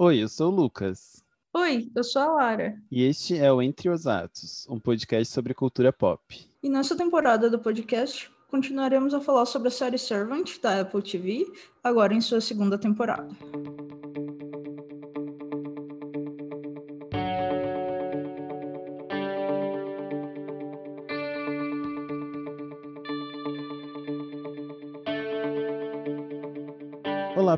Oi, eu sou o Lucas. Oi, eu sou a Lara. E este é o Entre os Atos, um podcast sobre cultura pop. E nessa temporada do podcast, continuaremos a falar sobre a série Servant da Apple TV, agora em sua segunda temporada.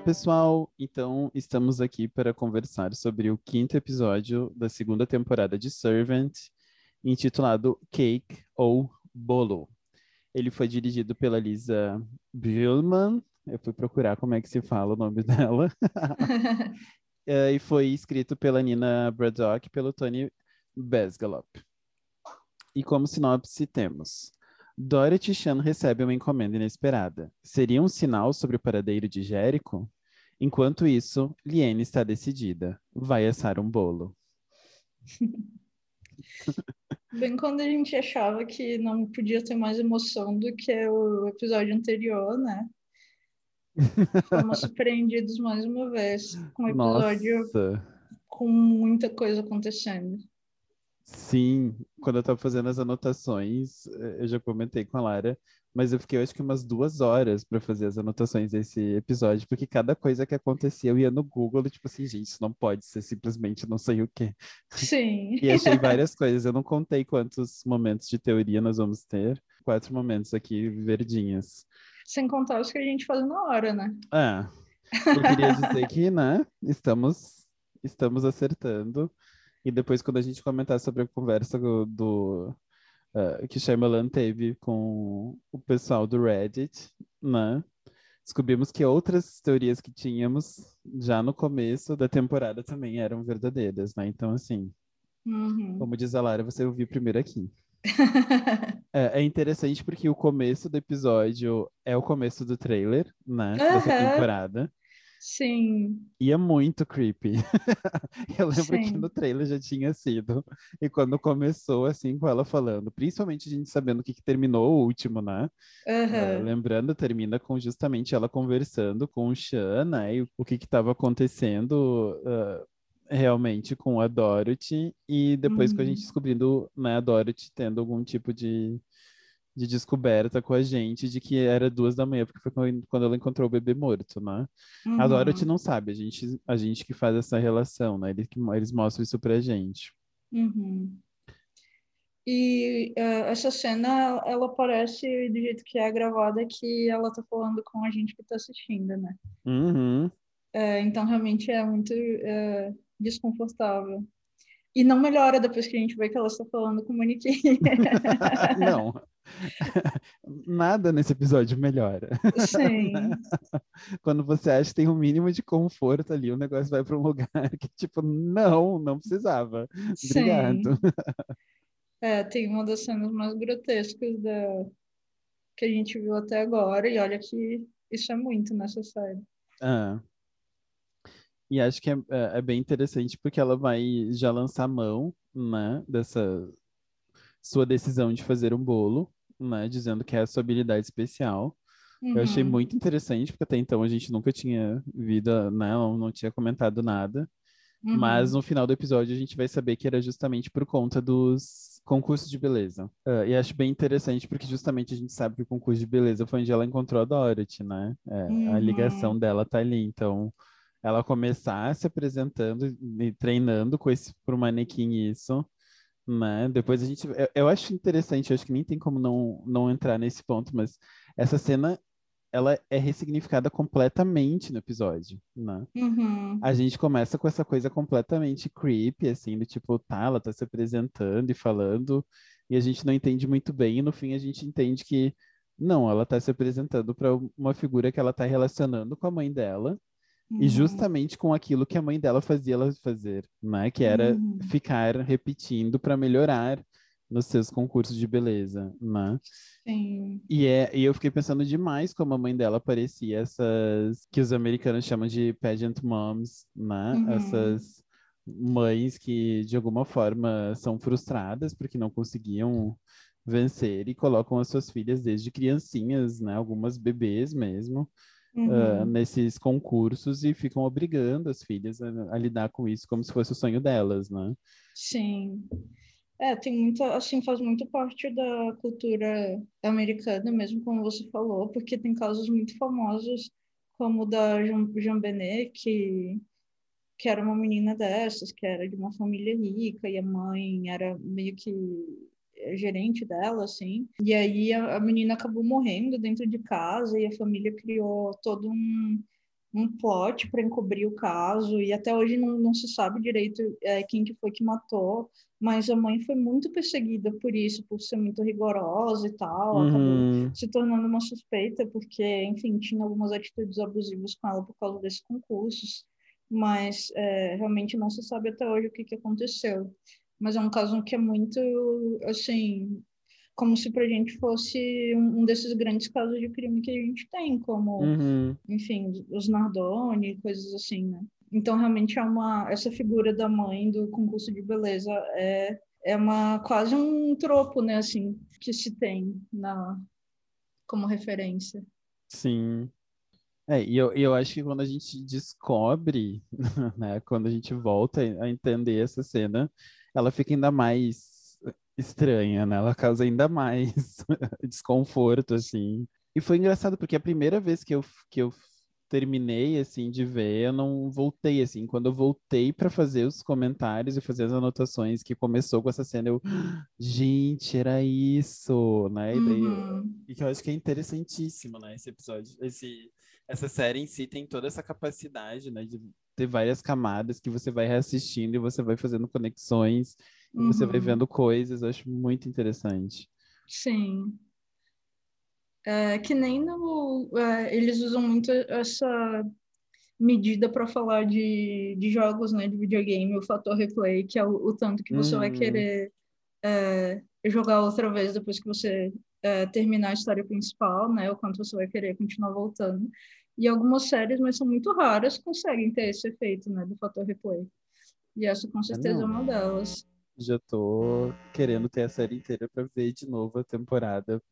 Pessoal! Então, estamos aqui para conversar sobre o quinto episódio da segunda temporada de Servant, intitulado Cake ou Bolo. Ele foi dirigido pela Lisa Billman, eu fui procurar como é que se fala o nome dela, e foi escrito pela Nina Braddock e pelo Tony Besgalop. E como sinopse temos... Dorothy Chan recebe uma encomenda inesperada. Seria um sinal sobre o paradeiro de Jericho? Enquanto isso, Liane está decidida. Vai assar um bolo. Bem quando a gente achava que não podia ter mais emoção do que o episódio anterior, né? Fomos surpreendidos mais uma vez com o episódio Nossa. com muita coisa acontecendo. Sim, quando eu estava fazendo as anotações, eh, eu já comentei com a Lara, mas eu fiquei acho que umas duas horas para fazer as anotações desse episódio, porque cada coisa que acontecia eu ia no Google e tipo assim, gente, isso não pode ser simplesmente não sei o quê. Sim. E achei várias coisas. Eu não contei quantos momentos de teoria nós vamos ter. Quatro momentos aqui verdinhos. Sem contar os que a gente faz na hora, né? Ah, eu queria dizer que, né, estamos, estamos acertando. E depois, quando a gente comentar sobre a conversa do, do uh, que Shyamalan teve com o pessoal do Reddit, né? Descobrimos que outras teorias que tínhamos já no começo da temporada também eram verdadeiras, né? Então, assim, Uhum. como diz a Lara, você ouviu primeiro aqui. É, é interessante porque o começo do episódio é o começo do trailer, né? Dessa Aham. temporada. Sim, E é muito creepy. Eu lembro que Sim. no trailer já tinha sido. E quando começou, assim, com ela falando, principalmente a gente sabendo o que, que terminou o último, né? Eh, aham. lembrando, termina com justamente ela conversando com o Sean, né? E o que que estava acontecendo eh, realmente com a Dorothy. E depois com a gente Uhum. descobrindo, né, a Dorothy tendo algum tipo de, de descoberta com a gente de que era duas da manhã, porque foi quando ela encontrou o bebê morto, né? A Dorothy Uhum. não sabe, a gente, a gente que faz essa relação, né? Eles, eles mostram isso pra gente. Uhum. E eh, essa cena, ela parece do jeito que é gravada, que ela tá falando com a gente que tá assistindo, né? Uhum. Eh, então, realmente é muito eh, desconfortável. E não melhora depois que a gente vê que ela está falando com o manequim. Não. Nada nesse episódio melhora. Sim, Quando você acha que tem um mínimo de conforto ali, o negócio vai para um lugar que, tipo, não, não precisava. sim. Obrigado. É, tem uma das cenas mais grotescas da... que a gente viu até agora, e olha que isso é muito nessa série. Ah. E acho que é, é- é bem interessante porque ela vai já lançar mão, né, dessa sua decisão de fazer um bolo, né, dizendo que é a sua habilidade especial. Eu achei Uhum, muito interessante, porque até então a gente nunca tinha visto, né, não, não tinha comentado nada. uhum. Mas no final do episódio a gente vai saber que era justamente por conta dos concursos de beleza. Ah, e acho bem interessante porque justamente a gente sabe que o concurso de beleza foi onde ela encontrou a Dorothy, né? É, A Uhum. ligação dela tá ali. Então, ela começar se apresentando e treinando com esse pro manequim isso, né? Depois a gente, eu, eu acho interessante, eu acho que nem tem como não não entrar nesse ponto, mas essa cena ela é ressignificada completamente no episódio, né? Uhum, A gente começa com essa coisa completamente creepy, assim, do tipo, tá, ela tá se apresentando e falando, e a gente não entende muito bem, e no fim a gente entende que não, ela tá se apresentando para uma figura que ela tá relacionando com a mãe dela, e uhum, justamente com aquilo que a mãe dela fazia ela fazer, né? Que era uhum. ficar repetindo para melhorar nos seus concursos de beleza, né? Sim. E, é, e eu fiquei pensando demais como a mãe dela parecia essas que os americanos chamam de pageant moms, né? Uhum. Essas mães que de alguma forma são frustradas porque não conseguiam vencer e colocam as suas filhas desde criancinhas, né? Algumas bebês mesmo, uhum. uh, nesses concursos e ficam obrigando as filhas a, a, lidar com isso como se fosse o sonho delas, né? Sim. É, tem muita, assim, faz muito parte da cultura americana, mesmo como você falou, porque tem casos muito famosos, como o da Jean, Jean Benet, que, que era uma menina dessas, que era de uma família rica, e a mãe era meio que gerente dela, assim. E aí a, a menina acabou morrendo dentro de casa e a família criou todo um, um plot para encobrir o caso. E até hoje não, não se sabe direito é, quem que foi que matou, mas a mãe foi muito perseguida por isso, por ser muito rigorosa e tal, uhum. acabou se tornando uma suspeita porque, enfim, tinha algumas atitudes abusivas com ela por causa desses concursos, mas é, realmente não se sabe até hoje o que, que aconteceu mas é um caso que é muito, assim, como se para a gente fosse um, desses grandes casos de crime que a gente tem, como, uhum. enfim, os Nardoni, coisas assim, né? Então, realmente, é uma, essa figura da mãe do concurso de beleza é, é uma, quase um tropo, né, assim, que se tem na, como referência. Sim. É, e eu, eu acho que quando a gente descobre, né, quando a gente volta a entender essa cena, ela fica ainda mais estranha, né? Ela causa ainda mais desconforto, assim. E foi engraçado porque a primeira vez que eu, que eu terminei, assim, de ver, eu não voltei, assim. Quando eu voltei para fazer os comentários e fazer as anotações que começou com essa cena, eu... Gente, era isso, né? E, daí, uhum. e que eu acho que é interessantíssimo, né? Esse episódio, esse, essa série em si tem toda essa capacidade, né? De ter várias camadas que você vai reassistindo e você vai fazendo conexões e você vai uhum. vendo coisas. Eu acho muito interessante. Sim. É, que nem no. É, eles usam muito essa medida para falar de, de jogos né, de videogame, o fator replay, que é o, o tanto que você vai uhum. querer é, jogar outra vez depois que você é, terminar a história principal, né? O quanto você vai querer continuar voltando. E algumas séries, mas são muito raras, conseguem ter esse efeito, né, do fator replay. E essa com certeza é uma delas. Já tô querendo ter a série inteira para ver de novo a temporada.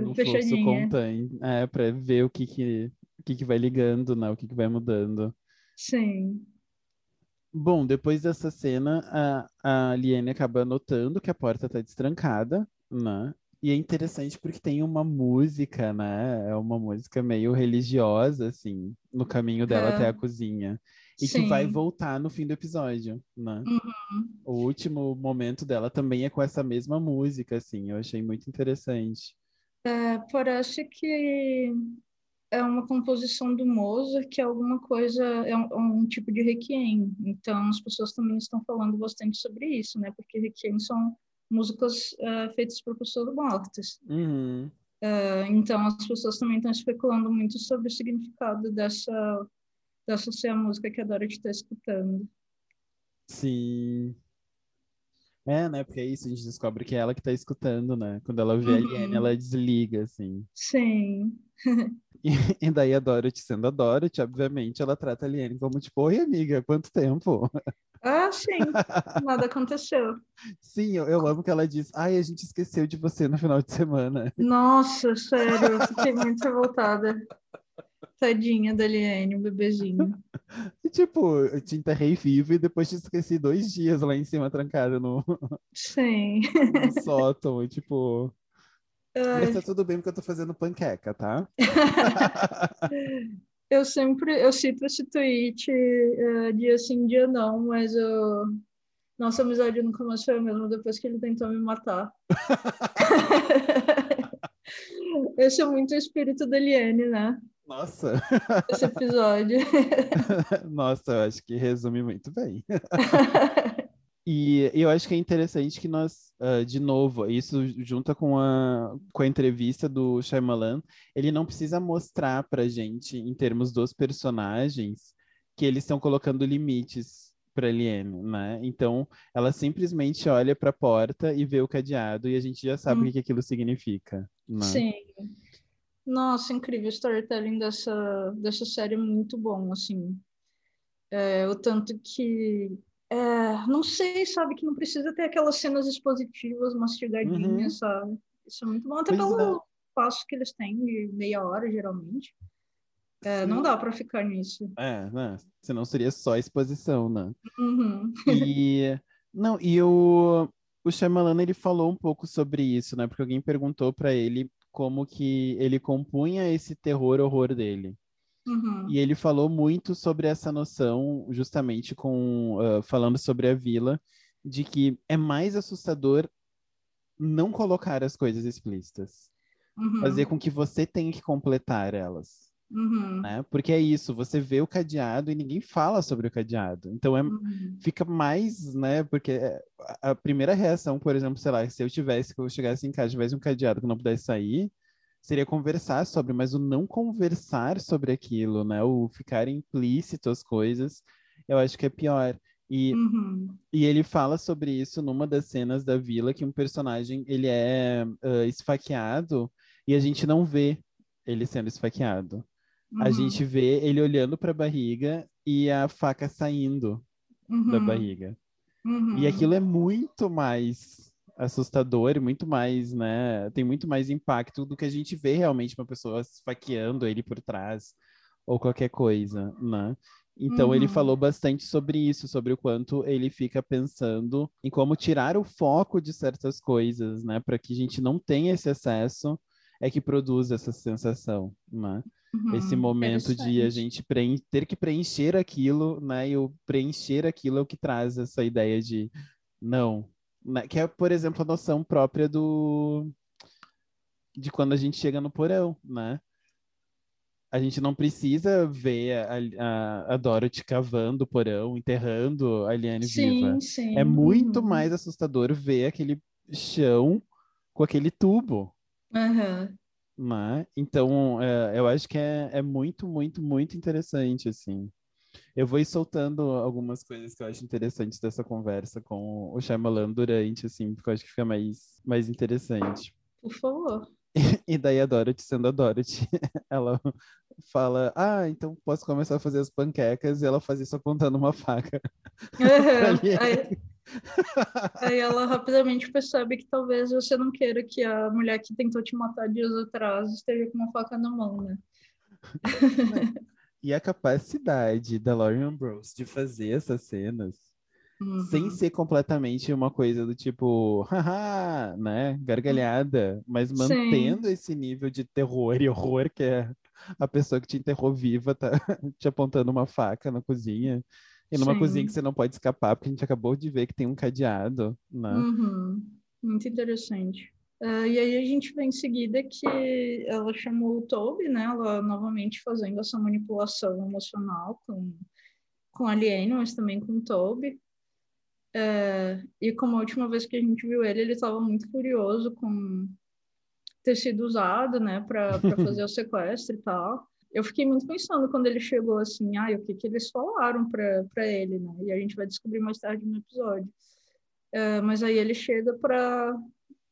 No fluxo contém. É, para ver o que que, o que que vai ligando, né? O que que vai mudando. Sim. Bom, depois dessa cena, a, a Liane acaba notando que a porta tá destrancada, né? E é interessante porque tem uma música, né? É uma música meio religiosa, assim, no caminho dela é. até a cozinha. E Sim. que vai voltar no fim do episódio, né? Uhum. O último momento dela também é com essa mesma música, assim. Eu achei muito interessante. É, parece que é uma composição do Mozart, que é alguma coisa, é um, um, tipo de requiem. Então, as pessoas também estão falando bastante sobre isso, né? Porque requiem são músicas uh, feitas por pessoas mortas. Uhum. Uh, então as pessoas também estão especulando muito sobre o significado dessa dessa ser a música que a Dorothy está escutando. Sim. É, né? Porque é isso, a gente descobre que é ela que está escutando, né? Quando ela vê uhum. a Liane, ela desliga, assim. Sim. e, e, daí a Dorothy, sendo a Dorothy, obviamente, ela trata a Liane como tipo, oi, amiga, quanto tempo? Ah, sim. Nada aconteceu. Sim, eu, eu amo que ela diz, ai, a gente esqueceu de você no final de semana. Nossa, sério, eu fiquei muito revoltada. Tadinha da Liane, um bebezinho. E, tipo, eu te enterrei vivo e depois te esqueci dois dias lá em cima, trancada no, Sim. no sótão. E, tipo, Ai. Mas tá tudo bem porque eu tô fazendo panqueca, tá? eu sempre, eu cito esse tweet uh, dia sim, dia não, mas eu... nossa amizade nunca mais foi a mesma depois que ele tentou me matar. Esse é muito o espírito da Eliane, né? Nossa! Esse episódio. Nossa, eu acho que resume muito bem. E eu acho que é interessante que nós, uh, de novo, isso junta com a, com a entrevista do Shyamalan, ele não precisa mostrar pra gente, em termos dos personagens, que eles estão colocando limites para Liane, né? Então, ela simplesmente olha para a porta e vê o cadeado e a gente já sabe hum. o que aquilo significa. Né? Sim. Nossa, incrível o storytelling dessa, dessa série é muito bom, assim. É, o tanto que é, não sei, sabe, que não precisa ter aquelas cenas expositivas mastigadinhas, uhum. sabe? Isso é muito bom, até pois pelo é. passo que eles têm de meia hora, geralmente. É, não dá para ficar nisso. É, né? Senão seria só exposição, né? Uhum. E não, e o o Shyamalan ele falou um pouco sobre isso, né? Porque alguém perguntou para ele como que ele compunha esse terror horror dele. Uhum. E ele falou muito sobre essa noção, justamente com uh, falando sobre a vila, de que é mais assustador não colocar as coisas explícitas, Uhum. fazer com que você tenha que completar elas, Uhum. né? Porque é isso, você vê o cadeado e ninguém fala sobre o cadeado. Então é Uhum. fica mais, né? Porque é, a primeira reação, por exemplo, sei lá, se eu tivesse, que eu chegasse em casa, tivesse um cadeado que não pudesse sair, seria conversar sobre, mas o não conversar sobre aquilo, né? O ficar implícito as coisas, eu acho que é pior. E, Uhum. e ele fala sobre isso numa das cenas da vila, que um personagem, ele é ah, esfaqueado e a gente não vê ele sendo esfaqueado. A Uhum. gente vê ele olhando para a barriga e a faca saindo da Uhum. barriga. Uhum. E aquilo é muito mais assustador, muito mais, né? Tem muito mais impacto do que a gente vê realmente uma pessoa esfaqueando ele por trás ou qualquer coisa, né? Então ele Uhum. falou bastante sobre isso, sobre o quanto ele fica pensando em como tirar o foco de certas coisas, né? Para que a gente não tenha esse acesso, é que produz essa sensação, né? Uhum. esse momento de a gente preen- ter que preencher aquilo, né? E o preencher aquilo é o que traz essa ideia de não, né? Que é, por exemplo, a noção própria do de quando a gente chega no porão, né? A gente não precisa ver a, a, a Dorothy cavando o porão, enterrando a Liane viva. Sim, sim. É muito Uhum. mais assustador ver aquele chão com aquele tubo, Aham. Né? Então, é, eu acho que é, é muito, muito, muito interessante, assim. Eu vou ir soltando algumas coisas que eu acho interessantes dessa conversa com o Shyamalan durante, assim, porque eu acho que fica mais, mais interessante. Por favor. E daí a Dorothy, sendo a Dorothy, ela fala, ah, então posso começar a fazer as panquecas, e ela faz isso apontando uma faca. Aham. Aí, ela rapidamente percebe que talvez você não queira que a mulher que tentou te matar dias atrás esteja com uma faca na mão, né? E a capacidade da Lauren Ambrose de fazer essas cenas Uhum. sem ser completamente uma coisa do tipo, haha, né, gargalhada, mas Sim. mantendo esse nível de terror e horror que é a pessoa que te enterrou viva tá te apontando uma faca na cozinha. E numa Sim. cozinha que você não pode escapar, porque a gente acabou de ver que tem um cadeado, né? Uhum. Muito interessante. Ah, e aí a gente vê em seguida que ela chamou o Toby, né? Ela novamente fazendo essa manipulação emocional com, com a Aliene, mas também com o Toby. É, e como a última vez que a gente viu ele, ele estava muito furioso com ter sido usado, né, para fazer o sequestro e tal. Eu fiquei muito pensando quando ele chegou assim, ah, o que que eles falaram para ele, né? E a gente vai descobrir mais tarde no episódio. É, mas aí ele chega para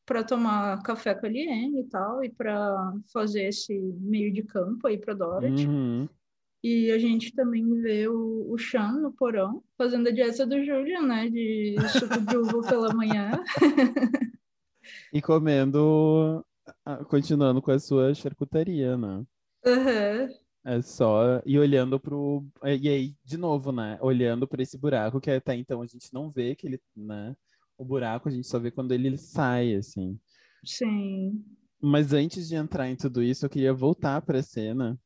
para tomar café com a Liane e tal, e para fazer esse meio de campo aí para Dorothy. Uhum. E a gente também vê o, o Sean no porão, fazendo a dieta do Julian, né? De suco de uva pela manhã. E comendo, ah, continuando com a sua charcutaria, né? Aham. É só e olhando pro e aí de novo, né? Olhando para esse buraco que até então a gente não vê que ele, né? O buraco a gente só vê quando ele sai, assim. Sim. Mas antes de entrar em tudo isso, eu queria voltar para a cena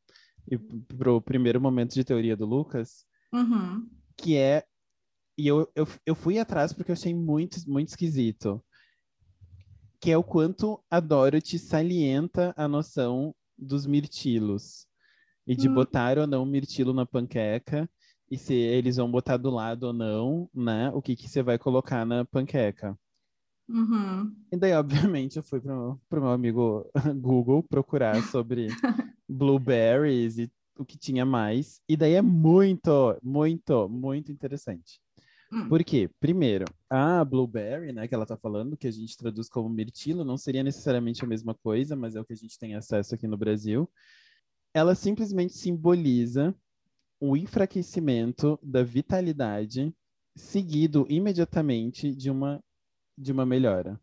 e pro primeiro momento de teoria do Lucas, Uhum. que é e eu, eu, eu fui atrás porque eu achei muito muito esquisito, que é o quanto a Dorothy salienta a noção dos mirtilos e de Hum. botar ou não mirtilo na panqueca e se eles vão botar do lado ou não, né? O que que você vai colocar na panqueca. Uhum. E daí, obviamente, eu fui pro, pro meu amigo Google procurar sobre blueberries e o que tinha mais. E daí é muito, muito, muito interessante. Hum. Por quê? Primeiro, a blueberry, né, que ela tá falando, que a gente traduz como mirtilo, não seria necessariamente a mesma coisa, mas é o que a gente tem acesso aqui no Brasil. Ela simplesmente simboliza o enfraquecimento da vitalidade, seguido imediatamente de uma de uma melhora.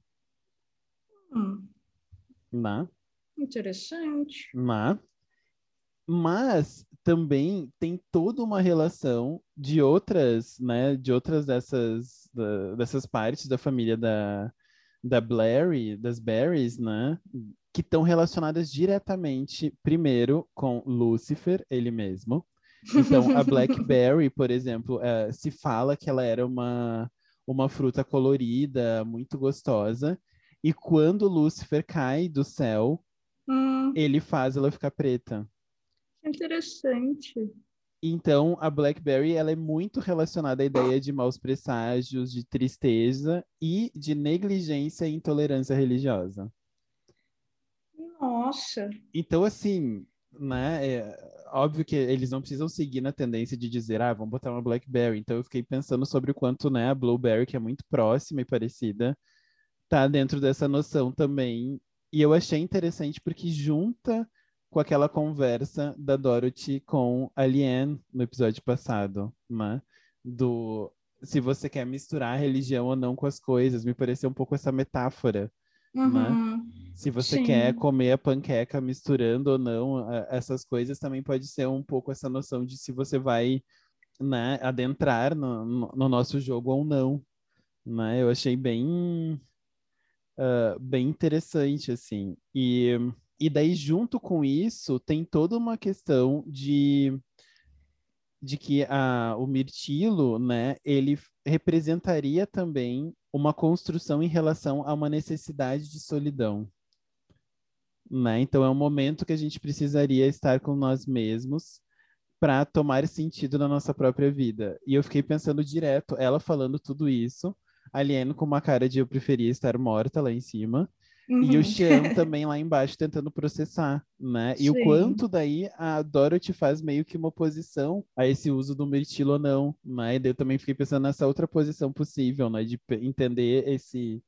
Hum. Na, Interessante. na. Mas também tem toda uma relação de outras, né, de outras dessas, da, dessas partes da família da, da Blairy, das Berries, né, que estão relacionadas diretamente, primeiro, com Lucifer, ele mesmo. Então, a Blackberry, por exemplo, uh, se fala que ela era uma, uma fruta colorida, muito gostosa, e quando Lúcifer cai do céu, hum. ele faz ela ficar preta. Interessante. Então, a Blackberry ela é muito relacionada à ideia de maus presságios, de tristeza e de negligência e intolerância religiosa. Nossa. Então, assim, né, é óbvio que eles não precisam seguir na tendência de dizer, ah, vamos botar uma Blackberry. Então, eu fiquei pensando sobre o quanto, né, a Blueberry, que é muito próxima e parecida, tá dentro dessa noção também. E eu achei interessante porque junta com aquela conversa da Dorothy com a Liane no episódio passado, né? Do se você quer misturar a religião ou não com as coisas, me pareceu um pouco essa metáfora, né? uhum. né? Se você Sim. quer comer a panqueca misturando ou não essas coisas, também pode ser um pouco essa noção de se você vai né, adentrar no, no nosso jogo ou não. Né? Eu achei bem, uh, bem interessante, assim. E e daí, junto com isso, tem toda uma questão de, de que a, o mirtilo, né, ele representaria também uma construção em relação a uma necessidade de solidão. Né? Então, é um momento que a gente precisaria estar com nós mesmos para tomar sentido na nossa própria vida. E eu fiquei pensando direto, ela falando tudo isso, alieno com uma cara de eu preferia estar morta lá em cima, Uhum. E o uhum. Xian também lá embaixo tentando processar, né? E Sim. o quanto daí a Dorothy faz meio que uma oposição a esse uso do mirtilo ou não, né? E daí eu também fiquei pensando nessa outra posição possível, né? De entender esse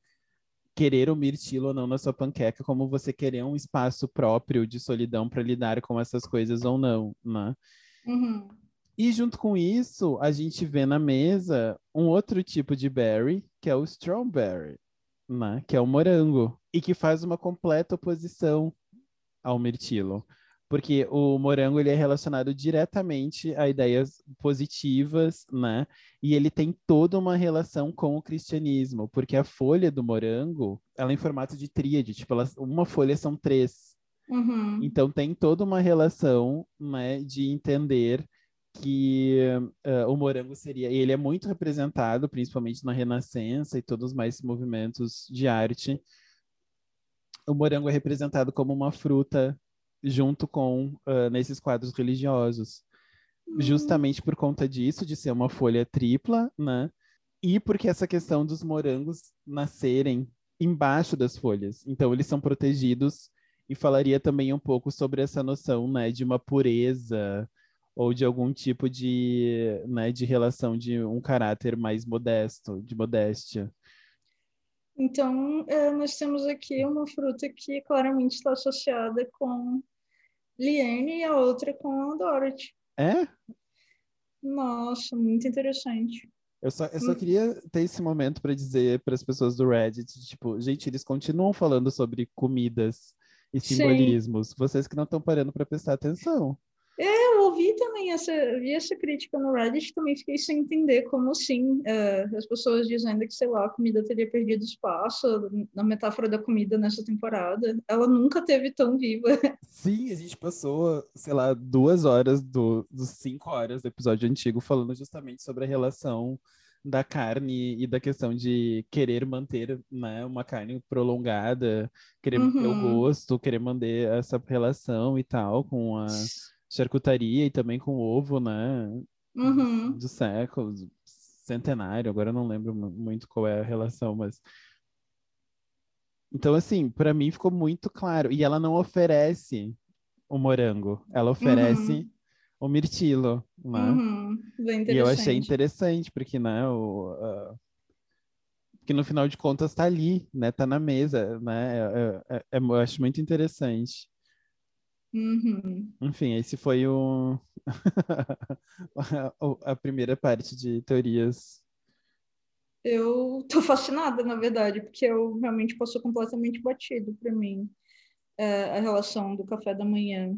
querer o mirtilo ou não na sua panqueca, como você querer um espaço próprio de solidão para lidar com essas coisas ou não, né? Uhum. E junto com isso, a gente vê na mesa um outro tipo de berry, que é o strawberry, né? Que é o morango e que faz uma completa oposição ao mirtilo. Porque o morango ele é relacionado diretamente a ideias positivas, né? E ele tem toda uma relação com o cristianismo, porque a folha do morango, ela é em formato de tríade, tipo, ela, uma folha são três. Uhum. Então tem toda uma relação, né, de entender que uh, o morango seria, ele é muito representado, principalmente na Renascença e todos os mais movimentos de arte, o morango é representado como uma fruta junto com uh, nesses quadros religiosos. Hum. Justamente por conta disso, de ser uma folha tripla, né? E porque essa questão dos morangos nascerem embaixo das folhas. Então, eles são protegidos e falaria também um pouco sobre essa noção, né, de uma pureza ou de algum tipo de, né, de relação de um caráter mais modesto, de modéstia. Então, é, nós temos aqui uma fruta que claramente está associada com Liane e a outra com a Dorothy. É? Nossa, muito interessante. Eu só, eu só hum. queria ter esse momento para dizer para as pessoas do Reddit, tipo, gente, eles continuam falando sobre comidas e simbolismos. Sim. Vocês que não estão parando para prestar atenção. É, eu ouvi também essa, vi essa crítica no Reddit, também fiquei sem entender como assim, uh, as pessoas dizendo que, sei lá, a comida teria perdido espaço na metáfora da comida nessa temporada. Ela nunca teve tão viva. Sim, a gente passou, sei lá, duas horas do, dos cinco horas do episódio antigo falando justamente sobre a relação da carne e da questão de querer manter né, uma carne prolongada, querer uhum. manter o uhum. gosto, querer manter essa relação e tal com a charcutaria e também com ovo, né? Uhum. Do século, centenário, agora eu não lembro muito qual é a relação, mas. Então, assim, para mim ficou muito claro. E ela não oferece o morango, ela oferece uhum. o mirtilo, né? Uhum. E eu achei interessante, porque, né, o, uh, que no final de contas tá ali, né? Tá na mesa, né? É, é, é, eu acho muito interessante. Uhum. Enfim, esse foi o... a primeira parte de teorias. Eu tô fascinada, na verdade, porque eu realmente passou completamente batido para mim é, a relação do café da manhã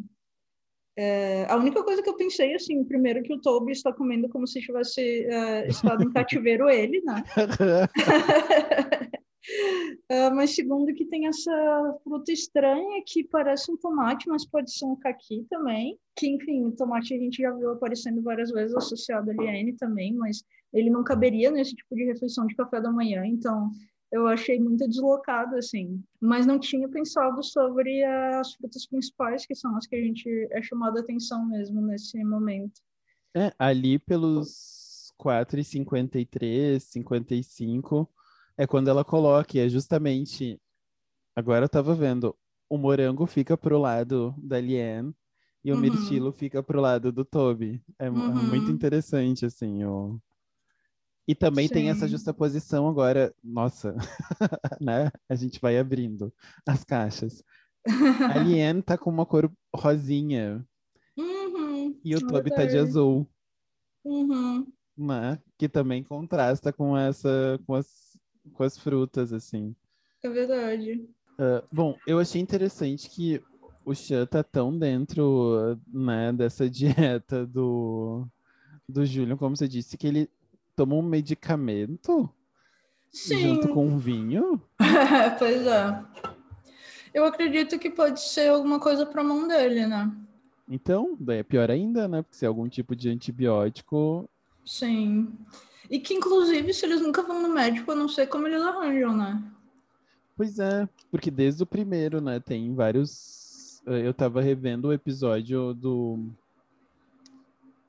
É, a única coisa que eu pensei, assim, primeiro que o Toby está comendo como se tivesse uh, estado em cativeiro ele, né? uh, mas segundo que tem essa fruta estranha que parece um tomate, mas pode ser um caqui também. Que, enfim, o tomate a gente já viu aparecendo várias vezes associado a liane também, mas ele não caberia nesse tipo de refeição de café da manhã, então eu achei muito deslocado, assim. Mas não tinha pensado sobre as frutas principais, que são as que a gente é chamado a atenção mesmo nesse momento. É, ali pelos 4,53, 55, é quando ela coloca, é justamente. Agora eu tava vendo, o morango fica pro lado da Liane e o uhum. mirtilo fica pro lado do Toby. É, uhum. é muito interessante, assim, o e também Sim. tem essa justaposição agora, nossa, né? A gente vai abrindo as caixas. A Liane tá com uma cor rosinha. Uhum, e o Toby tá de azul. Uhum. Né? Que também contrasta com essa, com as, com as frutas, assim. É verdade. Uh, bom, eu achei interessante que o Chan tá tão dentro, né, dessa dieta do, do Julian, como você disse, que ele toma um medicamento Sim. junto com um vinho? pois é. Eu acredito que pode ser alguma coisa para mão dele, né? Então, é pior ainda, né? Porque se é algum tipo de antibiótico. Sim. E que, inclusive, se eles nunca vão no médico, eu não sei como eles arranjam, né? Pois é, porque desde o primeiro, né? Tem vários. Eh, eu tava revendo o episódio do.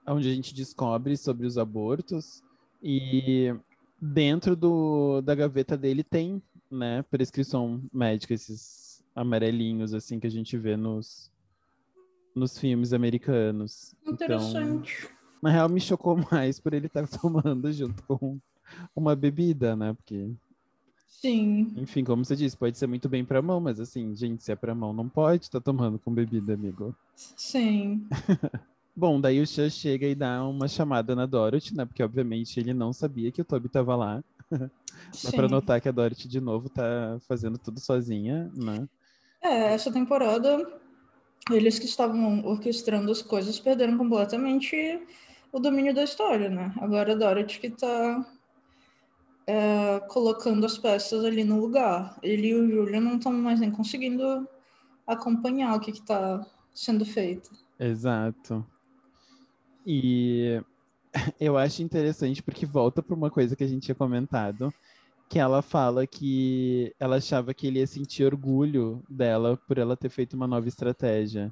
Onde a gente descobre sobre os abortos. E dentro do, da gaveta dele tem, né, prescrição médica, esses amarelinhos, assim, que a gente vê nos, nos filmes americanos. Então, Interessante. Então, na real, me chocou mais por ele estar tomando junto com uma bebida, né, porque... Sim. Enfim, como você disse, pode ser muito bem para mão, mas assim, gente, se é para mão, não pode estar tá tomando com bebida, amigo. Sim. Bom, daí o Chan chega e dá uma chamada na Dorothy, né? Porque obviamente ele não sabia que o Toby tava lá. Dá pra notar que a Dorothy de novo tá fazendo tudo sozinha, né? É, essa temporada eles que estavam orquestrando as coisas perderam completamente o domínio da história, né? Agora a Dorothy que tá é, colocando as peças ali no lugar. Ele e o Julian não estão mais nem conseguindo acompanhar o que, que tá sendo feito. Exato. E eu acho interessante porque volta para uma coisa que a gente tinha comentado, que ela fala que ela achava que ele ia sentir orgulho dela por ela ter feito uma nova estratégia.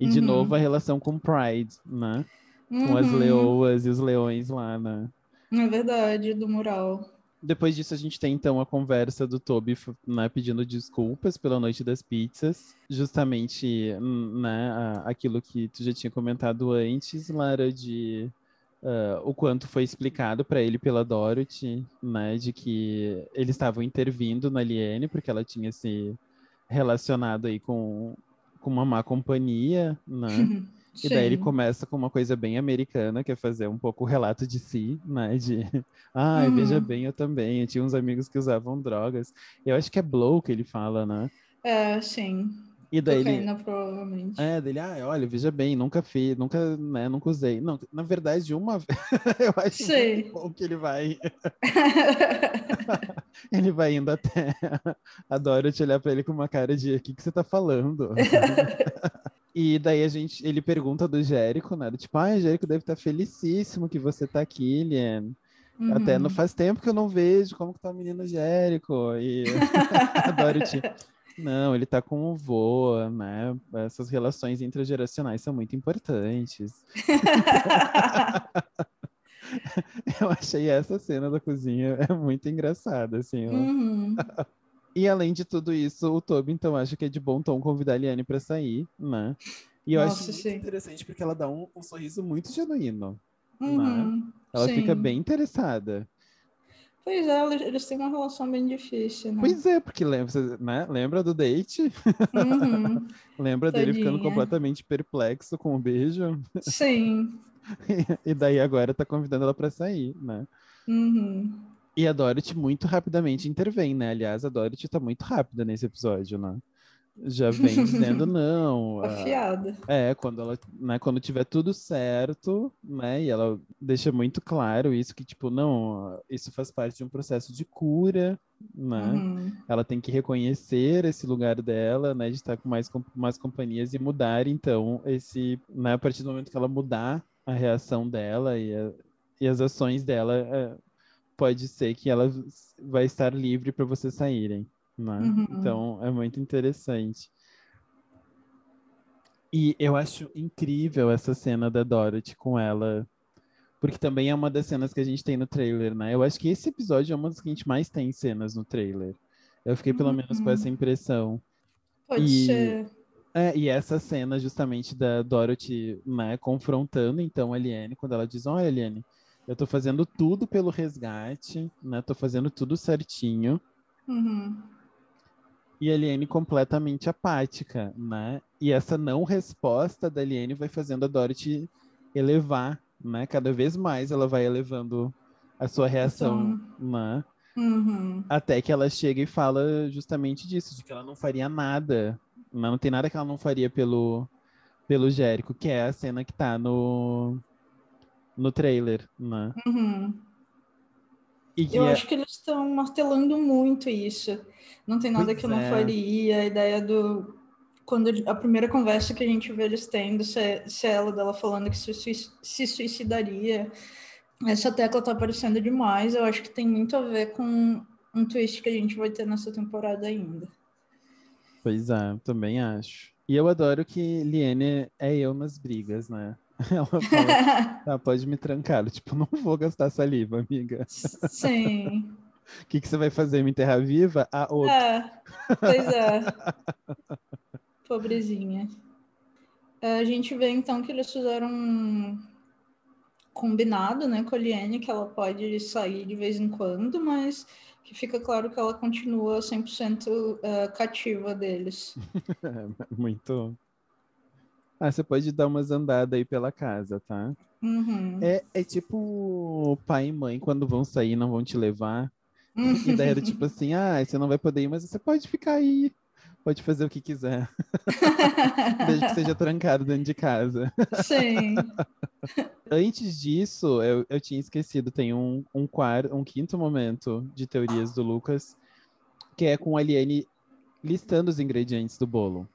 E uhum. de novo a relação com Pride, né? Uhum. Com as uhum. leoas e os leões lá, né? É verdade, do mural. Depois disso, a gente tem então a conversa do Toby né, pedindo desculpas pela noite das pizzas. Justamente né, aquilo que tu já tinha comentado antes, Lara, de uh, o quanto foi explicado para ele pela Dorothy, né, de que eles estavam intervindo na Liane, porque ela tinha se relacionado aí com, com uma má companhia, né? E daí ele começa com uma coisa bem americana, que é fazer um pouco o relato de si, né? De, ah, uhum. veja bem, eu também. Eu tinha uns amigos que usavam drogas. Eu acho que é blow que ele fala, né? É, sim. E daí Cocaína, ele... provavelmente. É, dele, ah, olha, veja bem, nunca fiz, nunca, né, nunca usei. Não, na verdade, uma vez, eu acho Sim. bom que ele vai... ele vai indo até a Dorothy olhar pra ele com uma cara de, o que, que você tá falando? E daí a gente, ele pergunta do Jérico, né? Tipo, ah, Jérico deve estar felicíssimo que você tá aqui, Liane. Uhum. Até não faz tempo que eu não vejo como que tá o menino Jérico. E a Dorothy, não, ele tá com o vô, né? Essas relações intergeracionais são muito importantes. eu achei essa cena da cozinha é muito engraçada, assim. Uhum. E além de tudo isso, o Toby, então, acha que é de bom tom convidar a Liane pra sair, né? E eu Nossa, acho muito interessante porque ela dá um, um sorriso muito genuíno. Né? Uhum, né? Ela sim. fica bem interessada. Pois é, eles têm uma relação bem difícil, né? Pois é, porque lembra, né? lembra do date? Uhum. lembra Tadinha. dele ficando completamente perplexo com o beijo? Sim. e daí agora tá convidando ela para sair, né? Uhum. E a Dorothy muito rapidamente intervém, né? Aliás, a Dorothy tá muito rápida nesse episódio, né? já vem dizendo não. Afiada. É, quando ela, né, quando tiver tudo certo, né, e ela deixa muito claro isso que tipo, não, isso faz parte de um processo de cura, né? Uhum. Ela tem que reconhecer esse lugar dela, né, de estar com mais com mais companhias e mudar então esse, né, a partir do momento que ela mudar a reação dela e, a, e as ações dela, é, pode ser que ela vai estar livre para vocês saírem. Né? Uhum. Então é muito interessante. E eu acho incrível essa cena da Dorothy com ela, porque também é uma das cenas que a gente tem no trailer, né? Eu acho que esse episódio é uma das que a gente mais tem cenas no trailer. Eu fiquei pelo uhum. menos com essa impressão. Pode e, ser. É, e essa cena justamente da Dorothy, né, confrontando então a Eliane, quando ela diz, olha, Eliane, eu tô fazendo tudo pelo resgate, né? Tô fazendo tudo certinho. Uhum e a Eliane completamente apática, né? E essa não resposta da Eliane vai fazendo a Dorothy elevar, né? Cada vez mais ela vai elevando a sua reação, então... né? Uhum. Até que ela chega e fala justamente disso, de que ela não faria nada, né? não tem nada que ela não faria pelo pelo Jérico, que é a cena que tá no no trailer, né? Uhum. eu é... acho que eles estão martelando muito isso. Não tem nada pois que eu não é. faria. A ideia do. Quando a primeira conversa que a gente vê eles tendo, se, é, se é ela dela falando que se, se suicidaria. Essa tecla tá aparecendo demais. Eu acho que tem muito a ver com um twist que a gente vai ter nessa temporada ainda. Pois é, também acho. E eu adoro que Liene é eu nas brigas, né? Ela fala, ah, pode me trancar. Tipo, não vou gastar saliva, amiga. Sim. O que, que você vai fazer? Me enterrar viva? Ah, outro. É, pois é. Pobrezinha. É, a gente vê então que eles fizeram um combinado né, com a Liane, que ela pode sair de vez em quando, mas que fica claro que ela continua 100% uh, é, cativa deles. Muito. Ah, você pode dar umas andadas aí pela casa, tá? Uhum. É, é tipo pai e mãe quando vão sair não vão te levar. E daí era tipo assim, ah, você não vai poder ir, mas você pode ficar aí. Pode fazer o que quiser. Desde que seja trancado dentro de casa. Sim. Antes disso, eu, eu tinha esquecido, tem um, um, quarto, um quinto momento de teorias do Lucas, que é com a Aliene listando os ingredientes do bolo.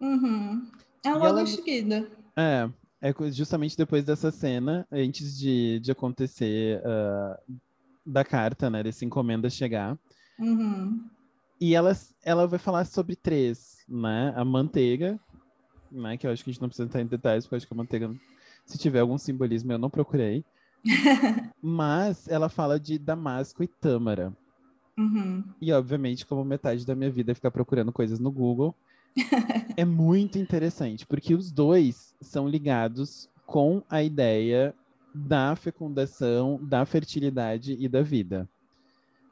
Uhum. É logo ela... em seguida. É, é justamente depois dessa cena, antes de, de acontecer uh, da carta, né? Dessa encomenda chegar. Uhum. E ela, ela vai falar sobre três, né? A manteiga, né? Que eu acho que a gente não precisa entrar em detalhes, porque eu acho que a manteiga, se tiver algum simbolismo, eu não procurei. Mas ela fala de Damasco e Tâmara. Uhum. E, obviamente, como metade da minha vida é ficar procurando coisas no Google, é muito interessante, porque os dois são ligados com a ideia da fecundação, da fertilidade e da vida.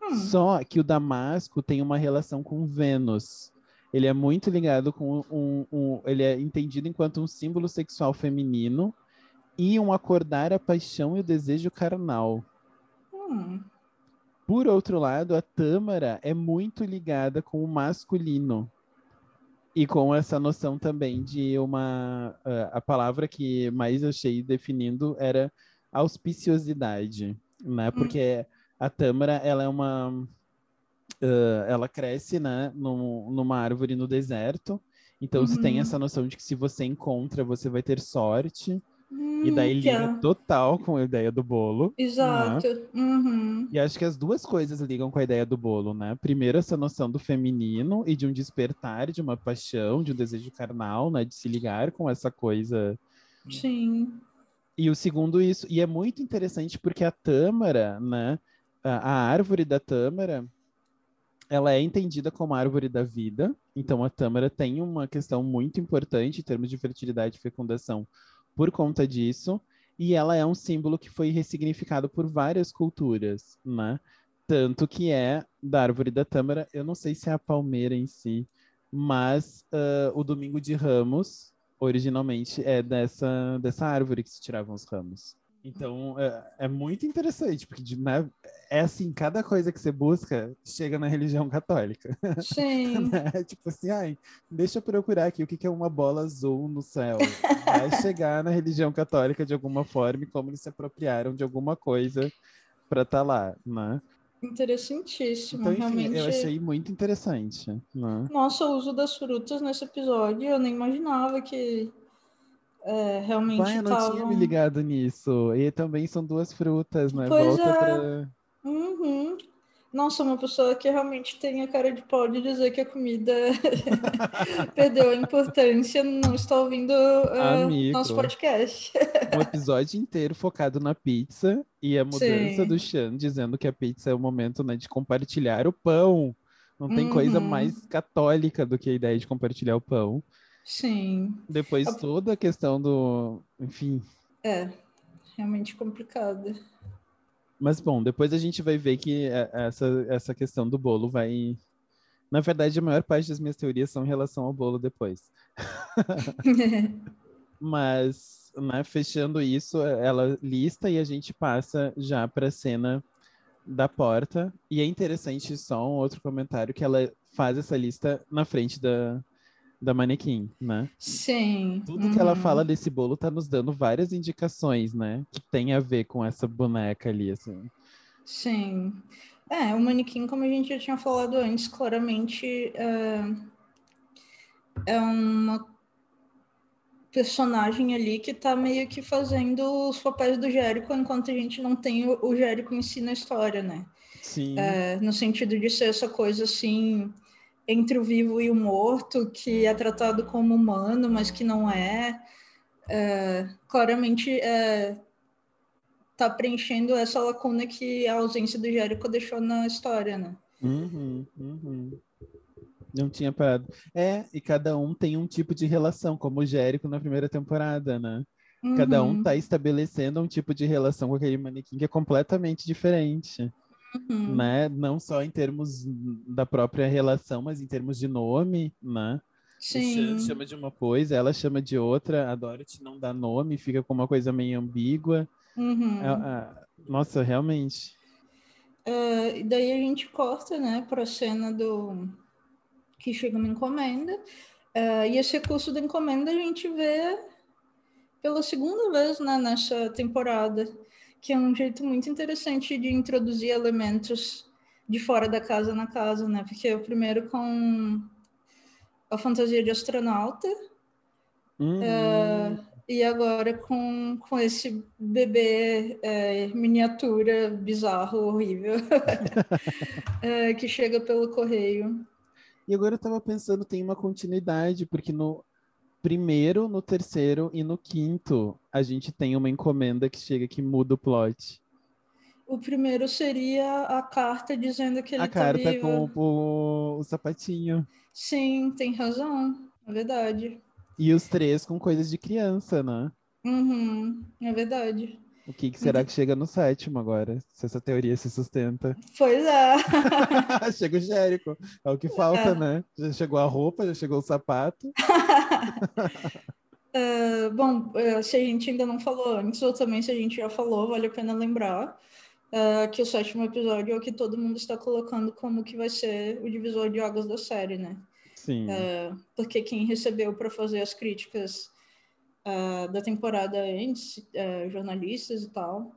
Hum. Só que o Damasco tem uma relação com Vênus. Ele é muito ligado com um, um, Ele é entendido enquanto um símbolo sexual feminino e um acordar a paixão e o desejo carnal. Hum. Por outro lado, a Tâmara é muito ligada com o masculino. E com essa noção também de uma. Uh, a palavra que mais achei definindo era auspiciosidade, né? Hum. Porque a tâmara, ela é uma... Uh, ela cresce, né, num, numa árvore no deserto. Então, uhum. você tem essa noção de que se você encontra, você vai ter sorte. Hum, e daí liga é. total com a ideia do bolo. Né? Exato. Né? Uhum. E acho que as duas coisas ligam com a ideia do bolo, né? Primeiro, essa noção do feminino e de um despertar, de uma paixão, de um desejo carnal, né? De se ligar com essa coisa. Sim. E o segundo, isso. E é muito interessante porque a tâmara, né? A, a árvore da tâmara, ela é entendida como a árvore da vida. Então, a tâmara tem uma questão muito importante em termos de fertilidade e fecundação por conta disso. E ela é um símbolo que foi ressignificado por várias culturas, né? Tanto que é da árvore da tâmara, eu não sei se é a palmeira em si, mas uh, o domingo de ramos, originalmente é dessa, dessa árvore que se tiravam os ramos. Então é, é muito interessante, porque né, é assim, cada coisa que você busca chega na religião católica. Sim. né? Tipo assim, ai, deixa eu procurar aqui o que é uma bola azul no céu. Vai chegar na religião católica de alguma forma e como eles se apropriaram de alguma coisa para estar tá lá, né? Interessantíssimo, então, enfim, realmente. Eu achei muito interessante. Né? Nossa, o uso das frutas nesse episódio, eu nem imaginava que é, realmente Pai, eu não tavam... tinha me ligado nisso. E também são duas frutas, né? Pois Volta é. pra... Uhum. Nossa, uma pessoa que realmente tem a cara de pau de dizer que a comida perdeu a importância não está ouvindo uh, nosso podcast. um episódio inteiro focado na pizza e a mudança Sim. do Chan dizendo que a pizza é o momento né, de compartilhar o pão. Não tem uhum. coisa mais católica do que a ideia de compartilhar o pão. Sim. Depois toda a questão do. Enfim. É, realmente complicada. Mas bom, depois a gente vai ver que é, essa, essa questão do bolo vai. Na verdade, a maior parte das minhas teorias são em relação ao bolo depois. Mas, né, fechando isso, ela lista e a gente passa já para a cena da porta. E é interessante só um outro comentário que ela faz essa lista na frente da, da manequim, né? Sim. Tudo uhum. que ela uhum. fala desse bolo tá nos dando várias indicações, né? Que tem a ver com essa boneca ali, assim. Sim. É, o manequim, como a gente já tinha falado antes, claramente é, é uma personagem ali que tá meio que fazendo os papéis do Jérico, enquanto a gente não tem o, o Jérico em si na história, né? Sim. É, no sentido de ser essa coisa assim entre o vivo e o morto, que é tratado como humano, mas que não é. é claramente é, tá preenchendo essa lacuna que a ausência do Jericho deixou na história, né? Uhum, uhum. Não tinha parado. É, e cada um tem um tipo de relação, como o Jericho na primeira temporada, né? Uhum. Cada um tá estabelecendo um tipo de relação com aquele manequim que é completamente diferente uhum. né? Não só em termos da própria relação, mas em termos de nome, né? Sim. Chama de uma coisa, ela chama de outra, a Dorothy não dá nome, fica com uma coisa meio ambígua. Uhum. nossa, realmente. Uh, daí a gente corta, né, para a cena do que chega uma encomenda. Uh, e esse recurso da encomenda a gente vê pela segunda vez né, nessa temporada que é um jeito muito interessante de introduzir elementos de fora da casa na casa, né? Porque o primeiro com a fantasia de astronauta uhum. é, e agora com, com esse bebê é, miniatura bizarro, horrível, é, que chega pelo correio. E agora eu tava pensando, tem uma continuidade, porque no, primeiro, no terceiro e no quinto, a gente tem uma encomenda que chega que muda o plot. O primeiro seria a carta dizendo que ele a tá carta com o, o, sapatinho. Sim, tem razão. É verdade. E os três com coisas de criança, né? Uhum, é verdade. O que, que será que chega no sétimo agora? Se essa teoria se sustenta. Pois é. chega o Jérico. É o que falta, é. né? Já chegou a roupa, já chegou o sapato. uh, bom, uh, se a gente ainda não falou antes, ou também se a gente já falou, vale a pena lembrar uh, que o sétimo episódio é o que todo mundo está colocando como que vai ser o divisor de águas da série, né? Sim. porque quem recebeu para fazer as críticas da temporada antes, jornalistas e tal,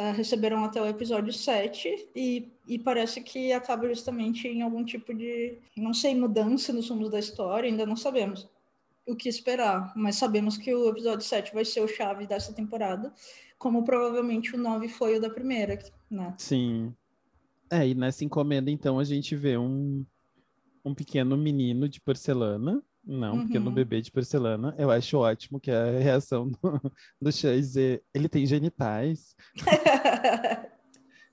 uh, receberam até o episódio 7 e, e parece que acaba justamente em algum tipo de, não sei, mudança nos rumos da história, ainda não sabemos o que esperar, mas sabemos que o episódio 7 vai ser o chave dessa temporada, como provavelmente o 9 foi o da primeira, né? Sim. É, e nessa encomenda, então, a gente vê um, um pequeno menino de porcelana não, uhum. porque no bebê de porcelana eu acho ótimo que a reação do, do dizer ele tem genitais.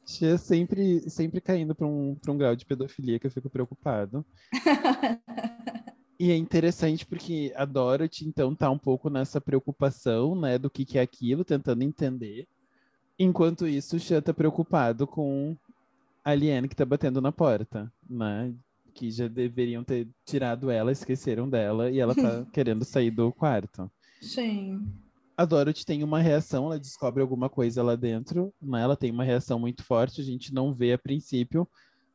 Xê sempre, sempre caindo para um, um grau de pedofilia que eu fico preocupado. e é interessante porque a Dorothy, então, tá um pouco nessa preocupação, né, do que, que é aquilo, tentando entender. Enquanto isso, o Xê tá preocupado com a Aliene que tá batendo na porta, né? que já deveriam ter tirado ela, esqueceram dela e ela tá querendo sair do quarto. Sim. a Dorothy tem uma reação, ela descobre alguma coisa lá dentro, né? Ela tem uma reação muito forte, a gente não vê a princípio.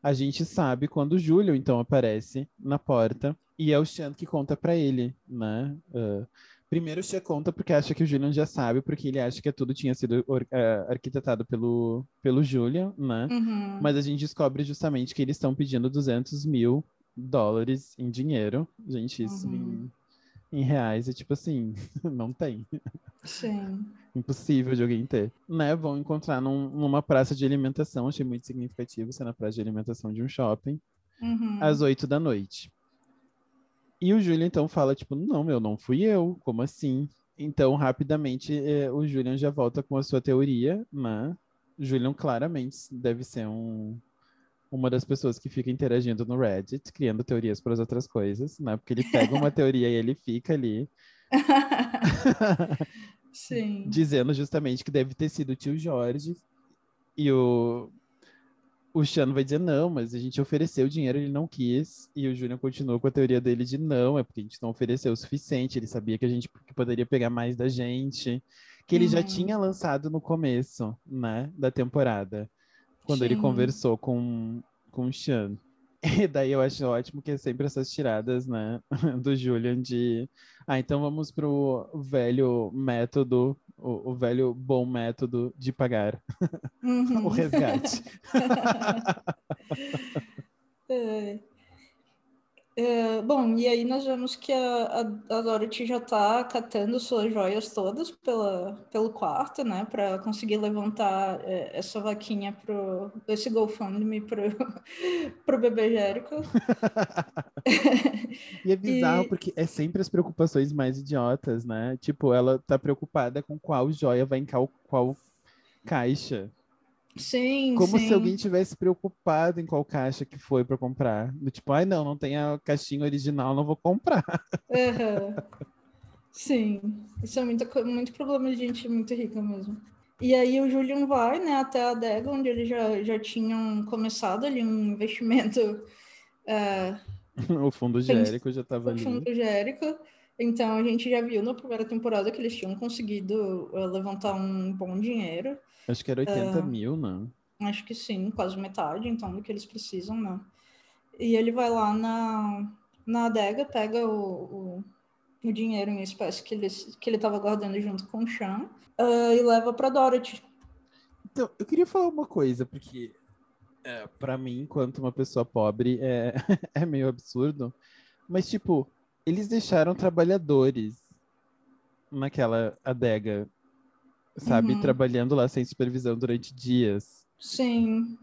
A gente sabe quando o Júlio, então, aparece na porta. E é o Sean que conta para ele, né? Uh, primeiro o Sean conta porque acha que o Julian já sabe, porque ele acha que tudo tinha sido uh, arquitetado pelo, pelo Julian, né? Uhum. Mas a gente descobre justamente que eles estão pedindo 200 mil dólares em dinheiro. Gente, isso uhum. em, em reais é tipo assim, não tem. Sim. Impossível de alguém ter. Né? Vão encontrar num, numa praça de alimentação, achei muito significativo ser na praça de alimentação de um shopping, uhum. às oito da noite. E o Julian então fala, tipo, não, meu, não fui eu, como assim? Então, rapidamente, eh, o Julian já volta com a sua teoria, né? Julian claramente deve ser um, uma das pessoas que fica interagindo no Reddit, criando teorias para as outras coisas, né? Porque ele pega uma teoria e ele fica ali. Sim. Dizendo justamente que deve ter sido o tio Jorge. E o, o Chano vai dizer não, mas a gente ofereceu o dinheiro, ele não quis. E o Júnior continuou com a teoria dele de não, é porque a gente não ofereceu o suficiente. Ele sabia que a gente que poderia pegar mais da gente. Que ele uhum. já tinha lançado no começo, né, da temporada. Quando Sim. ele conversou com, com o Sean. E daí eu acho ótimo que é sempre essas tiradas, né, do Julian de, ah, então vamos pro velho método, o, o velho bom método de pagar uhum. o resgate. É, bom, e aí nós vemos que a, a, a Dorothy já está catando suas joias todas pela, pelo quarto, né? Para conseguir levantar é, essa vaquinha pro esse GoFundMe pro, pro bebê Jérico. e é bizarro e... porque é sempre as preocupações mais idiotas, né? Tipo, ela tá preocupada com qual joia vai em qual, qual caixa. Sim, Como sim. se alguém tivesse preocupado em qual caixa que foi para comprar. Do tipo, ai não, não tem a caixinha original, não vou comprar. Uhum. Sim, isso é muito, muito problema de gente muito rica mesmo. E aí o Julian vai, né, até a adega, onde eles já, já tinham começado ali um investimento... É... o fundo Jérico já estava ali. O fundo Jérico. Então a gente já viu na primeira temporada que eles tinham conseguido uh, levantar um bom dinheiro. Acho que era 80 uh, mil, não? Acho que sim, quase metade, então, do que eles precisam, né? E ele vai lá na, na adega, pega o, o, o dinheiro em espécie que ele que ele estava guardando junto com o Sean uh, e leva para Dorothy. Então, eu queria falar uma coisa, porque é, para mim, enquanto uma pessoa pobre, é, é meio absurdo, mas, tipo, eles deixaram trabalhadores naquela adega sabe? Uhum. Trabalhando lá sem supervisão durante dias. Sim.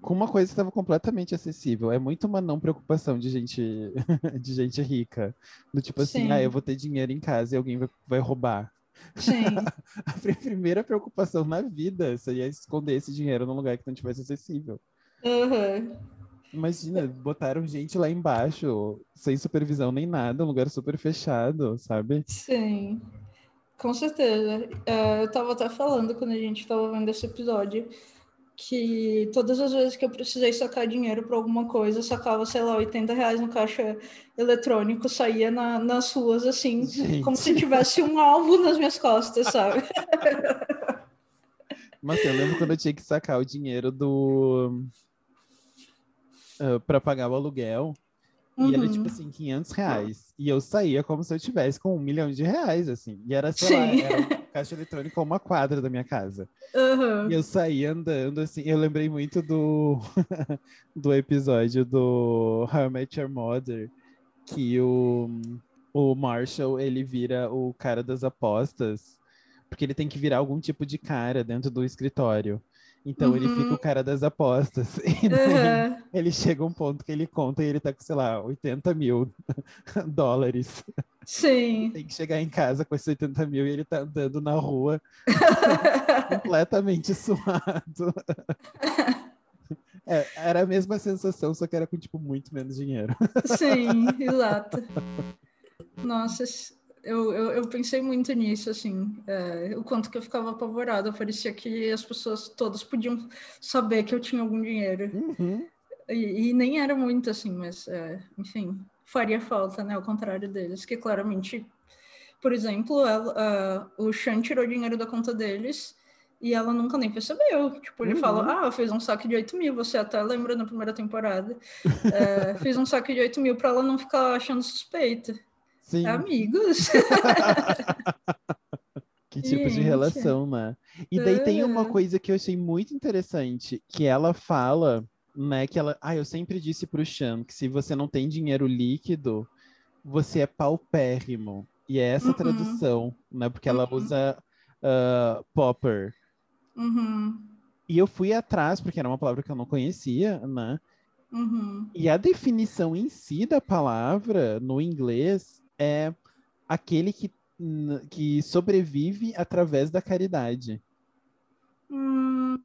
Com uma coisa que estava completamente acessível. É muito uma não preocupação de gente, de gente rica. Do tipo assim, Sim. ah, eu vou ter dinheiro em casa e alguém vai, vai roubar. Sim. a primeira preocupação na vida seria esconder esse dinheiro num lugar que não tivesse acessível. Uhum. Imagina, botaram gente lá embaixo, sem supervisão nem nada, um lugar super fechado, sabe? Sim. Com certeza. É, eu estava até falando quando a gente estava vendo esse episódio que todas as vezes que eu precisei sacar dinheiro para alguma coisa, sacava, sei lá, 80 reais no caixa eletrônico, saía na, nas ruas assim, gente. como se tivesse um alvo nas minhas costas, sabe? Mas eu lembro quando eu tinha que sacar o dinheiro do. Uh, para pagar o aluguel. Uhum. E era tipo assim, 500 reais. E eu saía como se eu tivesse com um milhão de reais, assim. E era, sei Sim. lá, era um caixa eletrônico a uma quadra da minha casa. Uhum. E eu saía andando, assim. Eu lembrei muito do, do episódio do How I Met Your Mother, que o, o Marshall, ele vira o cara das apostas, porque ele tem que virar algum tipo de cara dentro do escritório. Então uhum. ele fica o uhum. cara das apostas. E daí uhum. ele chega um ponto que ele conta e ele tá com, sei lá, 80 mil dólares. Sim. Tem que chegar em casa com esses 80 mil e ele tá andando na rua completamente suado. É, era a mesma sensação, só que era com, tipo, muito menos dinheiro. Sim, exato. Nossa, eu, eu, eu, pensei muito nisso, assim, é, o quanto que eu ficava apavorada. Parecia que as pessoas todas podiam saber que eu tinha algum dinheiro. Uhum. E, e, nem era muito, assim, mas, é, enfim, faria falta, né? Ao contrário deles, que claramente por exemplo, ela, uh, o Sean tirou dinheiro da conta deles e ela nunca nem percebeu. Tipo, ele uhum. fala, ah, fiz um saque de 8 mil, você até lembra na primeira temporada. é, fiz um saque de 8 mil para ela não ficar achando suspeita. Sim. Amigos. que tipo Gente. de relação, né? E daí é. tem uma coisa que eu achei muito interessante, que ela fala, né, que ela, ah, eu sempre disse pro Chan que se você não tem dinheiro líquido, você é paupérrimo. E é essa uhum. tradução, né? Porque ela uhum. usa uh, popper. Uhum. E eu fui atrás, porque era uma palavra que eu não conhecia, né? Uhum. E a definição em si da palavra, no inglês, é aquele que, que sobrevive através da caridade. Hum,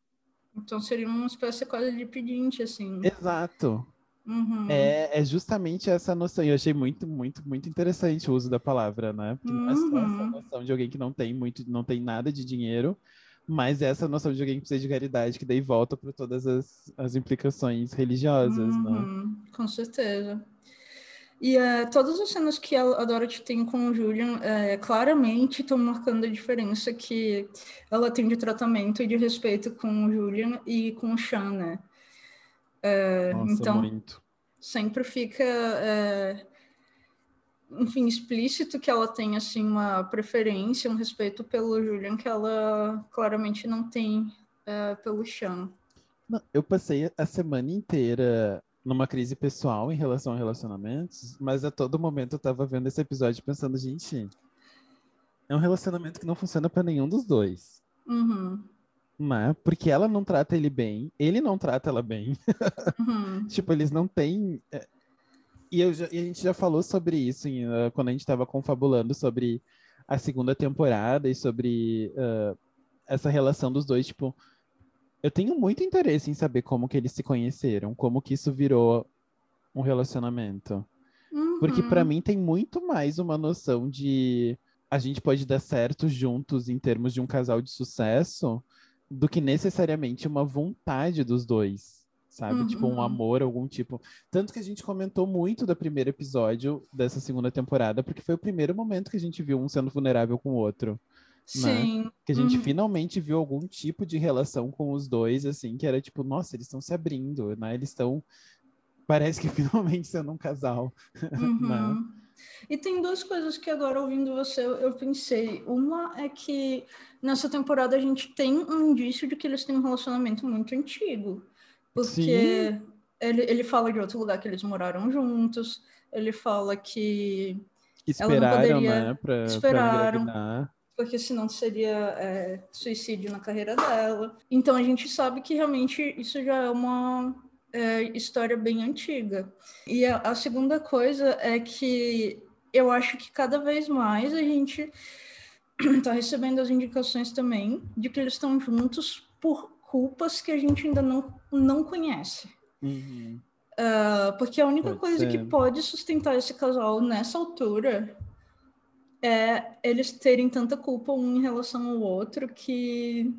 então seria uma espécie quase de pedinte, assim. Exato. Uhum. É, é justamente essa noção. E eu achei muito, muito, muito interessante o uso da palavra, né? Porque não é só essa Uhum. noção de alguém que não tem muito, não tem nada de dinheiro, mas essa noção de alguém que precisa de caridade, que daí volta para todas as, as implicações religiosas, né? Uhum, Com certeza. E é, todas as cenas que a Dorothy tem com o Julian é, claramente estão marcando a diferença que ela tem de tratamento e de respeito com o Julian e com o Sean, né? É, Nossa, então, muito. sempre fica, enfim, explícito que ela tem, assim, uma preferência, um respeito pelo Julian que ela claramente não tem pelo Sean. Eu passei a semana inteira numa crise pessoal em relação a relacionamentos, mas a todo momento eu tava vendo esse episódio pensando, gente, é um relacionamento que não funciona para nenhum dos dois. Uhum. Né? Porque ela não trata ele bem, ele não trata ela bem. Uhum. tipo, eles não têm. é, E, eu já- e a gente já falou sobre isso em, ah, quando a gente estava confabulando sobre a segunda temporada e sobre ah, essa relação dos dois. Tipo, eu tenho muito interesse em saber como que eles se conheceram, como que isso virou um relacionamento. Porque Uhum. pra mim tem muito mais uma noção de a gente pode dar certo juntos em termos de um casal de sucesso do que necessariamente uma vontade dos dois, sabe? Tipo um Uhum. amor, algum tipo. Tanto que a gente comentou muito do primeiro episódio dessa segunda temporada, porque foi o primeiro momento que a gente viu um sendo vulnerável com o outro. Sim. Que a gente Uhum. finalmente viu algum tipo de relação com os dois, assim, que era tipo, nossa, eles estão se abrindo, né? Eles estão. Parece que finalmente sendo um casal. né? Uhum. E tem duas coisas que agora, ouvindo você, eu pensei. Uma é que nessa temporada a gente tem um indício de que eles têm um relacionamento muito antigo. Porque ele, ele fala de outro lugar que eles moraram juntos, ele fala que Esperaram, poderia- né, pra, pra esperaram. engravidar. Porque senão seria é, suicídio na carreira dela. Então a gente sabe que realmente isso já é uma é, história bem antiga. E a, a segunda coisa é que eu acho que cada vez mais a gente está recebendo as indicações também de que eles estão juntos por culpas que a gente ainda não, não conhece. Uhum. Ah, porque a única Pode coisa que ser. pode sustentar esse casal nessa altura é eles terem tanta culpa um em relação ao outro que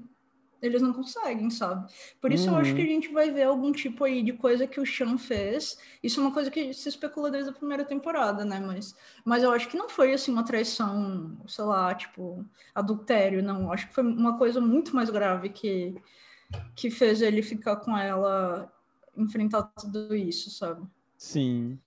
eles não conseguem, sabe? Por isso eu acho que a Uhum. gente vai ver algum tipo aí de coisa que o Sean fez. Isso é uma coisa que se especula desde a primeira temporada, né? Mas, mas eu acho que não foi assim uma traição, sei lá, tipo, adultério, não. Eu acho que foi uma coisa muito mais grave que, que fez ele ficar com ela, enfrentar tudo isso, sabe? Sim.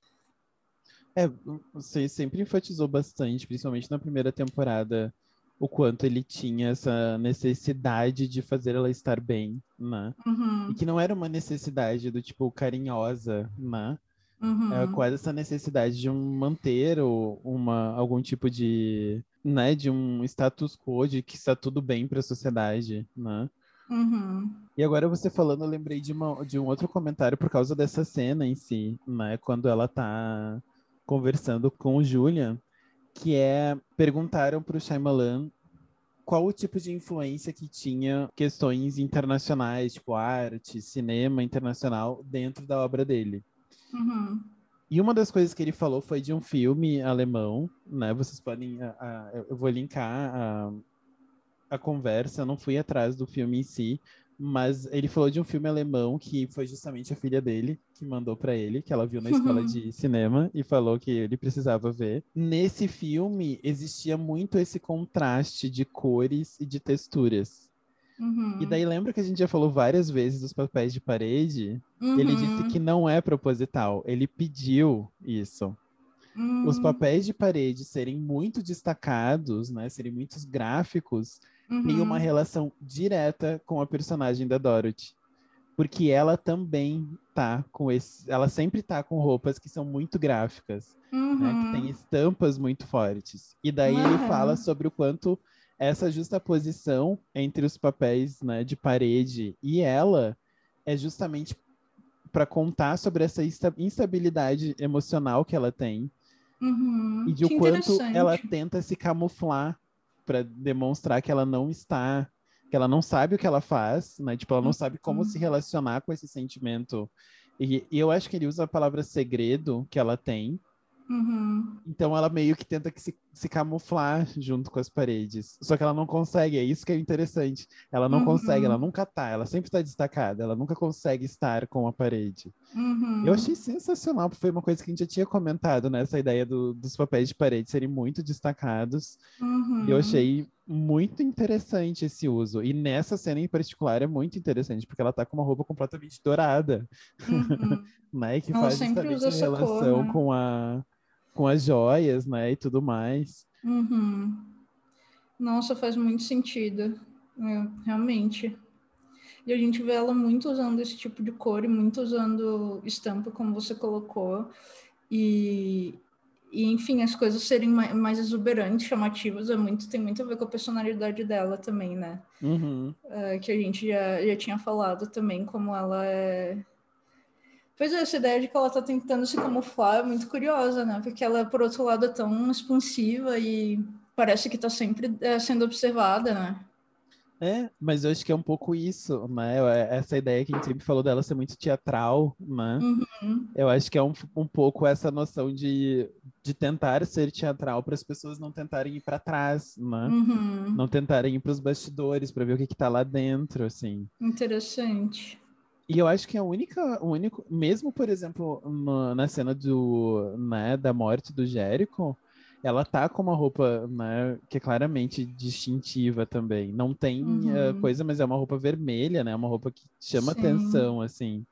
É, você sempre enfatizou bastante, principalmente na primeira temporada, o quanto ele tinha essa necessidade de fazer ela estar bem, né? Uhum, E que não era uma necessidade do tipo carinhosa, né? uhum. É quase essa necessidade de um manter o- uma, algum tipo de, né, de um status quo de que está tudo bem para a sociedade, né? Uhum. E agora você falando, eu lembrei de, uma, de um outro comentário por causa dessa cena em si, né? Quando ela tá conversando com o Julian, que é perguntaram para o Shyamalan qual o tipo de influência que tinha questões internacionais, tipo arte, cinema internacional, dentro da obra dele. Uhum. E uma das coisas que ele falou foi de um filme alemão, né? Vocês podem, a- a- eu vou linkar a, a conversa, eu não fui atrás do filme em si, Mas ele falou de um filme alemão que foi justamente a filha dele que mandou para ele, que ela viu na escola de cinema e falou que ele precisava ver. Nesse filme existia muito esse contraste de cores e de texturas. Uhum. E daí lembra que a gente já falou várias vezes dos papéis de parede? Uhum. Ele disse que não é proposital, ele pediu isso. Uhum. Os papéis de parede serem muito destacados, né, serem muitos gráficos, tem uma Uhum. relação direta com a personagem da Dorothy. Porque ela também tá com esse. Ela sempre tá com roupas que são muito gráficas, né? Que tem Uhum. estampas muito fortes. E daí ele Aham. fala sobre o quanto essa justaposição entre os papéis né, de parede e ela é justamente para contar sobre essa insta- instabilidade emocional que ela tem Uhum. e de o quanto ela tenta se camuflar para demonstrar que ela não está, que ela não sabe o que ela faz, né? Tipo, ela não sabe como Uhum. se relacionar com esse sentimento. E, e eu acho que ele usa a palavra segredo que ela tem. Uhum. Então ela meio que tenta que se, se camuflar junto com as paredes. Só que ela não consegue, é isso que é interessante. Ela não Uhum. consegue, ela nunca tá, ela sempre está destacada, ela nunca consegue estar com a parede. Uhum. Eu achei sensacional, porque foi uma coisa que a gente já tinha comentado, né? Essa ideia do- dos papéis de parede serem muito destacados. Uhum. E eu achei muito interessante esse uso. E nessa cena em particular é muito interessante, porque ela tá com uma roupa completamente dourada, Uhum. né? Que Ela faz justamente usa essa cor, relação né? com, a, com as joias, né? E tudo mais. Uhum. Nossa, faz muito sentido. É, realmente. E a gente vê ela muito usando esse tipo de cor e muito usando estampa, como você colocou. E, e enfim, as coisas serem mais, exuberantes, chamativas, é muito, tem muito a ver com a personalidade dela também, né? Uhum. É, que a gente já, já tinha falado também, como ela é. Pois é, essa ideia de que ela tá tentando se camuflar é muito curiosa, né? Porque ela, por outro lado, é tão expansiva e parece que tá sempre é, sendo observada, né? É, mas eu acho que é um pouco isso, né? É- Essa ideia que a gente sempre falou dela ser muito teatral, né? Uhum, Eu acho que é um, um pouco essa noção de, de tentar ser teatral para as pessoas não tentarem ir para trás, né? uhum. Não tentarem ir para os bastidores para ver o que que tá lá dentro, assim. Interessante. E eu acho que a única, o único, mesmo por exemplo, no- na cena do, né, da morte do Jericho, ela tá com uma roupa, né, que é claramente distintiva também. Não tem Uhum. eh, coisa, mas é uma roupa vermelha, né? Uma roupa que chama Sim. atenção, assim.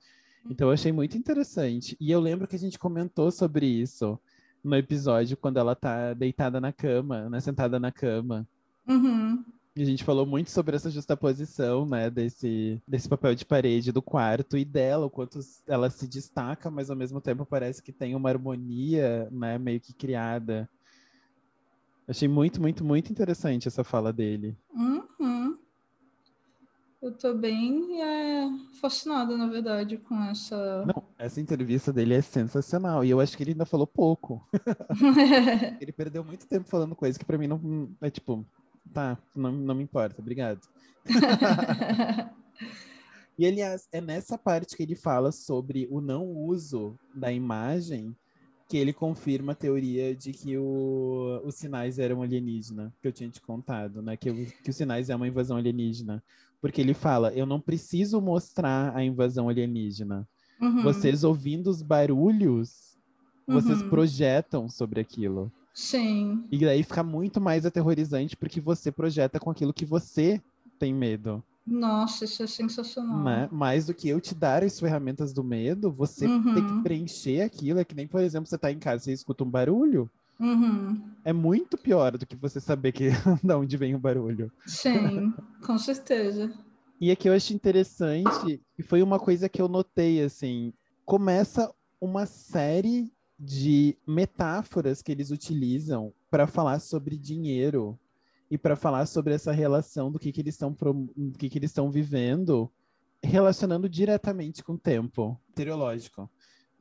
Então eu achei muito interessante. E eu lembro que a gente comentou sobre isso no episódio quando ela tá deitada na cama, né, sentada na cama. Uhum, a gente falou muito sobre essa justaposição, né, desse, desse papel de parede do quarto e dela, o quanto ela se destaca, mas ao mesmo tempo parece que tem uma harmonia, né, meio que criada. Achei muito, muito, muito interessante essa fala dele. uhum. Eu tô bem é, fascinada, na verdade, com essa. Não, essa entrevista dele é sensacional e eu acho que ele ainda falou pouco. Ele perdeu muito tempo falando coisa que pra mim não é tipo, tá, não, não me importa, obrigado. E, aliás, é nessa parte que ele fala sobre o não uso da imagem que ele confirma a teoria de que o- os sinais eram alienígena, que eu tinha te contado, né? Que, que os sinais é uma invasão alienígena. Porque ele fala, eu não preciso mostrar a invasão alienígena. Uhum, Vocês ouvindo os barulhos, vocês Uhum. projetam sobre aquilo. Sim. E daí fica muito mais aterrorizante porque você projeta com aquilo que você tem medo. Nossa, isso é sensacional. né? Mais do que eu te dar as ferramentas do medo, você tem que Uhum. preencher aquilo. É que nem, por exemplo, você tá em casa e escuta um barulho. Uhum. É muito pior do que você saber que da onde vem o barulho. Sim, com certeza. E aqui eu acho interessante, e foi uma coisa que eu notei, assim, começa uma série de metáforas que eles utilizam para falar sobre dinheiro e para falar sobre essa relação do que, que eles estão do que, que eles estão vivendo, relacionando diretamente com o tempo meteorológico,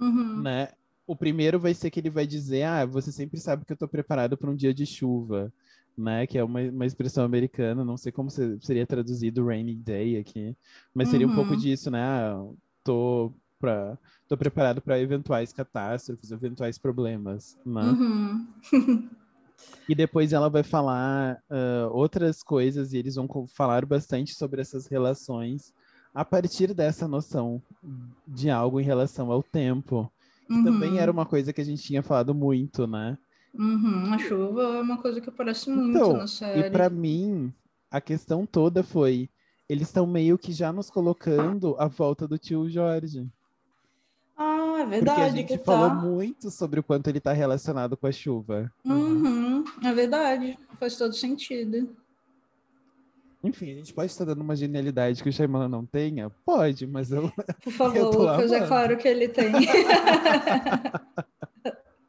Uhum. né? O primeiro vai ser que ele vai dizer, ah, você sempre sabe que eu estou preparado para um dia de chuva, né? Que é uma, uma expressão americana, não sei como se- seria traduzido rainy day aqui, mas seria um pouco Uhum. disso, né? Ah, tô pra, tô preparado para eventuais catástrofes, eventuais problemas, né? Uhum. E depois ela vai falar ah, outras coisas e eles vão falar bastante sobre essas relações a partir dessa noção de algo em relação ao tempo, que uhum. também era uma coisa que a gente tinha falado muito, né? Uhum, a chuva é uma coisa que aparece muito então, na série. E para mim, a questão toda foi: eles estão meio que já nos colocando à volta do tio Jorge. Ah, é verdade. Porque a gente falou tá. muito sobre o quanto ele está relacionado com a chuva. Uhum, é verdade. Faz todo sentido. Enfim, a gente pode estar dando uma genialidade que o Shyamalan não tenha? Pode, mas eu. Por favor, Lucas, é claro que ele tem.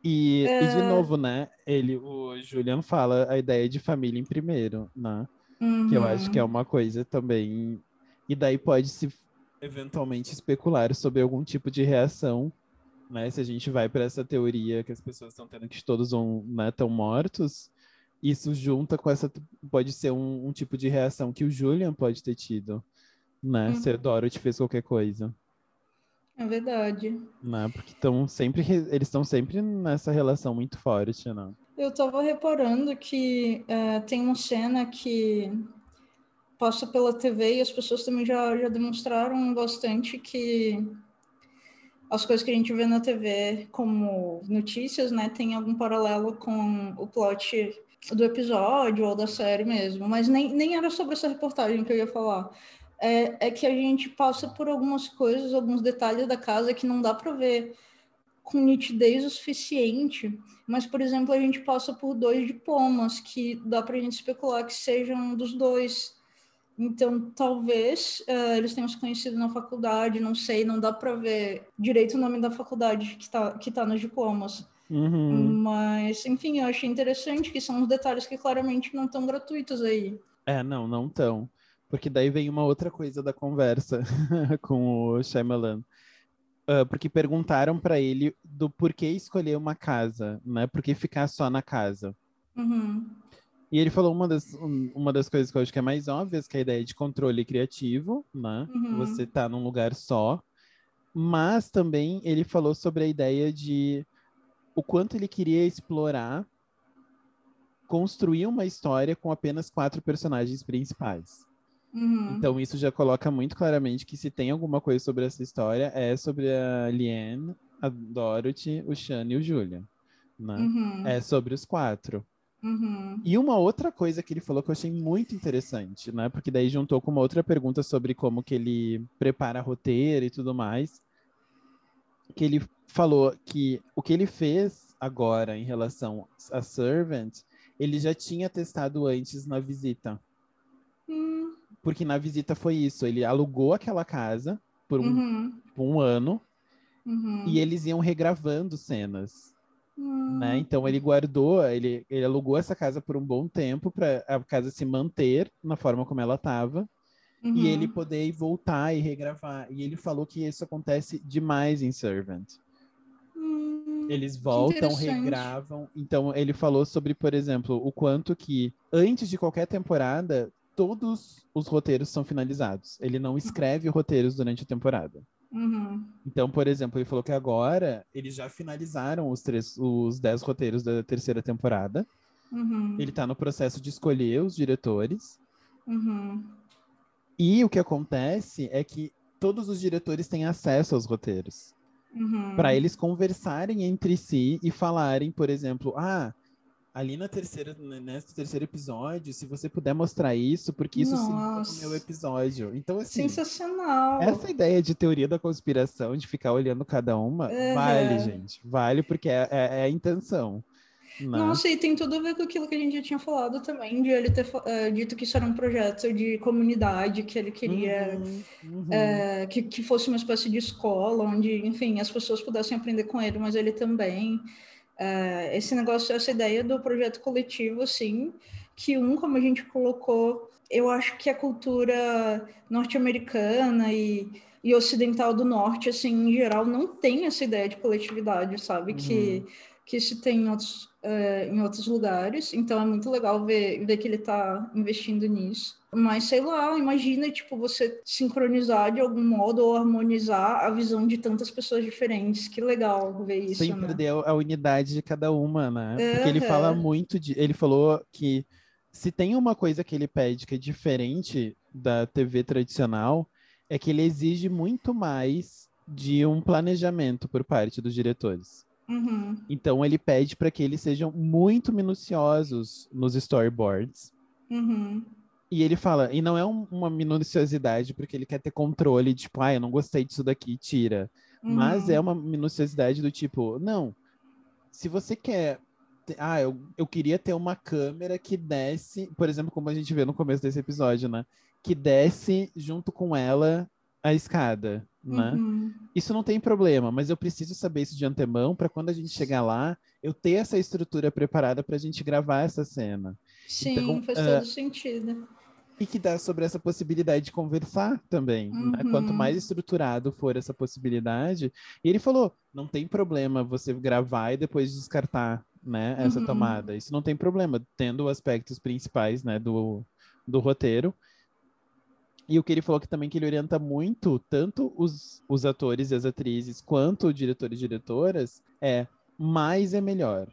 e, é... e, de é. novo, né? Ele, o Julian fala a ideia de família em primeiro, né? Uhum. Que eu acho que é uhum. uma coisa também. E daí pode se eventualmente especular sobre algum tipo de reação, né? Se a gente vai para essa teoria que as pessoas estão tendo que todos vão, né, estão mortos, isso junta com essa pode ser um, um, tipo de reação que o Julian pode ter tido, né? Uhum. Se a Dorothy fez qualquer coisa. É verdade. Né? Porque estão sempre eles estão sempre nessa relação muito forte, né? Eu estava reparando que é, tem uma cena que passa pela TV e as pessoas também já, já demonstraram bastante que as coisas que a gente vê na TV como notícias, né, tem algum paralelo com o plot do episódio ou da série mesmo, mas nem, nem era sobre essa reportagem que eu ia falar. É, é que a gente passa por algumas coisas, alguns detalhes da casa que não dá para ver com nitidez o suficiente, mas, por exemplo, a gente passa por dois diplomas que dá para a gente especular que sejam dos dois então, talvez uh, eles tenham se conhecido na faculdade, não sei, não dá para ver direito o nome da faculdade que está que tá nos diplomas. Uhum. Mas, enfim, eu achei interessante que são uns detalhes que claramente não estão gratuitos aí. É, não, não estão. Porque daí vem uma outra coisa da conversa com o Shyamalan. Uh, porque perguntaram para ele do porquê escolher uma casa, né? Por que ficar só na casa. Uhum. E ele falou uma das, uma das coisas que eu acho que é mais óbvias, que é a ideia de controle criativo, né? Uhum. Você tá num lugar só. Mas também ele falou sobre a ideia de o quanto ele queria explorar construir uma história com apenas quatro personagens principais. Uhum. Então isso já coloca muito claramente que se tem alguma coisa sobre essa história é sobre a Liane, a Dorothy, o Sean e o Julian. Né? Uhum. É sobre os quatro. Uhum. E uma outra coisa que ele falou que eu achei muito interessante, né? Porque daí juntou com uma outra pergunta sobre como que ele prepara roteiro e tudo mais. Que ele falou que o que ele fez agora em relação a Servant, ele já tinha testado antes na visita. Uhum. Porque na visita foi isso, ele alugou aquela casa por um, uhum. por um ano uhum. e eles iam regravando cenas. Né? Então ele guardou, ele, ele alugou essa casa por um bom tempo para a casa se manter na forma como ela estava uhum. e ele poder voltar e regravar. E ele falou que isso acontece demais em Servant. Hum, Eles voltam, regravam. Então ele falou sobre, por exemplo, o quanto que antes de qualquer temporada todos os roteiros são finalizados. Ele não escreve roteiros durante a temporada. Uhum. Então, por exemplo, ele falou que agora eles já finalizaram os, três, os dez roteiros da terceira temporada. Uhum. Ele está no processo de escolher os diretores. Uhum. E o que acontece é que todos os diretores têm acesso aos roteiros. Uhum. Para eles conversarem entre si e falarem, por exemplo, ah, ali na terceira, nesse terceiro episódio, se você puder mostrar isso, porque isso Nossa. se no meu episódio. Então, assim. Sensacional. Essa ideia de teoria da conspiração, de ficar olhando cada uma, é. vale, gente. Vale, porque é, é, é a intenção. Né? Nossa, e tem tudo a ver com aquilo que a gente já tinha falado também, de ele ter uh, dito que isso era um projeto de comunidade, que ele queria uhum, uhum. Uh, que, que fosse uma espécie de escola, onde, enfim, as pessoas pudessem aprender com ele, mas ele também. Uh, esse negócio, essa ideia do projeto coletivo, assim, que um, como a gente colocou, eu acho que a cultura norte-americana e, e ocidental do norte, assim, em geral, não tem essa ideia de coletividade, sabe? Uhum. Que, que se tem em outros, uh, em outros lugares, então é muito legal ver, ver que ele está investindo nisso. Mas sei lá, imagina tipo você sincronizar de algum modo ou harmonizar a visão de tantas pessoas diferentes. Que legal ver isso. Sem né? perder a unidade de cada uma, né? Porque ele fala muito de. Ele falou que se tem uma coisa que ele pede que é diferente da TV tradicional, é que ele exige muito mais de um planejamento por parte dos diretores. Uhum. Então ele pede para que eles sejam muito minuciosos nos storyboards. Uhum. E ele fala, e não é um, uma minuciosidade porque ele quer ter controle, tipo, ah, eu não gostei disso daqui, tira. Uhum. Mas é uma minuciosidade do tipo, não, se você quer. Ah, eu, eu queria ter uma câmera que desce, por exemplo, como a gente vê no começo desse episódio, né? Que desce junto com ela a escada, né? Uhum. Isso não tem problema, mas eu preciso saber isso de antemão para quando a gente chegar lá, eu ter essa estrutura preparada para a gente gravar essa cena. Sim, Então, faz é, todo sentido. E que dá sobre essa possibilidade de conversar também. né? Uhum. Quanto mais estruturado for essa possibilidade. E ele falou: não tem problema você gravar e depois descartar né, essa Uhum. tomada. Isso não tem problema, tendo os aspectos principais né, do, do roteiro. E o que ele falou que também que ele orienta muito, tanto os, os atores e as atrizes, quanto diretores e diretoras, é mais é melhor.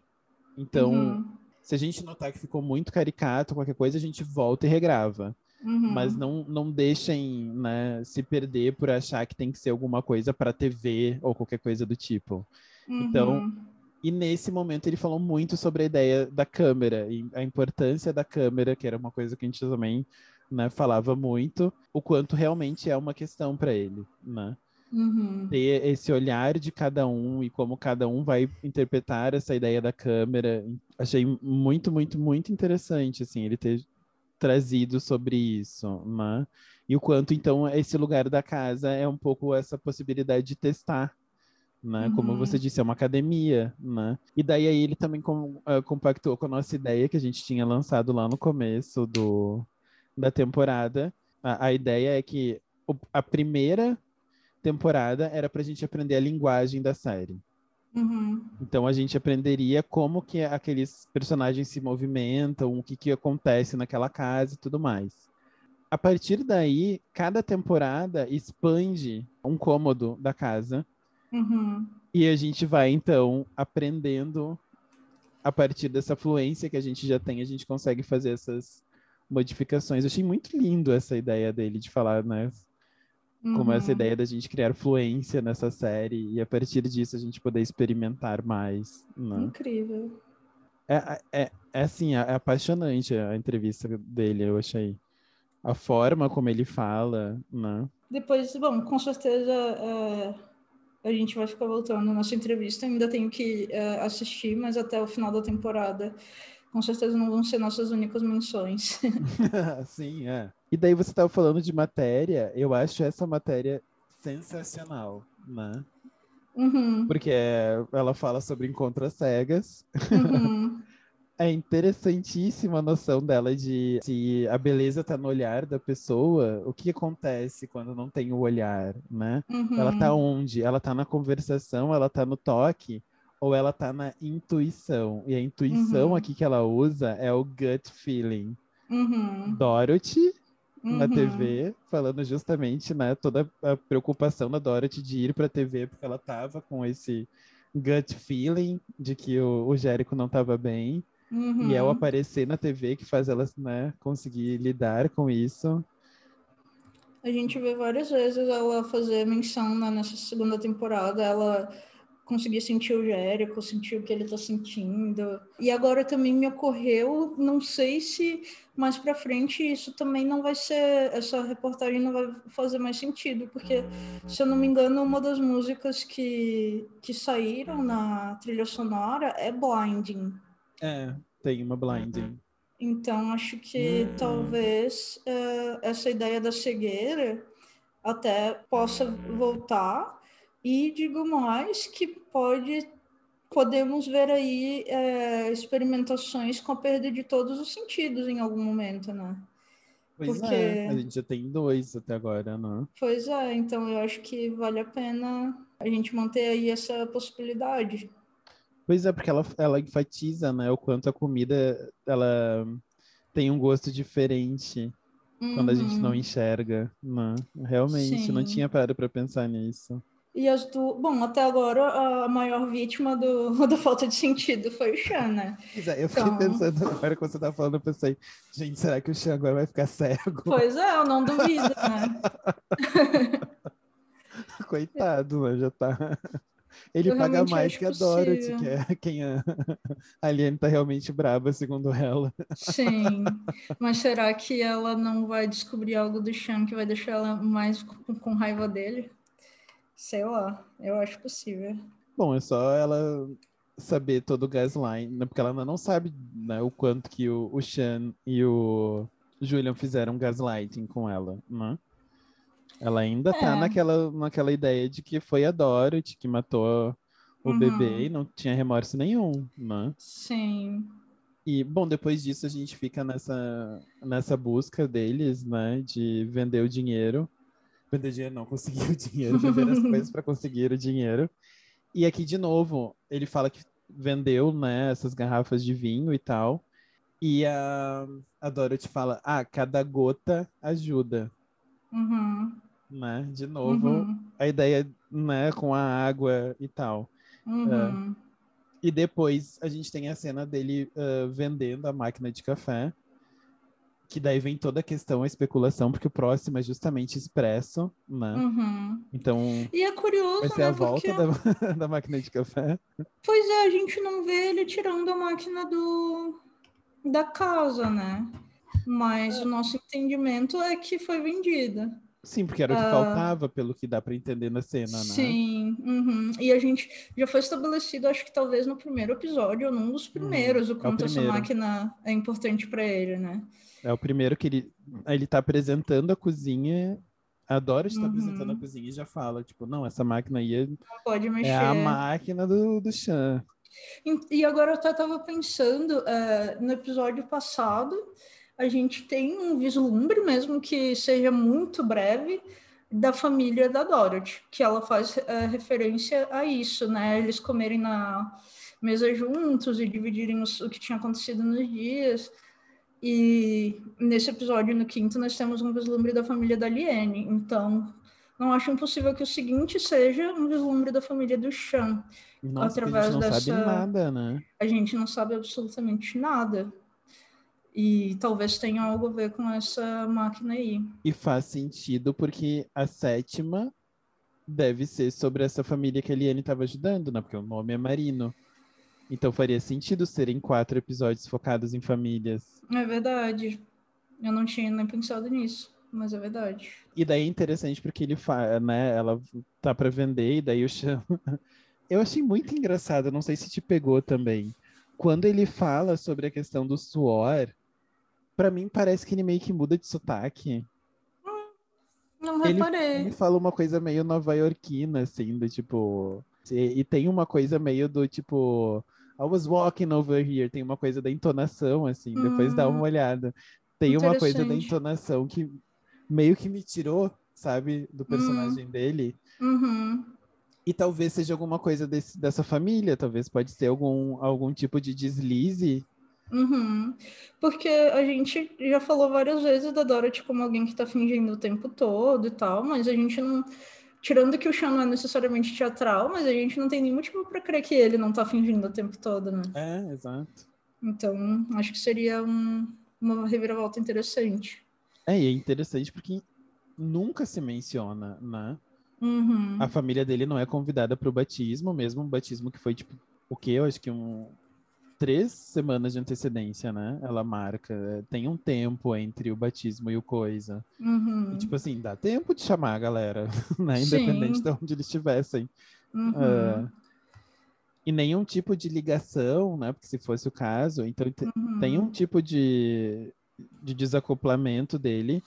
Então, Uhum. se a gente notar que ficou muito caricato, qualquer coisa, a gente volta e regrava. Uhum. Mas não, não deixem né, se perder por achar que tem que ser alguma coisa para TV ou qualquer coisa do tipo. então, Uhum. E nesse momento ele falou muito sobre a ideia da câmera e a importância da câmera, que era uma coisa que a gente também né, falava muito, o quanto realmente é uma questão para ele, né? Uhum. Ter esse olhar de cada um e como cada um vai interpretar essa ideia da câmera. Achei muito, muito, muito interessante, assim, ele ter trazido sobre isso, né? E o quanto, então, esse lugar da casa é um pouco essa possibilidade de testar, né? Como Uhum. você disse, é uma academia, né? E daí aí ele também com- ah, compactou com a nossa ideia que a gente tinha lançado lá no começo do, da temporada. A, a ideia é que o- a primeira temporada era para a gente aprender a linguagem da série. Uhum. Então a gente aprenderia como que aqueles personagens se movimentam, o que, que acontece naquela casa e tudo mais. A partir daí, cada temporada expande um cômodo da casa Uhum. e a gente vai então aprendendo a partir dessa fluência que a gente já tem, a gente consegue fazer essas modificações. Eu achei muito lindo essa ideia dele de falar, né? Como essa Uhum. ideia da gente criar fluência nessa série e a partir disso a gente poder experimentar mais, né? Incrível. É, é, é assim, é, é apaixonante a entrevista dele, eu achei. A forma como ele fala, né? Depois, bom, com certeza é, a gente vai ficar voltando na nossa entrevista. Ainda tenho que é, assistir, mas até o final da temporada, com certeza não vão ser nossas únicas menções. Sim, é. E daí você estava falando de matéria, eu acho essa matéria sensacional, né? Uhum, Porque é- ela fala sobre encontros cegas. uhum, É interessantíssima a noção dela de se a beleza tá no olhar da pessoa, o que acontece quando não tem o olhar, né? uhum. Ela tá onde? Ela tá na conversação, ela tá no toque, ou ela tá na intuição? E a intuição Uhum. aqui que ela usa é o gut feeling. Uhum, Dorothy na uhum. TV, falando justamente, né, toda a preocupação da Dorothy de ir pra TV, porque ela tava com esse gut feeling de que o, o Jérico não tava bem. Uhum. E é o aparecer na TV que faz ela, né, conseguir lidar com isso. A gente vê várias vezes ela fazer menção né, nessa segunda temporada, ela conseguir sentir o Jérico, sentir o que ele tá sentindo. E agora também me ocorreu, não sei se mais pra frente isso também não vai ser, essa reportagem não vai fazer mais sentido, porque, se eu não me engano, uma das músicas que, que saíram na trilha sonora é Blinding. É, tem uma blinding. Então, acho que Hum. talvez eh, essa ideia da cegueira até possa voltar. E digo mais que pode podemos ver aí eh, experimentações com a perda de todos os sentidos em algum momento, né? Pois Porque- é, a gente já tem dois até agora, né? Pois é, então eu acho que vale a pena a gente manter aí essa possibilidade. Pois é, porque ela, ela enfatiza, né, o quanto a comida, ela tem um gosto diferente quando a gente não Uhum. enxerga, né? Realmente, não Sim. tinha parado pra pensar nisso. E as do... Bom, até agora a maior vítima do, da falta de sentido foi o Chan, né? É, eu fiquei então... pensando, agora que você tá falando, eu pensei, gente, será que o Chan agora vai ficar cego? Pois é, eu não duvido, né? Coitado, né? Já tá. Ele eu paga mais que a Dorothy, que é quem a Aliene tá realmente brava, segundo ela. Sim, mas será que ela não vai descobrir algo do Chan que vai deixar ela mais com, com raiva dele? Sei lá, eu acho possível. Bom, é só ela saber todo o gaslight, né? porque ela ainda não sabe né, o quanto que o, o Sean e o Julian fizeram gaslighting com ela, né? Ela ainda tá é. tá naquela, naquela ideia de que foi a Dorothy que matou o uhum. bebê e não tinha remorso nenhum, né? Sim. E, bom, depois disso a gente fica nessa, nessa busca deles, né? De vender o dinheiro Vender dinheiro não, conseguir o dinheiro, vender as coisas para conseguir o dinheiro. E aqui, de novo, ele fala que vendeu, né, essas garrafas de vinho e tal. E a, a Dorothy fala, ah, cada gota ajuda. Uhum. Né? De novo, uhum. a ideia, né, com a água e tal. Uhum. Uh, e depois a gente tem a cena dele uh, vendendo a máquina de café que daí vem toda a questão, a especulação, porque o próximo é justamente expresso, né? Uhum. Então. E é curioso, vai ser né? a volta porque... da, da máquina de café. Pois é, a gente não vê ele tirando a máquina do da casa, né? Mas o nosso entendimento é que foi vendida. Sim, porque era o que uh, faltava, pelo que dá para entender na cena, né? Sim, uhum. e a gente já foi estabelecido, acho que talvez no primeiro episódio, ou num dos primeiros, uhum. o quanto é o essa máquina é importante para ele, né? É o primeiro que ele, ele tá apresentando a cozinha. A Dora está uhum. apresentando a cozinha e já fala, tipo, não, essa máquina aí é, pode mexer. é a máquina do, do Chan. E agora eu estava pensando, uh, no episódio passado, a gente tem um vislumbre, mesmo que seja muito breve, da família da Dorothy, que ela faz uh, referência a isso, né? Eles comerem na mesa juntos e dividirem os, o que tinha acontecido nos dias. E nesse episódio, no quinto, nós temos um vislumbre da família da Liene. Então, não acho impossível que o seguinte seja um vislumbre da família do Chan. Nossa, através a gente não dessa... sabe nada, né? A gente não sabe absolutamente nada. E talvez tenha algo a ver com essa máquina aí. E faz sentido porque a sétima deve ser sobre essa família que a Liane estava ajudando, né? Porque o nome é Marino. Então faria sentido serem quatro episódios focados em famílias. É verdade. Eu não tinha nem pensado nisso, mas é verdade. E daí é interessante porque ele fala, né? Ela tá para vender e daí eu chamo. eu achei muito engraçado, não sei se te pegou também. Quando ele fala sobre a questão do suor, para mim parece que ele meio que muda de sotaque. Hum, não reparei. Ele, ele fala uma coisa meio nova-iorquina, assim, do tipo. E, e tem uma coisa meio do tipo I was walking over here. Tem uma coisa da entonação, assim, depois dá uma hum. olhada. Tem uma coisa da entonação que meio que me tirou, sabe, do personagem dele. Uhum. E talvez seja alguma coisa desse, dessa família, talvez pode ser algum, algum tipo de deslize. Uhum. Porque a gente já falou várias vezes da Dorothy como alguém que tá fingindo o tempo todo e tal, mas a gente não tirando que o Sean não é necessariamente teatral, mas a gente não tem nenhum motivo para crer que ele não tá fingindo o tempo todo, né? É, exato. Então, acho que seria um, uma reviravolta interessante. É, e é interessante porque nunca se menciona, né? Uhum. A família dele não é convidada para o batismo, mesmo um batismo que foi tipo o quê? Eu acho que um três semanas de antecedência, né? Ela marca. É, tem um tempo entre o batismo e o coisa. Uhum. E, tipo assim, dá tempo de chamar a galera, né? Independente Sim. de onde eles estivessem. Uhum. Uh, e nenhum tipo de ligação, né? Porque se fosse o caso, então uhum. tem um tipo de, de desacoplamento dele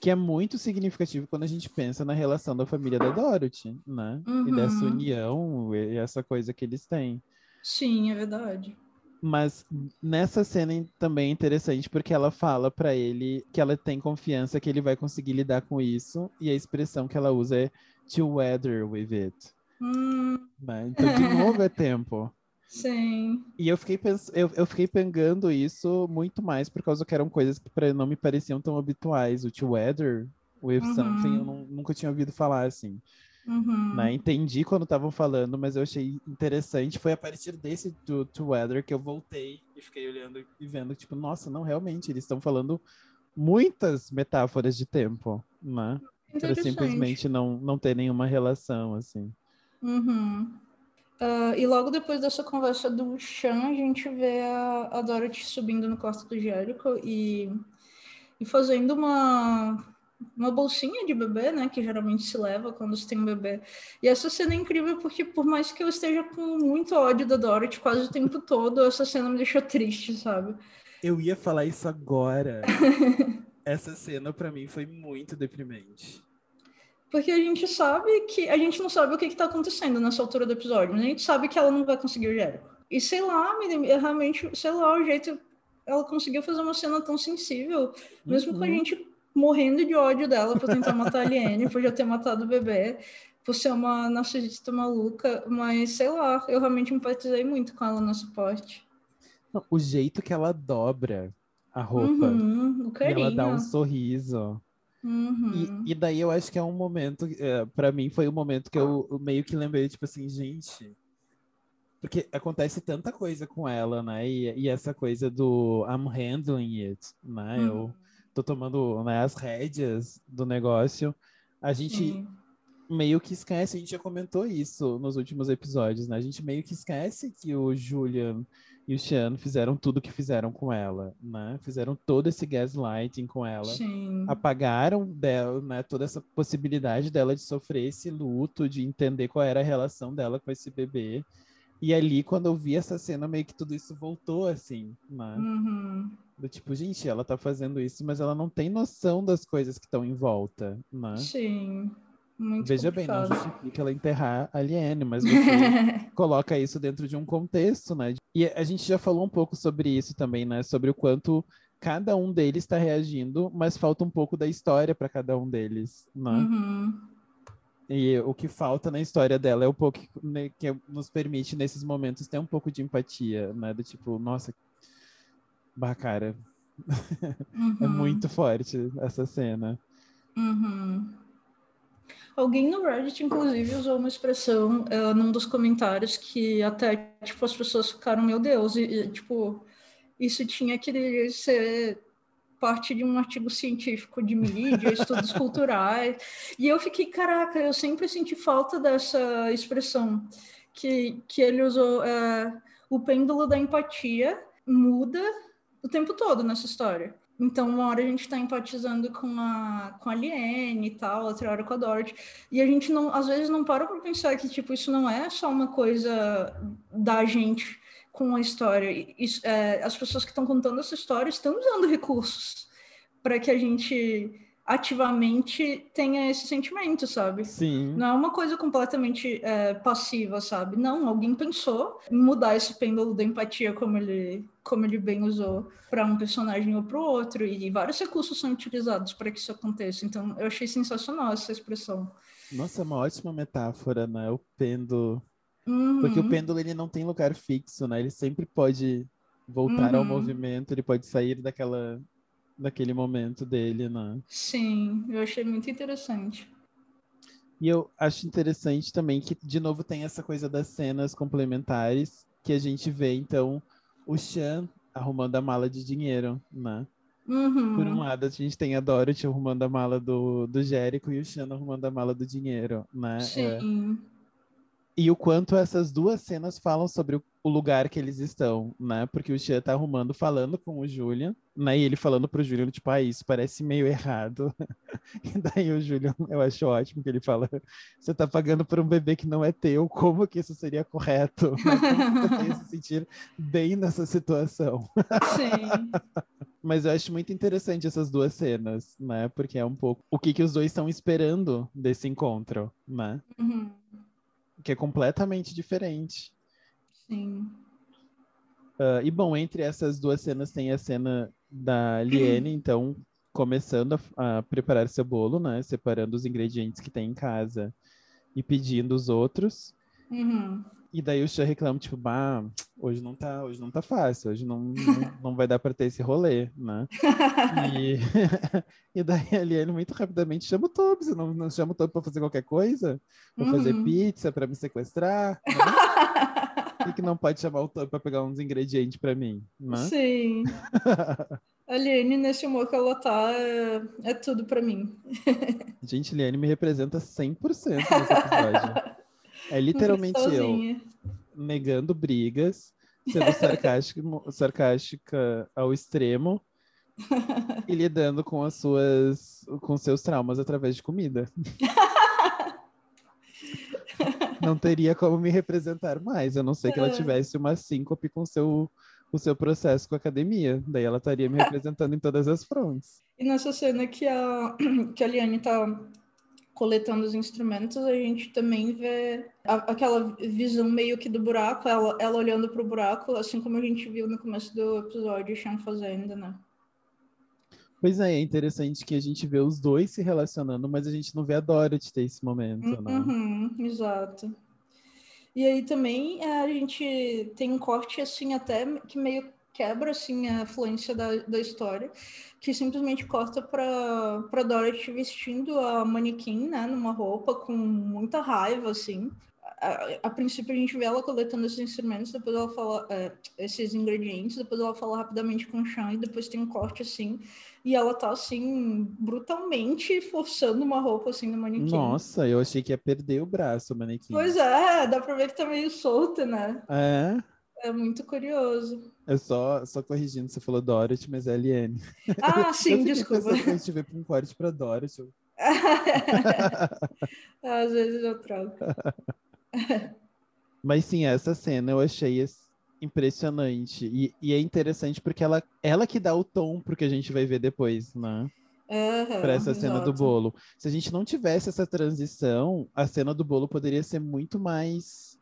que é muito significativo quando a gente pensa na relação da família da Dorothy, né? E dessa uhum. união e essa coisa que eles têm. Sim, é verdade. Mas nessa cena também é interessante porque ela fala para ele que ela tem confiança que ele vai conseguir lidar com isso e a expressão que ela usa é to weather with it. Hum. Né? Então, de novo, é tempo. Sim. E eu fiquei, pens... eu, eu fiquei pegando isso muito mais por causa que eram coisas que não me pareciam tão habituais. O to weather with uhum. something eu não, nunca tinha ouvido falar assim. Uhum. Né? Entendi quando estavam falando, mas eu achei interessante. Foi a partir desse do To Weather que eu voltei e fiquei olhando e vendo, tipo, nossa, não, realmente, eles estão falando muitas metáforas de tempo, né? Para simplesmente não, não ter nenhuma relação, assim. Uhum. Uh, e logo depois dessa conversa do Chan, a gente vê a, a Dorothy subindo no quarto do Jericho e, e fazendo uma uma bolsinha de bebê, né, que geralmente se leva quando se tem um bebê. E essa cena é incrível porque por mais que eu esteja com muito ódio da Dorothy quase o tempo todo, essa cena me deixou triste, sabe? Eu ia falar isso agora. essa cena para mim foi muito deprimente. Porque a gente sabe que a gente não sabe o que está acontecendo nessa altura do episódio, mas a gente sabe que ela não vai conseguir o Jericho. E sei lá, realmente, sei lá, o jeito ela conseguiu fazer uma cena tão sensível, mesmo uhum. com a uhum. gente morrendo de ódio dela por tentar matar a Aliene, por já ter matado o bebê, por ser uma narcisista maluca, mas sei lá, eu realmente empatizei muito com ela no suporte. O jeito que ela dobra a roupa, uhum, e ela dá um sorriso. Uhum. E, e, daí eu acho que é um momento, é, para mim foi um momento que eu, eu meio que lembrei, tipo assim, gente, porque acontece tanta coisa com ela, né? E, e essa coisa do I'm handling it, né? Uhum. Eu tô tomando né, as rédeas do negócio, a gente Sim. meio que esquece, a gente já comentou isso nos últimos episódios, né? A gente meio que esquece que o Julian e o Sean fizeram tudo o que fizeram com ela, né? Fizeram todo esse gaslighting com ela. Sim. Apagaram dela, né, toda essa possibilidade dela de sofrer esse luto, de entender qual era a relação dela com esse bebê. E ali, quando eu vi essa cena, meio que tudo isso voltou, assim, né? Uhum. Do tipo, gente, ela tá fazendo isso, mas ela não tem noção das coisas que estão em volta, né? Sim. Muito Veja complicado. bem, não justifica ela enterrar Aliene, mas você coloca isso dentro de um contexto, né? E a gente já falou um pouco sobre isso também, né? Sobre o quanto cada um deles está reagindo, mas falta um pouco da história para cada um deles, né? Uhum. E o que falta na história dela é o pouco né, que nos permite nesses momentos ter um pouco de empatia, né? Do tipo, nossa, Bah, cara. Uhum. é muito forte essa cena. Uhum. Alguém no Reddit, inclusive, usou uma expressão uh, num dos comentários que até, tipo, as pessoas ficaram, meu Deus, e, e, tipo, isso tinha que ser parte de um artigo científico de mídia, estudos culturais. E eu fiquei, caraca, eu sempre senti falta dessa expressão que, que ele usou. Uh, o pêndulo da empatia muda o tempo todo nessa história. Então, uma hora a gente está empatizando com a, com a Liane e tal, outra hora com a Dorothy. E a gente, não, às vezes, não para para pensar que, tipo, isso não é só uma coisa da gente com a história. Isso, é, as pessoas que estão contando essa história estão usando recursos para que a gente ativamente tenha esse sentimento, sabe? Sim. Não é uma coisa completamente é, passiva, sabe? Não, alguém pensou em mudar esse pêndulo da empatia, como ele, como ele bem usou, para um personagem ou para o outro, e vários recursos são utilizados para que isso aconteça. Então, eu achei sensacional essa expressão. Nossa, é uma ótima metáfora, né? O pêndulo. Uhum. Porque o pêndulo ele não tem lugar fixo, né? Ele sempre pode voltar uhum. ao movimento, ele pode sair daquela daquele momento dele, né? Sim, eu achei muito interessante. E eu acho interessante também que, de novo, tem essa coisa das cenas complementares que a gente vê, então, o Chan arrumando a mala de dinheiro, né? Uhum. Por um lado, a gente tem a Dorothy arrumando a mala do, do Jérico e o Chan arrumando a mala do dinheiro, né? Sim. É e o quanto essas duas cenas falam sobre o, o lugar que eles estão, né? Porque o Xia tá arrumando, falando com o Julian, né? E ele falando pro Julian, tipo, ah, isso parece meio errado. e daí o Julian, eu acho ótimo que ele fala, você tá pagando por um bebê que não é teu, como que isso seria correto? Como você se sentir bem nessa situação? Sim. Mas eu acho muito interessante essas duas cenas, né? Porque é um pouco o que, que os dois estão esperando desse encontro, né? Uhum que é completamente diferente. Sim. Uh, e bom, entre essas duas cenas tem a cena da Liene, então, começando a, a, preparar seu bolo, né? Separando os ingredientes que tem em casa e pedindo os outros. Uhum. e daí o Chan reclama, tipo, bah, hoje não tá, hoje não tá fácil, hoje não, não, não vai dar para ter esse rolê, né? E, e daí a Liane muito rapidamente chama o Toby, não, não chama o Toby para fazer qualquer coisa? Pra uhum. fazer pizza, para me sequestrar? Né? Que não pode chamar o Toby para pegar uns ingredientes para mim? Né? Sim. A Liane, nesse humor que ela tá, é, é tudo para mim. Gente, Liane me representa 100% nesse episódio. É literalmente eu negando brigas, sendo sarcástica, sarcástica ao extremo e lidando com as suas com seus traumas através de comida. Não teria como me representar mais, a não ser que ela é. tivesse uma síncope com seu o seu processo com a academia. Daí ela estaria me representando em todas as frontes. E nessa cena que a, que a Liane tá coletando os instrumentos, a gente também vê a, aquela visão meio que do buraco, ela, ela olhando para o buraco, assim como a gente viu no começo do episódio, Sean fazendo, né? Pois é, é interessante que a gente vê os dois se relacionando, mas a gente não vê a Dorothy ter esse momento, né? Uhum, exato. E aí também a gente tem um corte assim até que meio quebra assim a fluência da, da história, que simplesmente corta para para Dorothy vestindo a manequim, né, numa roupa com muita raiva assim. A, a, princípio a gente vê ela coletando esses instrumentos, depois ela fala é, esses ingredientes, depois ela fala rapidamente com o chão e depois tem um corte assim e ela tá assim brutalmente forçando uma roupa assim no manequim. Nossa, eu achei que ia perder o braço o manequim. Pois é, dá pra ver que tá meio solta, né? É. É muito curioso. É só, só corrigindo, você falou Dorothy, mas é LN. Ah, sim, desculpa. Gente ver um corte pra Dorothy. Às vezes eu troco. Mas sim, essa cena eu achei impressionante. E, e, é interessante porque ela, ela que dá o tom pro que a gente vai ver depois, né? Uhum, para essa cena do bolo. Se a gente não tivesse essa transição, a cena do bolo poderia ser muito mais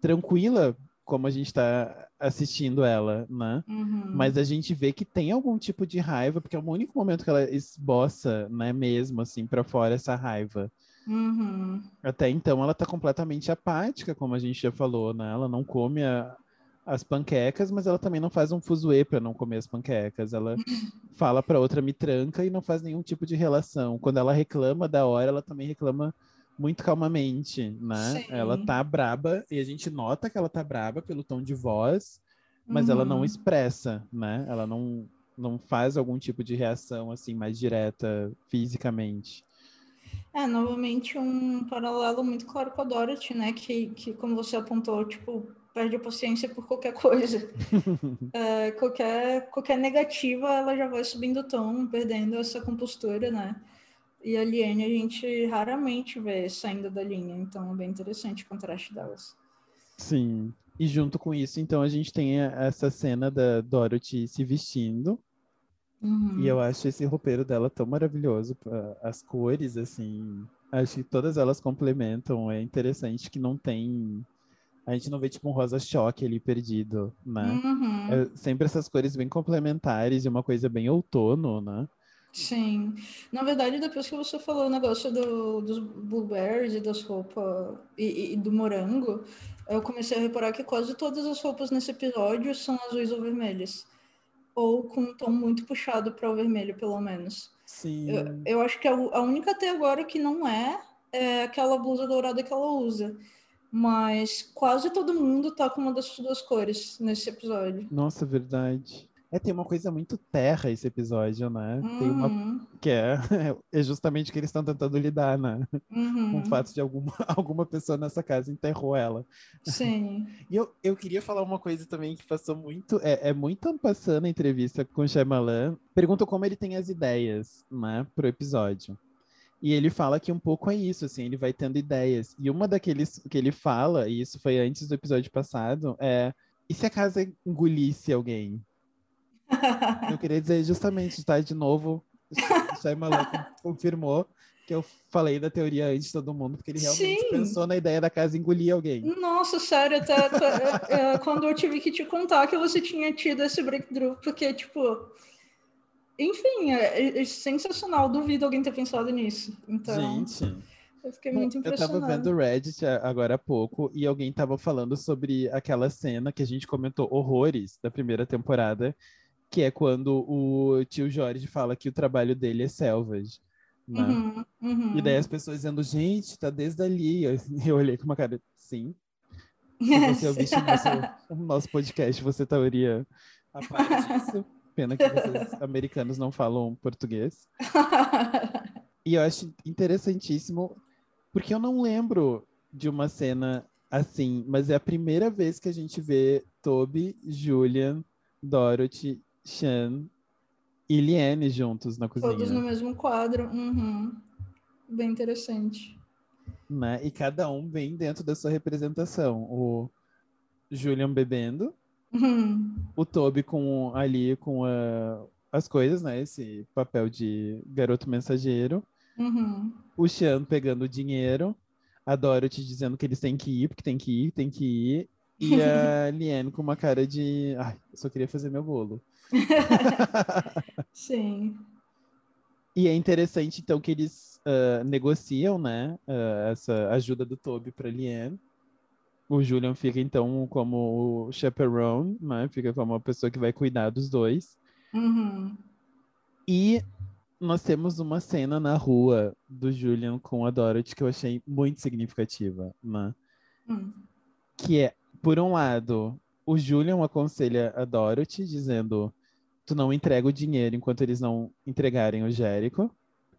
tranquila, como a gente está assistindo ela, né? Uhum. Mas a gente vê que tem algum tipo de raiva, porque é o único momento que ela esboça, né, mesmo assim, para fora essa raiva. Uhum. Até então ela tá completamente apática, como a gente já falou, né? Ela não come a, as panquecas, mas ela também não faz um fuzuê para não comer as panquecas. Ela fala para outra me tranca e não faz nenhum tipo de relação. Quando ela reclama da hora, ela também reclama muito calmamente, né? Sim. Ela tá braba e a gente nota que ela tá braba pelo tom de voz, mas uhum. ela não uhum. expressa, né? Ela não não faz algum tipo de reação assim mais direta fisicamente. É, novamente um paralelo muito claro com a Dorothy, né? Que, que como você apontou, tipo, perde a paciência por qualquer coisa. é, qualquer, qualquer negativa, ela já vai subindo o tom, perdendo essa compostura, né? E a Liane a gente raramente vê saindo da linha, então é bem interessante o contraste delas. Sim. E junto com isso, então, a gente tem essa cena da Dorothy se vestindo. Uhum. E eu acho esse roupeiro dela tão maravilhoso. As cores, assim. Acho que todas elas complementam. É interessante que não tem a gente não vê tipo um rosa choque ali perdido, né? Uhum. É sempre essas cores bem complementares e uma coisa bem outono, né? Sim. Na verdade, depois que você falou o negócio do, dos blueberries e das roupas e, e, do morango, eu comecei a reparar que quase todas as roupas nesse episódio são azuis ou vermelhas. Ou com um tom muito puxado para o vermelho, pelo menos. Sim. Eu, eu acho que a, a única até agora que não é é aquela blusa dourada que ela usa mas quase todo mundo tá com uma das duas cores nesse episódio. Nossa, verdade. É, tem uma coisa muito terra esse episódio, né? Uhum. Tem uma uhum. que é, é justamente o que eles estão tentando lidar, né? Uhum. Com o fato de alguma, alguma pessoa nessa casa enterrou ela. Sim. E eu, eu queria falar uma coisa também que passou muito, é, é muito passando a entrevista com o Shyamalan. Pergunta como ele tem as ideias, né, pro episódio. E ele fala que um pouco é isso, assim, ele vai tendo ideias. E uma daqueles que ele fala, e isso foi antes do episódio passado, é: e se a casa engolisse alguém? Eu queria dizer justamente, tá? De novo, o Shyamalan confirmou que eu falei da teoria antes de todo mundo, porque ele realmente Sim. pensou na ideia da casa engolir alguém. Nossa, sério, até, até quando eu tive que te contar que você tinha tido esse breakthrough, porque, tipo, enfim, é, é, é, sensacional. Duvido alguém ter pensado nisso. Então, Gente. Eu fiquei muito impressionada. Eu tava vendo o Reddit agora há pouco e alguém tava falando sobre aquela cena que a gente comentou horrores da primeira temporada, que é quando o tio Jorge fala que o trabalho dele é selvage. Né? Uhum, uhum. E daí as pessoas dizendo, gente, tá desde ali. Eu, eu olhei com uma cara, sim. Se você ouvisse o nosso, o nosso podcast, você estaria a parte disso. Pena que vocês americanos não falam português. e eu acho interessantíssimo, porque eu não lembro de uma cena assim, mas é a primeira vez que a gente vê Toby, Julian, Dorothy, Sean e Liane juntos na cozinha. Todos no mesmo quadro. Uhum. Bem interessante. Né? E cada um vem dentro da sua representação. O Julian bebendo, Uhum. O Toby com ali com a, as coisas, né? Esse papel de garoto mensageiro. Uhum. O Sean pegando o dinheiro. A Dorothy dizendo que eles têm que ir, porque tem que ir, tem que ir. E a Liane com uma cara de. Ai, eu só queria fazer meu bolo. Sim. E é interessante, então, que eles uh, negociam, né? Uh, essa ajuda do Toby para Liane. O Julian fica, então, como o chaperone, né? Fica como a pessoa que vai cuidar dos dois. Uhum. E nós temos uma cena na rua do Julian com a Dorothy que eu achei muito significativa, né? Uhum. Que é, por um lado, o Julian aconselha a Dorothy, dizendo tu não entrega o dinheiro enquanto eles não entregarem o Jérico.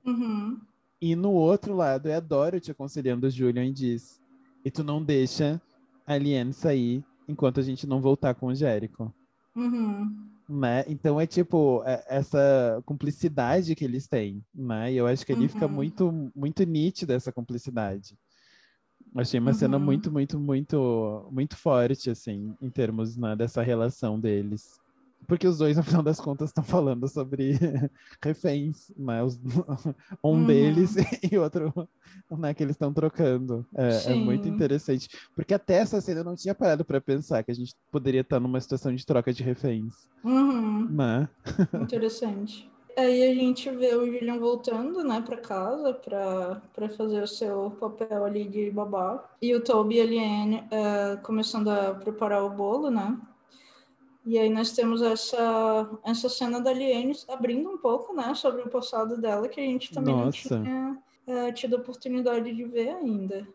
Uhum. E no outro lado é a Dorothy aconselhando o Julian e diz e tu não deixa a Liane sair enquanto a gente não voltar com o Jérico. Uhum. Né? Então é tipo é, essa cumplicidade que eles têm, né? E eu acho que ali uhum. fica muito muito nítida essa cumplicidade. Achei uma uhum. cena muito muito muito muito forte assim em termos né, dessa relação deles porque os dois, no final das contas, estão falando sobre reféns, né? Os, um uhum. deles e outro, né, que eles estão trocando. É, é, muito interessante. Porque até essa cena eu não tinha parado para pensar que a gente poderia estar numa situação de troca de reféns. Uhum. Né? Interessante. Aí a gente vê o Julian voltando, né, para casa para fazer o seu papel ali de babá. E o Toby e a Liane uh, começando a preparar o bolo, né? E aí nós temos essa, essa cena da Liane abrindo um pouco, né, sobre o passado dela, que a gente também Nossa. não tinha é, tido a oportunidade de ver ainda.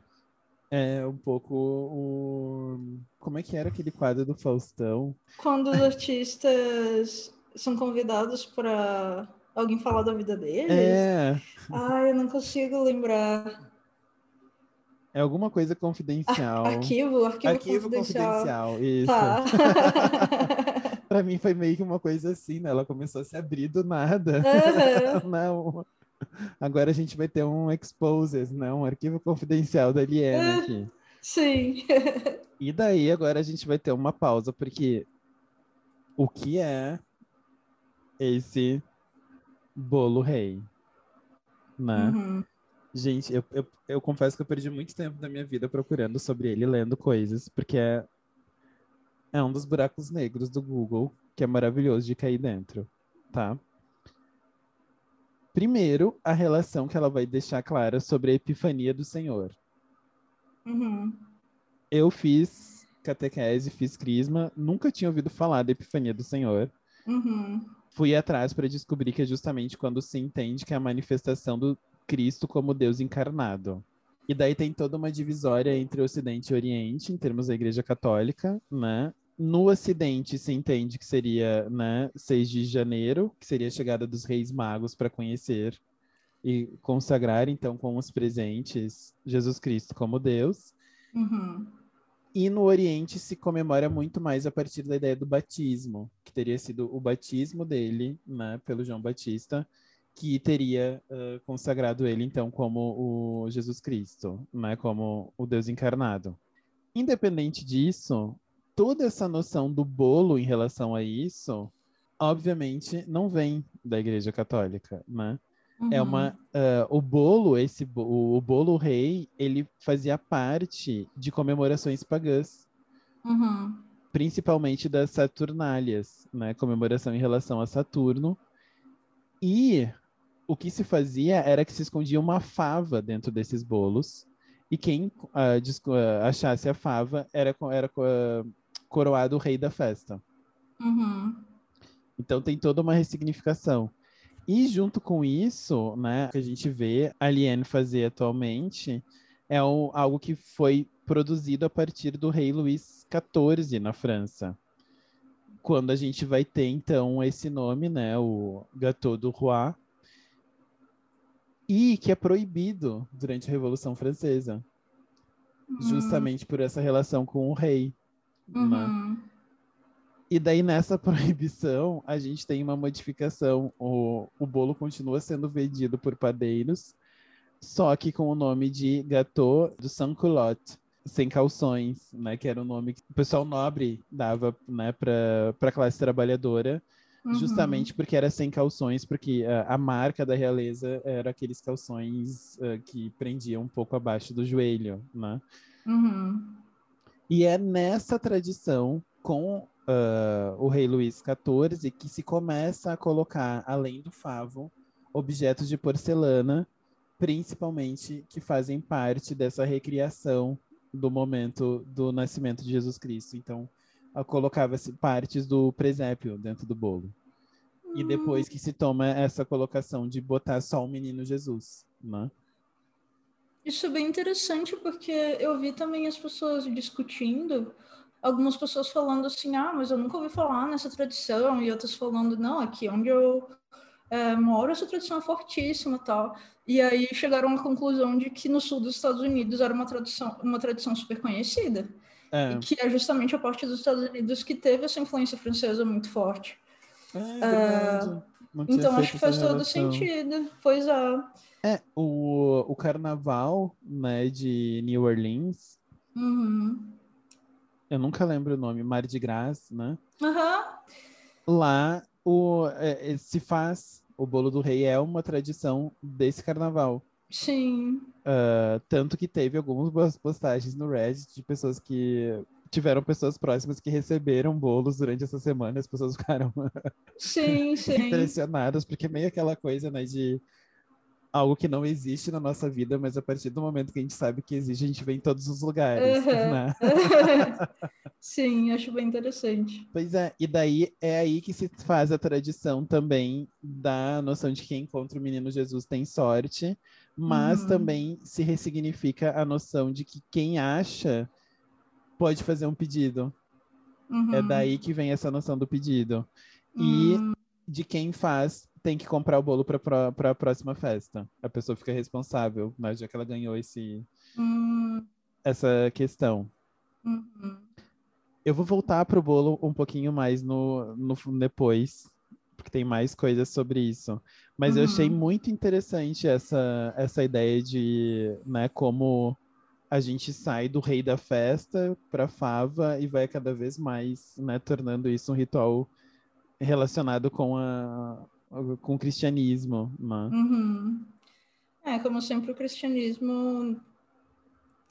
É um pouco o. Como é que era aquele quadro do Faustão? Quando os artistas são convidados para alguém falar da vida deles. É. Ai, eu não consigo lembrar. É alguma coisa confidencial. arquivo, arquivo, arquivo confidencial. confidencial. Isso. Tá. pra mim foi meio que uma coisa assim, né? Ela começou a se abrir do nada. Uhum. Não. Agora a gente vai ter um exposes, né? Um arquivo confidencial da Liena aqui. Sim. e daí agora a gente vai ter uma pausa, porque o que é esse bolo rei? Né? Uhum. Gente, eu, eu, eu, confesso que eu perdi muito tempo da minha vida procurando sobre ele, lendo coisas, porque é, é um dos buracos negros do Google que é maravilhoso de cair dentro, tá? Primeiro, a relação que ela vai deixar clara sobre a epifania do Senhor. Uhum. Eu fiz catequese, fiz crisma, nunca tinha ouvido falar da epifania do Senhor. Uhum. Fui atrás para descobrir que é justamente quando se entende que é a manifestação do, Cristo como Deus encarnado. E daí tem toda uma divisória entre Ocidente e Oriente, em termos da Igreja Católica, né? No Ocidente se entende que seria, né, 6 de janeiro, que seria a chegada dos Reis Magos para conhecer e consagrar, então, com os presentes, Jesus Cristo como Deus. Uhum. E no Oriente se comemora muito mais a partir da ideia do batismo, que teria sido o batismo dele, né, pelo João Batista, que teria uh, consagrado ele então como o Jesus Cristo, né, como o Deus encarnado. Independente disso, toda essa noção do bolo em relação a isso, obviamente, não vem da Igreja Católica, né? Uhum. É uma uh, o bolo esse o, o, bolo rei ele fazia parte de comemorações pagãs, uhum. principalmente das Saturnálias, né? Comemoração em relação a Saturno. E o que se fazia era que se escondia uma fava dentro desses bolos e quem uh, achasse a fava era, era uh, coroado o rei da festa. Uhum. Então tem toda uma ressignificação. E junto com isso, né, que a gente vê a Liane fazer atualmente, é um, algo que foi produzido a partir do rei Luís XIV na França. Quando a gente vai ter, então, esse nome, né, o Gâteau du Roi, e que é proibido durante a Revolução Francesa, uhum. justamente por essa relação com o rei. Né? Uhum. Né? E daí, nessa proibição, a gente tem uma modificação. O, o bolo continua sendo vendido por padeiros, só que com o nome de Gâteau du Sans-Culotte, sem calções, né? Que era o nome que o pessoal nobre dava né, para a classe trabalhadora, uhum. justamente porque era sem calções, porque a, a, marca da realeza era aqueles calções uh, que prendiam um pouco abaixo do joelho, né? Uhum. E é nessa tradição, com uh, o rei Luís XIV, que se começa a colocar, além do favo, objetos de porcelana, principalmente que fazem parte dessa recriação do momento do nascimento de Jesus Cristo. Então, colocava-se partes do presépio dentro do bolo. E hum. depois que se toma essa colocação de botar só o menino Jesus, né? Isso é bem interessante porque eu vi também as pessoas discutindo, algumas pessoas falando assim, ah, mas eu nunca ouvi falar nessa tradição, e outras falando, não, aqui onde eu é, moro essa tradição é fortíssima tal. E aí chegaram à conclusão de que no sul dos Estados Unidos era uma tradição, uma tradição super conhecida. É. Que é justamente a parte dos Estados Unidos que teve essa influência francesa muito forte. É, é então acho que faz todo sentido. Pois é. É, o, o carnaval, né, de New Orleans. Uhum. Eu nunca lembro o nome, Mar de Gras, né? Uhum. Lá o, é, se faz o bolo do rei é uma tradição desse carnaval. Sim. Uh, tanto que teve algumas postagens no Reddit de pessoas que tiveram pessoas próximas que receberam bolos durante essa semana, as pessoas ficaram sim, sim. impressionadas, porque meio aquela coisa, né, de algo que não existe na nossa vida, mas a partir do momento que a gente sabe que existe, a gente vê em todos os lugares, uhum. né? Sim, acho bem interessante. Pois é, e daí é aí que se faz a tradição também da noção de que quem encontra o menino Jesus tem sorte, mas uhum. também se ressignifica a noção de que quem acha pode fazer um pedido. Uhum. É daí que vem essa noção do pedido. E uhum. de quem faz tem que comprar o bolo para a próxima festa. A pessoa fica responsável, mas já que ela ganhou esse, hum. essa questão. Uhum. Eu vou voltar para o bolo um pouquinho mais no, no depois, porque tem mais coisas sobre isso. Mas uhum. eu achei uhum. muito interessante essa, essa ideia de né, como a gente sai do rei da festa para fava e vai cada vez mais né, tornando isso um ritual relacionado com a, com o cristianismo. Né? Uhum. É, como sempre, o cristianismo,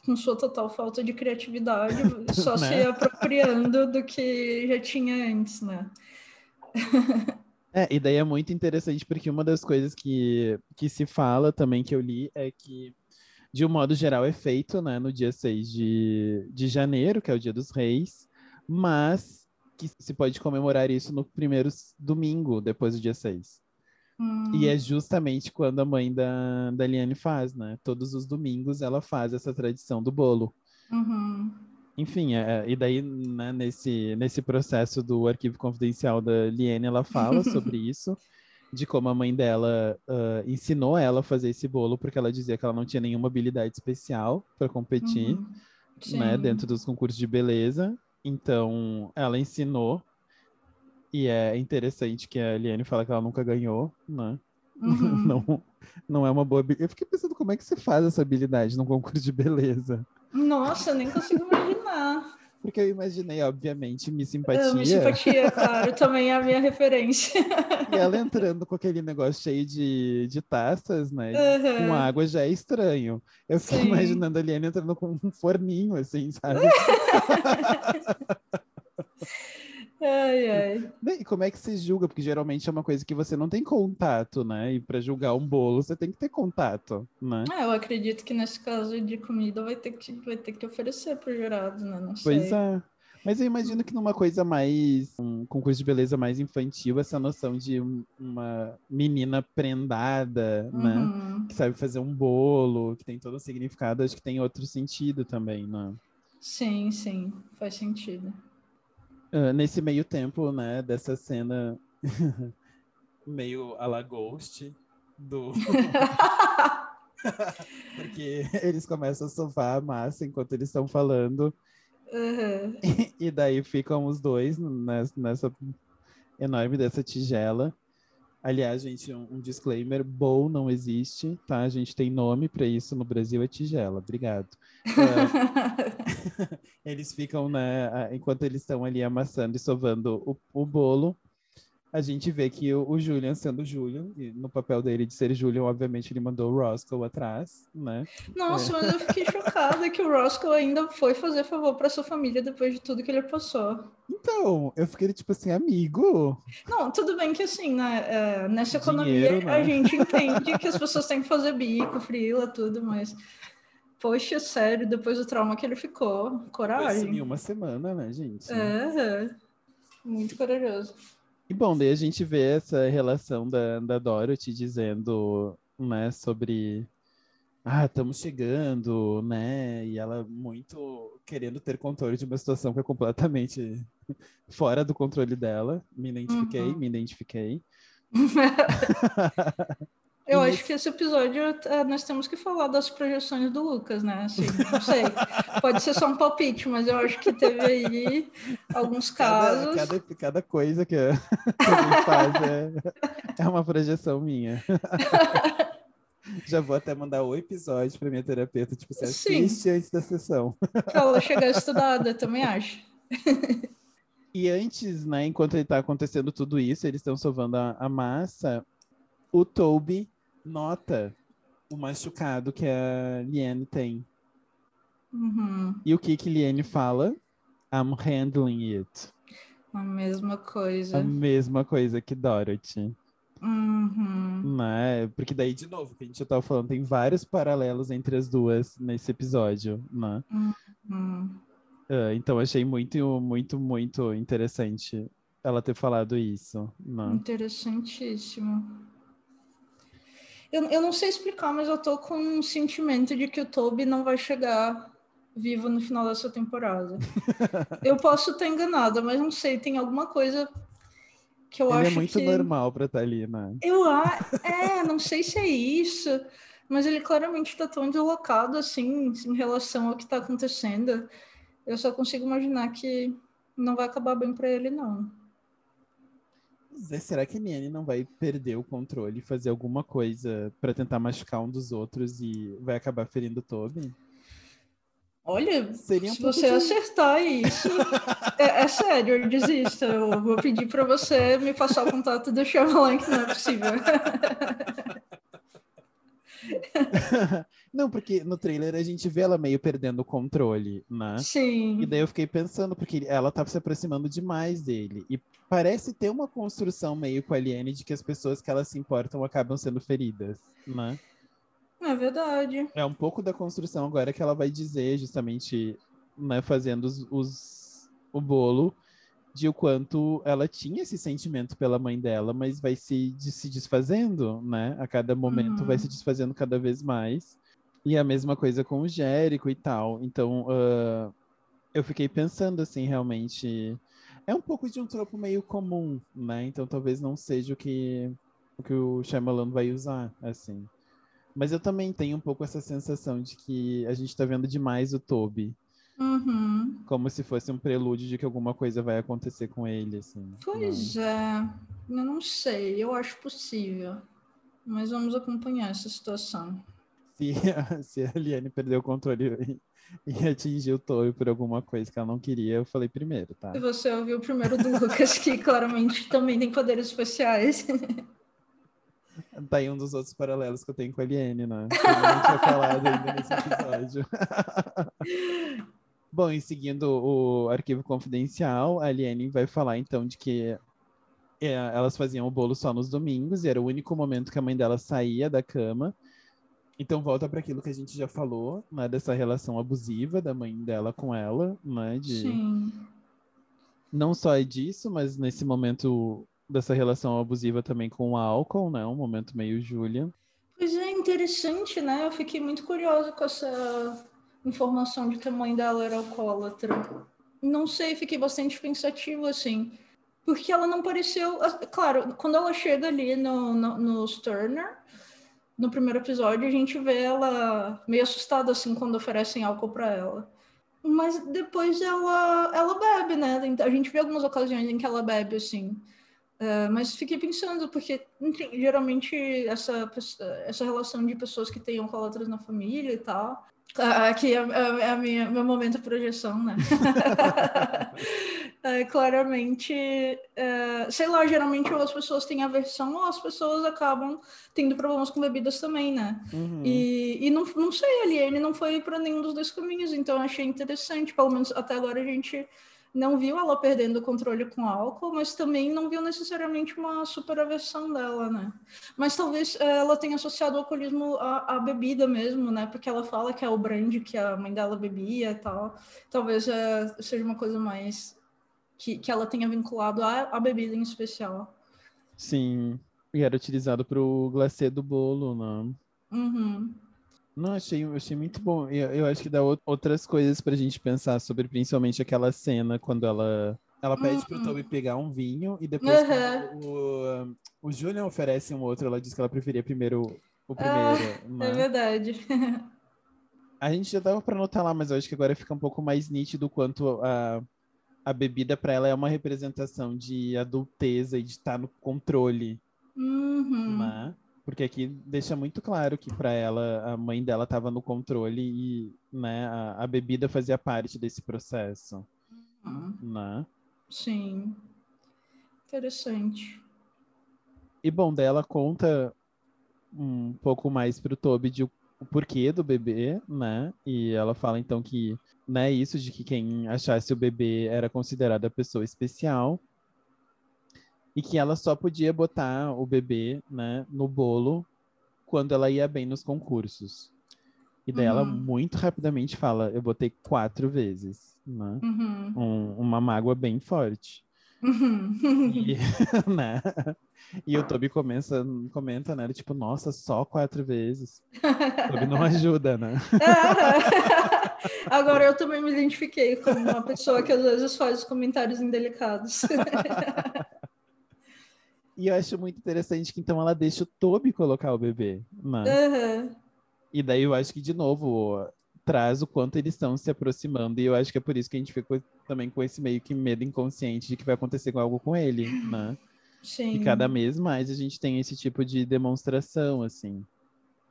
com sua total falta de criatividade, só né? se apropriando do que já tinha antes, né? É, e daí é muito interessante porque uma das coisas que, que se fala também que eu li é que, de um modo geral, é feito né, no dia 6 de, de janeiro, que é o dia dos reis, mas que se pode comemorar isso no primeiro domingo, depois do dia 6. Hum. E é justamente quando a mãe da, da Liane faz, né? Todos os domingos ela faz essa tradição do bolo. Uhum. Enfim, é, e daí, né, nesse, nesse processo do arquivo confidencial da Liane, ela fala sobre isso, de como a mãe dela uh, ensinou ela a fazer esse bolo, porque ela dizia que ela não tinha nenhuma habilidade especial para competir, uhum. né, dentro dos concursos de beleza. Então, ela ensinou. E é interessante que a Eliane fala que ela nunca ganhou, né? Uhum. não, não é uma boa. Eu fiquei pensando como é que você faz essa habilidade num concurso de beleza. Nossa, nem consigo imaginar. Porque eu imaginei, obviamente, Miss Simpatia. Miss Simpatia, claro, também é a minha referência. E ela entrando com aquele negócio cheio de, de taças, né? Uhum. Com água já é estranho. Eu fiquei Sim. imaginando a Liane entrando com um forninho, assim, sabe? Ai, ai. E como é que se julga? Porque geralmente é uma coisa que você não tem contato, né? E para julgar um bolo, você tem que ter contato, né? É, eu acredito que nesse caso de comida vai ter que, vai ter que oferecer pro jurado, né? Não sei. Pois é. Mas eu imagino que numa coisa mais. um concurso de beleza mais infantil, essa noção de uma menina prendada, né? uhum. né? Que sabe fazer um bolo, que tem todo um significado, acho que tem outro sentido também, né? Sim, sim, faz sentido. Uh, nesse meio tempo, né, dessa cena meio a la Ghost do. Porque eles começam a sovar a massa enquanto eles estão falando. Uhum. E, daí ficam os dois nessa enorme dessa tigela. Aliás, gente, um, um, disclaimer: bowl não existe, tá? A gente tem nome para isso no Brasil, é tigela. Obrigado. Uh, eles ficam, né? Enquanto eles estão ali amassando e sovando o, o bolo, a gente vê que o, o Julian sendo Julian, e no papel dele de ser Julian, obviamente ele mandou o Roscoe atrás, né? Nossa, é. mas eu fiquei chocada que o Roscoe ainda foi fazer favor para sua família depois de tudo que ele passou. Então, eu fiquei tipo assim, amigo. Não, tudo bem que assim, né, é, nessa economia Dinheiro, né? a gente entende que as pessoas têm que fazer bico, frila, tudo, mas Poxa, sério, depois do trauma que ele ficou, coragem. Em uma semana, né, gente? É, muito corajoso. E bom, daí a gente vê essa relação da, da Dorothy dizendo, né, sobre ah, estamos chegando, né? E ela muito querendo ter controle de uma situação que é completamente fora do controle dela. Me identifiquei, uhum. me identifiquei. Eu acho que esse episódio eh, nós temos que falar das projeções do Lucas, né? Assim, não sei. Pode ser só um palpite, mas eu acho que teve aí alguns casos. Cada, cada, cada coisa que, a, que a gente faz é, é uma projeção minha. Já vou até mandar o episódio para minha terapeuta, tipo, você assiste antes da sessão. Para ela chegar estudada, também acho. E antes, né, enquanto está acontecendo tudo isso, eles estão sovando a, a massa, o Toby nota o machucado que a Liane tem. Uhum. E o que que Liane fala? I'm handling it. A mesma coisa. A mesma coisa que Dorothy. Uhum. Né? Porque daí, de novo, que a gente já tava falando, tem vários paralelos entre as duas nesse episódio, né? Uhum. Uh, então achei muito, muito, muito interessante ela ter falado isso. Né? Interessantíssimo. Eu, eu não sei explicar, mas eu tô com um sentimento de que o Toby não vai chegar vivo no final dessa temporada. eu posso estar enganada, mas não sei, tem alguma coisa que eu Ele é acho é muito que... normal para estar tá ali, né? Eu é, não sei se é isso, mas ele claramente está tão deslocado assim em relação ao que está acontecendo. Eu só consigo imaginar que não vai acabar bem para ele, não. É, será que a Niane não vai perder o controle e fazer alguma coisa para tentar machucar um dos outros e vai acabar ferindo o Toby? Olha, Seria um se você de... acertar isso, é, é, sério, eu desisto. Eu vou pedir para você me passar o contato do Shyamalan, que não é possível. Não, porque no trailer a gente vê ela meio perdendo o controle, né? Sim. E daí eu fiquei pensando, porque ela tá se aproximando demais dele. E parece ter uma construção meio com a Aliene de que as pessoas que elas se importam acabam sendo feridas, né? É verdade. É um pouco da construção agora que ela vai dizer, justamente, né, fazendo os, os o bolo, de o quanto ela tinha esse sentimento pela mãe dela, mas vai se, de, se desfazendo, né? A cada momento uhum. vai se desfazendo cada vez mais. E a mesma coisa com o Jérico e tal. Então, uh, eu fiquei pensando assim, realmente. É um pouco de um tropo meio comum, né? Então talvez não seja o que o, que o Shyamalan vai usar, assim. Mas eu também tenho um pouco essa sensação de que a gente está vendo demais o Toby. Uhum. Como se fosse um prelúdio de que alguma coisa vai acontecer com ele, assim. Pois não. é. Eu não sei, eu acho possível. Mas vamos acompanhar essa situação se, se a Liane perdeu o controle e, e atingiu o Toyo por alguma coisa que ela não queria, eu falei primeiro, tá? E você ouviu primeiro do Lucas, que claramente também tem poderes especiais. Tá aí um dos outros paralelos que eu tenho com a Liane, né? Que eu não tinha falado ainda nesse episódio. Bom, e seguindo o arquivo confidencial, a Aliene vai falar então de que é, elas faziam o bolo só nos domingos e era o único momento que a mãe dela saía da cama. Então volta para aquilo que a gente já falou, né, dessa relação abusiva da mãe dela com ela, né, de Sim. não só é disso, mas nesse momento dessa relação abusiva também com o álcool, né, um momento meio Júlia. Pois é, interessante, né? Eu fiquei muito curiosa com essa informação de que a mãe dela era alcoólatra. Não sei, fiquei bastante pensativa, assim. Porque ela não pareceu. Claro, quando ela chega ali no, no, nos Turner, no primeiro episódio, a gente vê ela meio assustada, assim, quando oferecem álcool para ela. Mas depois ela, ela bebe, né? A gente vê algumas ocasiões em que ela bebe, assim. Uh, mas fiquei pensando, porque geralmente essa, essa relação de pessoas que têm alcoólatras na família e tal. Aqui é, é, é a minha, meu momento de projeção, né? é, claramente, é, sei lá, geralmente ou as pessoas têm aversão ou as pessoas acabam tendo problemas com bebidas também, né? Uhum. E, e não, não sei, ali ele não foi para nenhum dos dois caminhos, então eu achei interessante, pelo menos até agora a gente não viu ela perdendo o controle com álcool, mas também não viu necessariamente uma superaversão dela, né? Mas talvez eh, ela tenha associado o alcoolismo à, à, bebida mesmo, né? Porque ela fala que é o brand que a mãe dela bebia e tal. Talvez é, seja uma coisa mais que, que ela tenha vinculado à, à bebida em especial. Sim, e era utilizado para o glacê do bolo, né? Uhum. Não, achei, achei muito bom. Eu, eu acho que dá outras coisas pra gente pensar sobre, principalmente aquela cena quando ela. Ela pede uhum. pro Toby pegar um vinho e depois uhum. o, o Julian oferece um outro, ela diz que ela preferia primeiro o primeiro. Ah, né? É verdade. A gente já dava para notar lá, mas eu acho que agora fica um pouco mais nítido quanto a, a bebida para ela é uma representação de adulteza e de estar no controle. Uhum. Né? Porque aqui deixa muito claro que para ela a mãe dela estava no controle e né, a, a, bebida fazia parte desse processo. Uhum. Né? Sim. Interessante. E bom, dela conta um pouco mais para o Toby de o porquê do bebê, né? E ela fala então que, né, isso de que quem achasse o bebê era considerada pessoa especial e que ela só podia botar o bebê né, no bolo quando ela ia bem nos concursos. E daí uhum. ela muito rapidamente fala: Eu botei quatro vezes, né? Uhum. Um, uma mágoa bem forte. Uhum. E, né? e o Toby começa, comenta, né? Tipo, nossa, só quatro vezes. O Toby não ajuda, né? Agora eu também me identifiquei como uma pessoa que às vezes faz comentários indelicados. E eu acho muito interessante que então ela deixa o Toby colocar o bebê. Né? Uhum. E daí eu acho que, de novo, traz o quanto eles estão se aproximando. E eu acho que é por isso que a gente ficou também com esse meio que medo inconsciente de que vai acontecer algo com ele, né? Sim. E cada vez mais a gente tem esse tipo de demonstração, assim.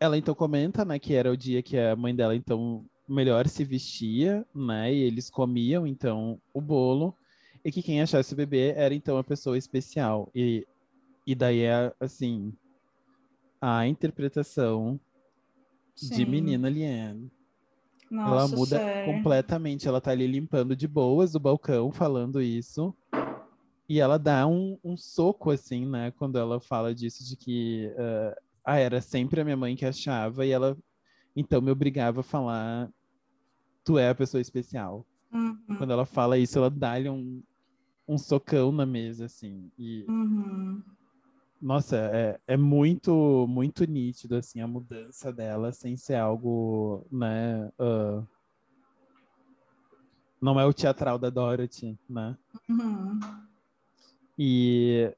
Ela então comenta, né, que era o dia que a mãe dela, então, melhor se vestia, né? E eles comiam, então, o bolo. E que quem achasse o bebê era, então, a pessoa especial. E e daí é, assim, a interpretação Sim. de menina Liane. Nossa, ela muda sério? completamente. Ela tá ali limpando de boas o balcão, falando isso. E ela dá um, um soco, assim, né? Quando ela fala disso, de que uh, ah, era sempre a minha mãe que achava, e ela então me obrigava a falar: tu é a pessoa especial. Uhum. Quando ela fala isso, ela dá-lhe um, um socão na mesa, assim. E uhum nossa, é, é muito, muito nítido, assim, a mudança dela, sem ser algo, né, uh, não é o teatral da Dorothy, né? Uhum. E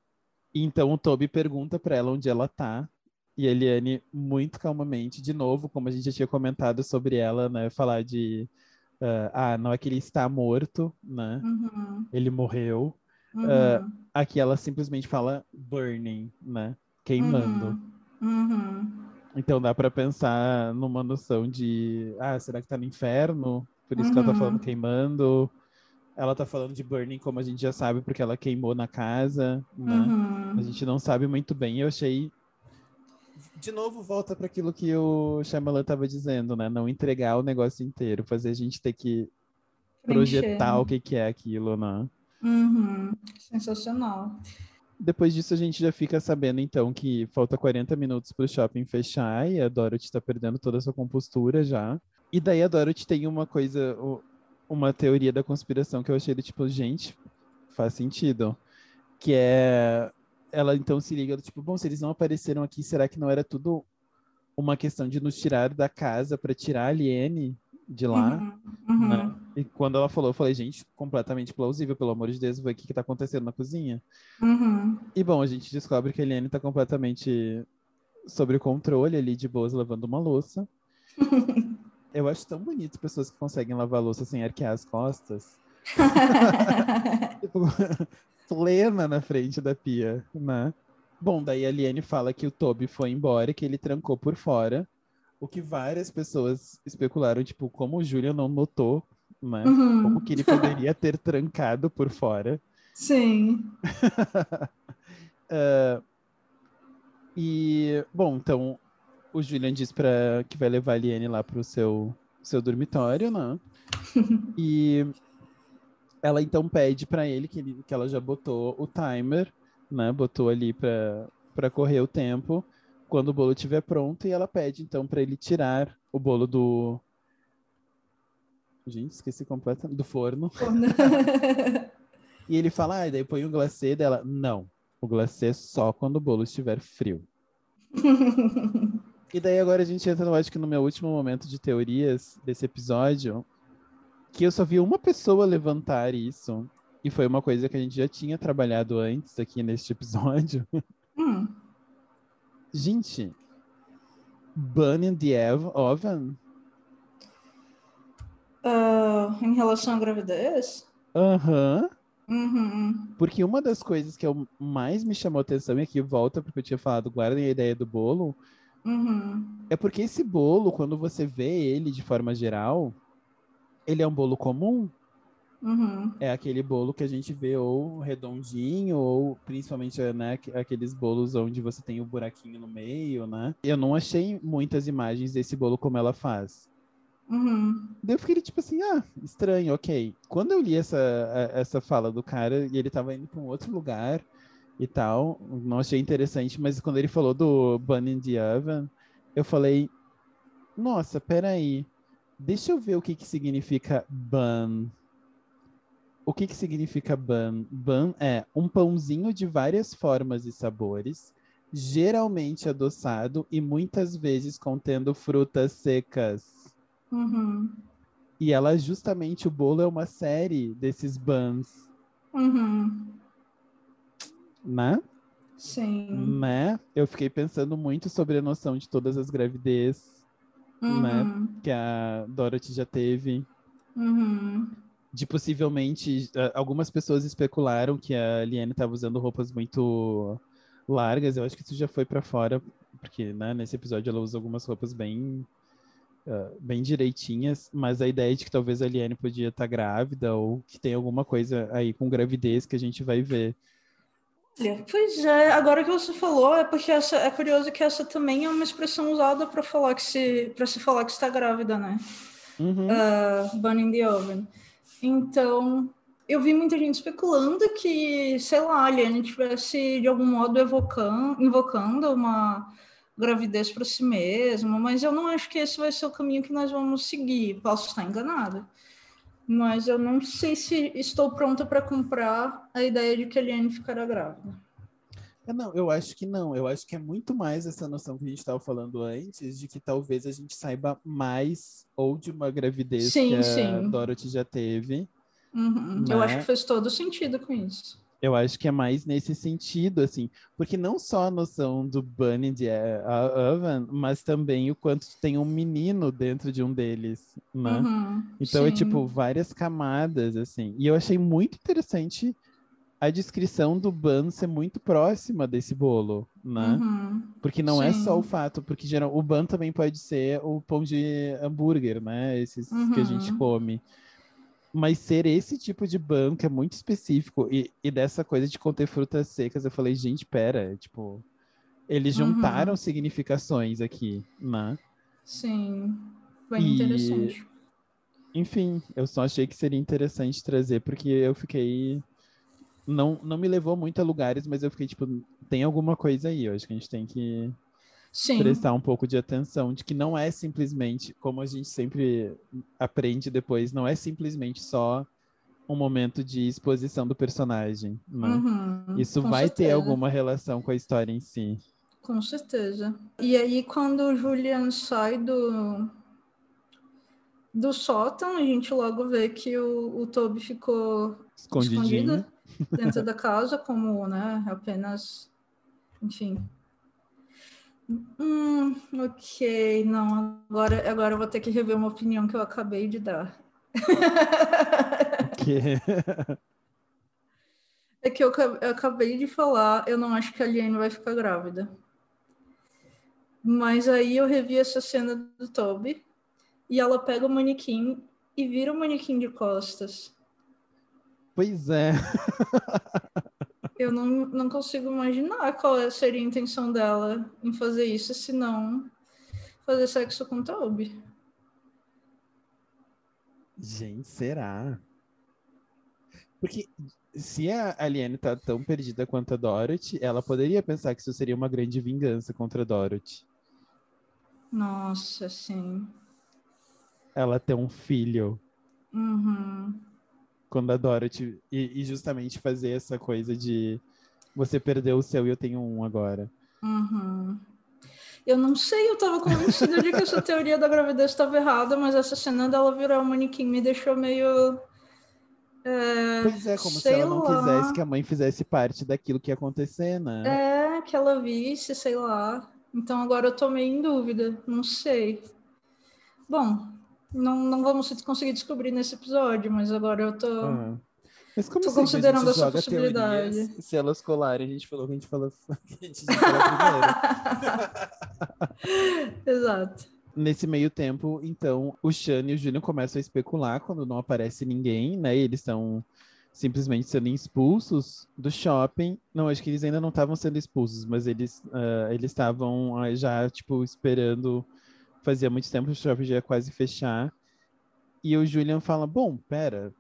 então o Toby pergunta para ela onde ela tá, e a Eliane, muito calmamente, de novo, como a gente já tinha comentado sobre ela, né, falar de, uh, ah, não é que ele está morto, né? Uhum. Ele morreu, Uhum. Uh, aqui ela simplesmente fala burning, né? Queimando. Uhum. Uhum. Então dá para pensar numa noção de, ah, será que tá no inferno? Por isso que ela tá falando uhum. queimando. Ela tá falando de burning, como a gente já sabe, porque ela queimou na casa, né? Uhum. A gente não sabe muito bem. Eu achei de novo volta para aquilo que o Shyamalan estava dizendo, né? Não entregar o negócio inteiro, fazer a gente ter que projetar o que, que é aquilo, né? Uhum. Sensacional. Depois disso, a gente já fica sabendo, então, que falta 40 minutos para o shopping fechar e a Dorothy está perdendo toda a sua compostura já. E daí a Dorothy tem uma coisa, uma teoria da conspiração que eu achei, tipo, gente, faz sentido. Que é. Ela então se liga, tipo, bom, se eles não apareceram aqui, será que não era tudo uma questão de nos tirar da casa para tirar a Aliene de lá? Uhum, uhum. Né? E quando ela falou, eu falei, gente, completamente plausível, pelo amor de Deus, o que, que tá acontecendo na cozinha? Uhum. E bom, a gente descobre que a Aliene tá completamente sobre controle ali, de boas, lavando uma louça. eu acho tão bonito pessoas que conseguem lavar louça sem arquear as costas. tipo, plena na frente da pia, né? Bom, daí a Liane fala que o Toby foi embora, que ele trancou por fora, o que várias pessoas especularam, tipo, como o Julian não notou, né? Uhum. Como que ele poderia ter trancado por fora. Sim. uh, e, bom, então, o Julian diz para que vai levar a Liane lá pro seu, seu dormitório, né? e ela então pede para ele que, ele que ela já botou o timer, né? Botou ali para correr o tempo quando o bolo estiver pronto e ela pede então para ele tirar o bolo do Gente, esqueci completamente do forno. e ele fala: "Ah, daí põe o glacê dela". Não. O glacê é só quando o bolo estiver frio. e daí agora a gente entra, no, acho que no meu último momento de teorias desse episódio, que eu só vi uma pessoa levantar isso. E foi uma coisa que a gente já tinha trabalhado antes aqui neste episódio. Hum. Gente, Burning the Oven? Uh, em relação à gravidez? Aham. Uhum. Uhum. Porque uma das coisas que eu mais me chamou a atenção, e aqui volta porque eu tinha falado, guardem a ideia do bolo, uhum. é porque esse bolo, quando você vê ele de forma geral, ele é um bolo comum. Uhum. É aquele bolo que a gente vê ou redondinho, ou principalmente né, aqueles bolos onde você tem o um buraquinho no meio, né? Eu não achei muitas imagens desse bolo como ela faz. Uhum. Daí eu fiquei tipo assim, ah, estranho, ok. Quando eu li essa, essa fala do cara e ele tava indo para um outro lugar e tal, não achei interessante, mas quando ele falou do Bunny in the Oven, eu falei, nossa, peraí. Deixa eu ver o que, que significa bun. O que, que significa bun? Bun é um pãozinho de várias formas e sabores, geralmente adoçado e muitas vezes contendo frutas secas. Uhum. E ela, justamente, o bolo é uma série desses buns. Uhum. Né? Sim. Né? Eu fiquei pensando muito sobre a noção de todas as gravidez uhum. né? Que a Dorothy já teve. Uhum. De possivelmente. Algumas pessoas especularam que a Liane estava usando roupas muito largas. Eu acho que isso já foi para fora, porque né, nesse episódio ela usa algumas roupas bem. Uh, bem direitinhas, mas a ideia de que talvez a Liane podia estar tá grávida ou que tem alguma coisa aí com gravidez que a gente vai ver Pois é, agora que você falou, é porque essa, é curioso que essa também é uma expressão usada para falar que se para se falar que está grávida, né? Uhum. Uh, burning the oven. Então, eu vi muita gente especulando que, sei lá, a Aliane tivesse de algum modo evocando, invocando uma gravidez para si mesma, mas eu não acho que esse vai ser o caminho que nós vamos seguir. Posso estar enganada mas eu não sei se estou pronta para comprar a ideia de que a Eliane ficará grávida. É, não, eu acho que não. Eu acho que é muito mais essa noção que a gente estava falando antes, de que talvez a gente saiba mais ou de uma gravidez sim, que a sim. Dorothy já teve. Uhum. Né? Eu acho que faz todo sentido com isso. Eu acho que é mais nesse sentido, assim, porque não só a noção do Bunny de Oven, mas também o quanto tem um menino dentro de um deles, né? Uhum, então sim. é tipo várias camadas, assim. E eu achei muito interessante a descrição do Bun ser muito próxima desse bolo, né? Uhum, porque não sim. é só o fato, porque geral, o Bun também pode ser o pão de hambúrguer, né? Esses uhum. que a gente uhum. come mas ser esse tipo de banco é muito específico. E, e dessa coisa de conter frutas secas, eu falei, gente, pera, tipo, eles uhum. juntaram uhum. significações aqui, né? Sim, bem e, interessante. enfim, eu só achei que seria interessante trazer, porque eu fiquei. Não, não me levou muito a lugares, mas eu fiquei tipo, tem alguma coisa aí. Eu acho que a gente tem que Sim. prestar um pouco de atenção, de que não é simplesmente, como a gente sempre aprende depois, não é simplesmente só um momento de exposição do personagem. Né? Uhum, Isso vai ter certeza. alguma relação com a história em si. Com certeza. E aí, quando o Julian sai do, do sótão, a gente logo vê que o, o Toby ficou escondido dentro da casa, como, né, apenas, enfim. Hum, ok, não, agora, agora eu vou ter que rever uma opinião que eu acabei de dar. Que... É que eu, eu acabei de falar, eu não acho que a Liane vai ficar grávida. Mas aí eu revi essa cena do Toby e ela pega o manequim e vira o manequim de costas. Pois é. Eu não, não consigo imaginar qual é- seria a intenção dela em fazer isso, se não fazer sexo com Toby. Gente, será? Porque se a Aliene tá tão perdida quanto a Dorothy, ela poderia pensar que isso seria uma grande vingança contra a Dorothy. Nossa, sim. Ela ter um filho Uhum. Quando a Dorothy. E, e justamente fazer essa coisa de você perdeu o seu e eu tenho um agora. Uhum. Eu não sei, eu tava convencida de que essa teoria da gravidez estava errada, mas essa cena dela virar um manequim me deixou meio. é, Pois é, como se ela não lá. quisesse que a mãe fizesse parte daquilo que ia acontecer, né? É, que ela visse, sei lá. Então agora eu tô meio em dúvida, não sei. Bom, não, não vamos conseguir descobrir nesse episódio, mas agora eu tô. Ah. Mas como Tô considerando essa possibilidade. teorias, se elas colarem, a gente falou que a gente falou que a gente primeiro. Exato. Nesse meio tempo, então, o Shane e o Julian começam a especular quando não aparece ninguém, né? Eles estão simplesmente sendo expulsos do shopping. Não, acho que eles ainda não estavam sendo expulsos, mas eles ah, eles estavam ah, já, tipo, esperando. Fazia muito tempo que o shopping já ia quase fechar. E o Julian fala: Bom, pera.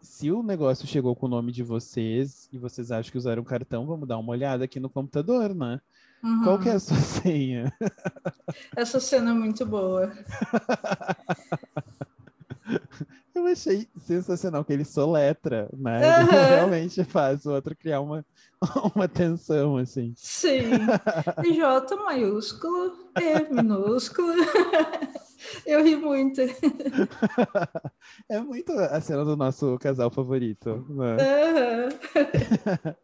Se o negócio chegou com o nome de vocês e vocês acham que usaram cartão, vamos dar uma olhada aqui no computador, né? Uhum. Qual que é a sua senha? Essa cena é muito boa. Eu achei sensacional que ele soletra, né? Aham. Ele realmente faz o outro criar uma, uma tensão, assim. Sim. J maiúsculo, E minúsculo. Eu ri muito. É muito a cena do nosso casal favorito, né? Aham.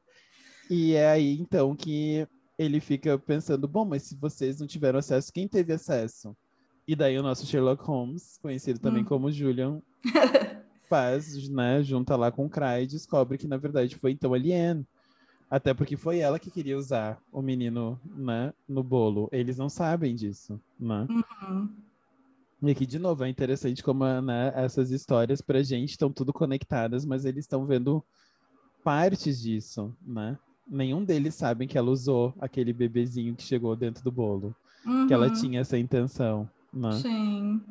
E é aí, então, que ele fica pensando, bom, mas se vocês não tiveram acesso, quem teve acesso? E daí o nosso Sherlock Holmes, conhecido também Hum. como Julian, faz, né, junta lá com o Cry e descobre que, na verdade, foi então a Liane. Até porque foi ela que queria usar o menino, né, no bolo. Eles não sabem disso, né? Uhum. E aqui, de novo, é interessante como né, essas histórias pra gente estão tudo conectadas, mas eles estão vendo partes disso, né? Nenhum deles sabem que ela usou aquele bebezinho que chegou dentro do bolo, que ela Uhum. tinha essa intenção, né? Sim.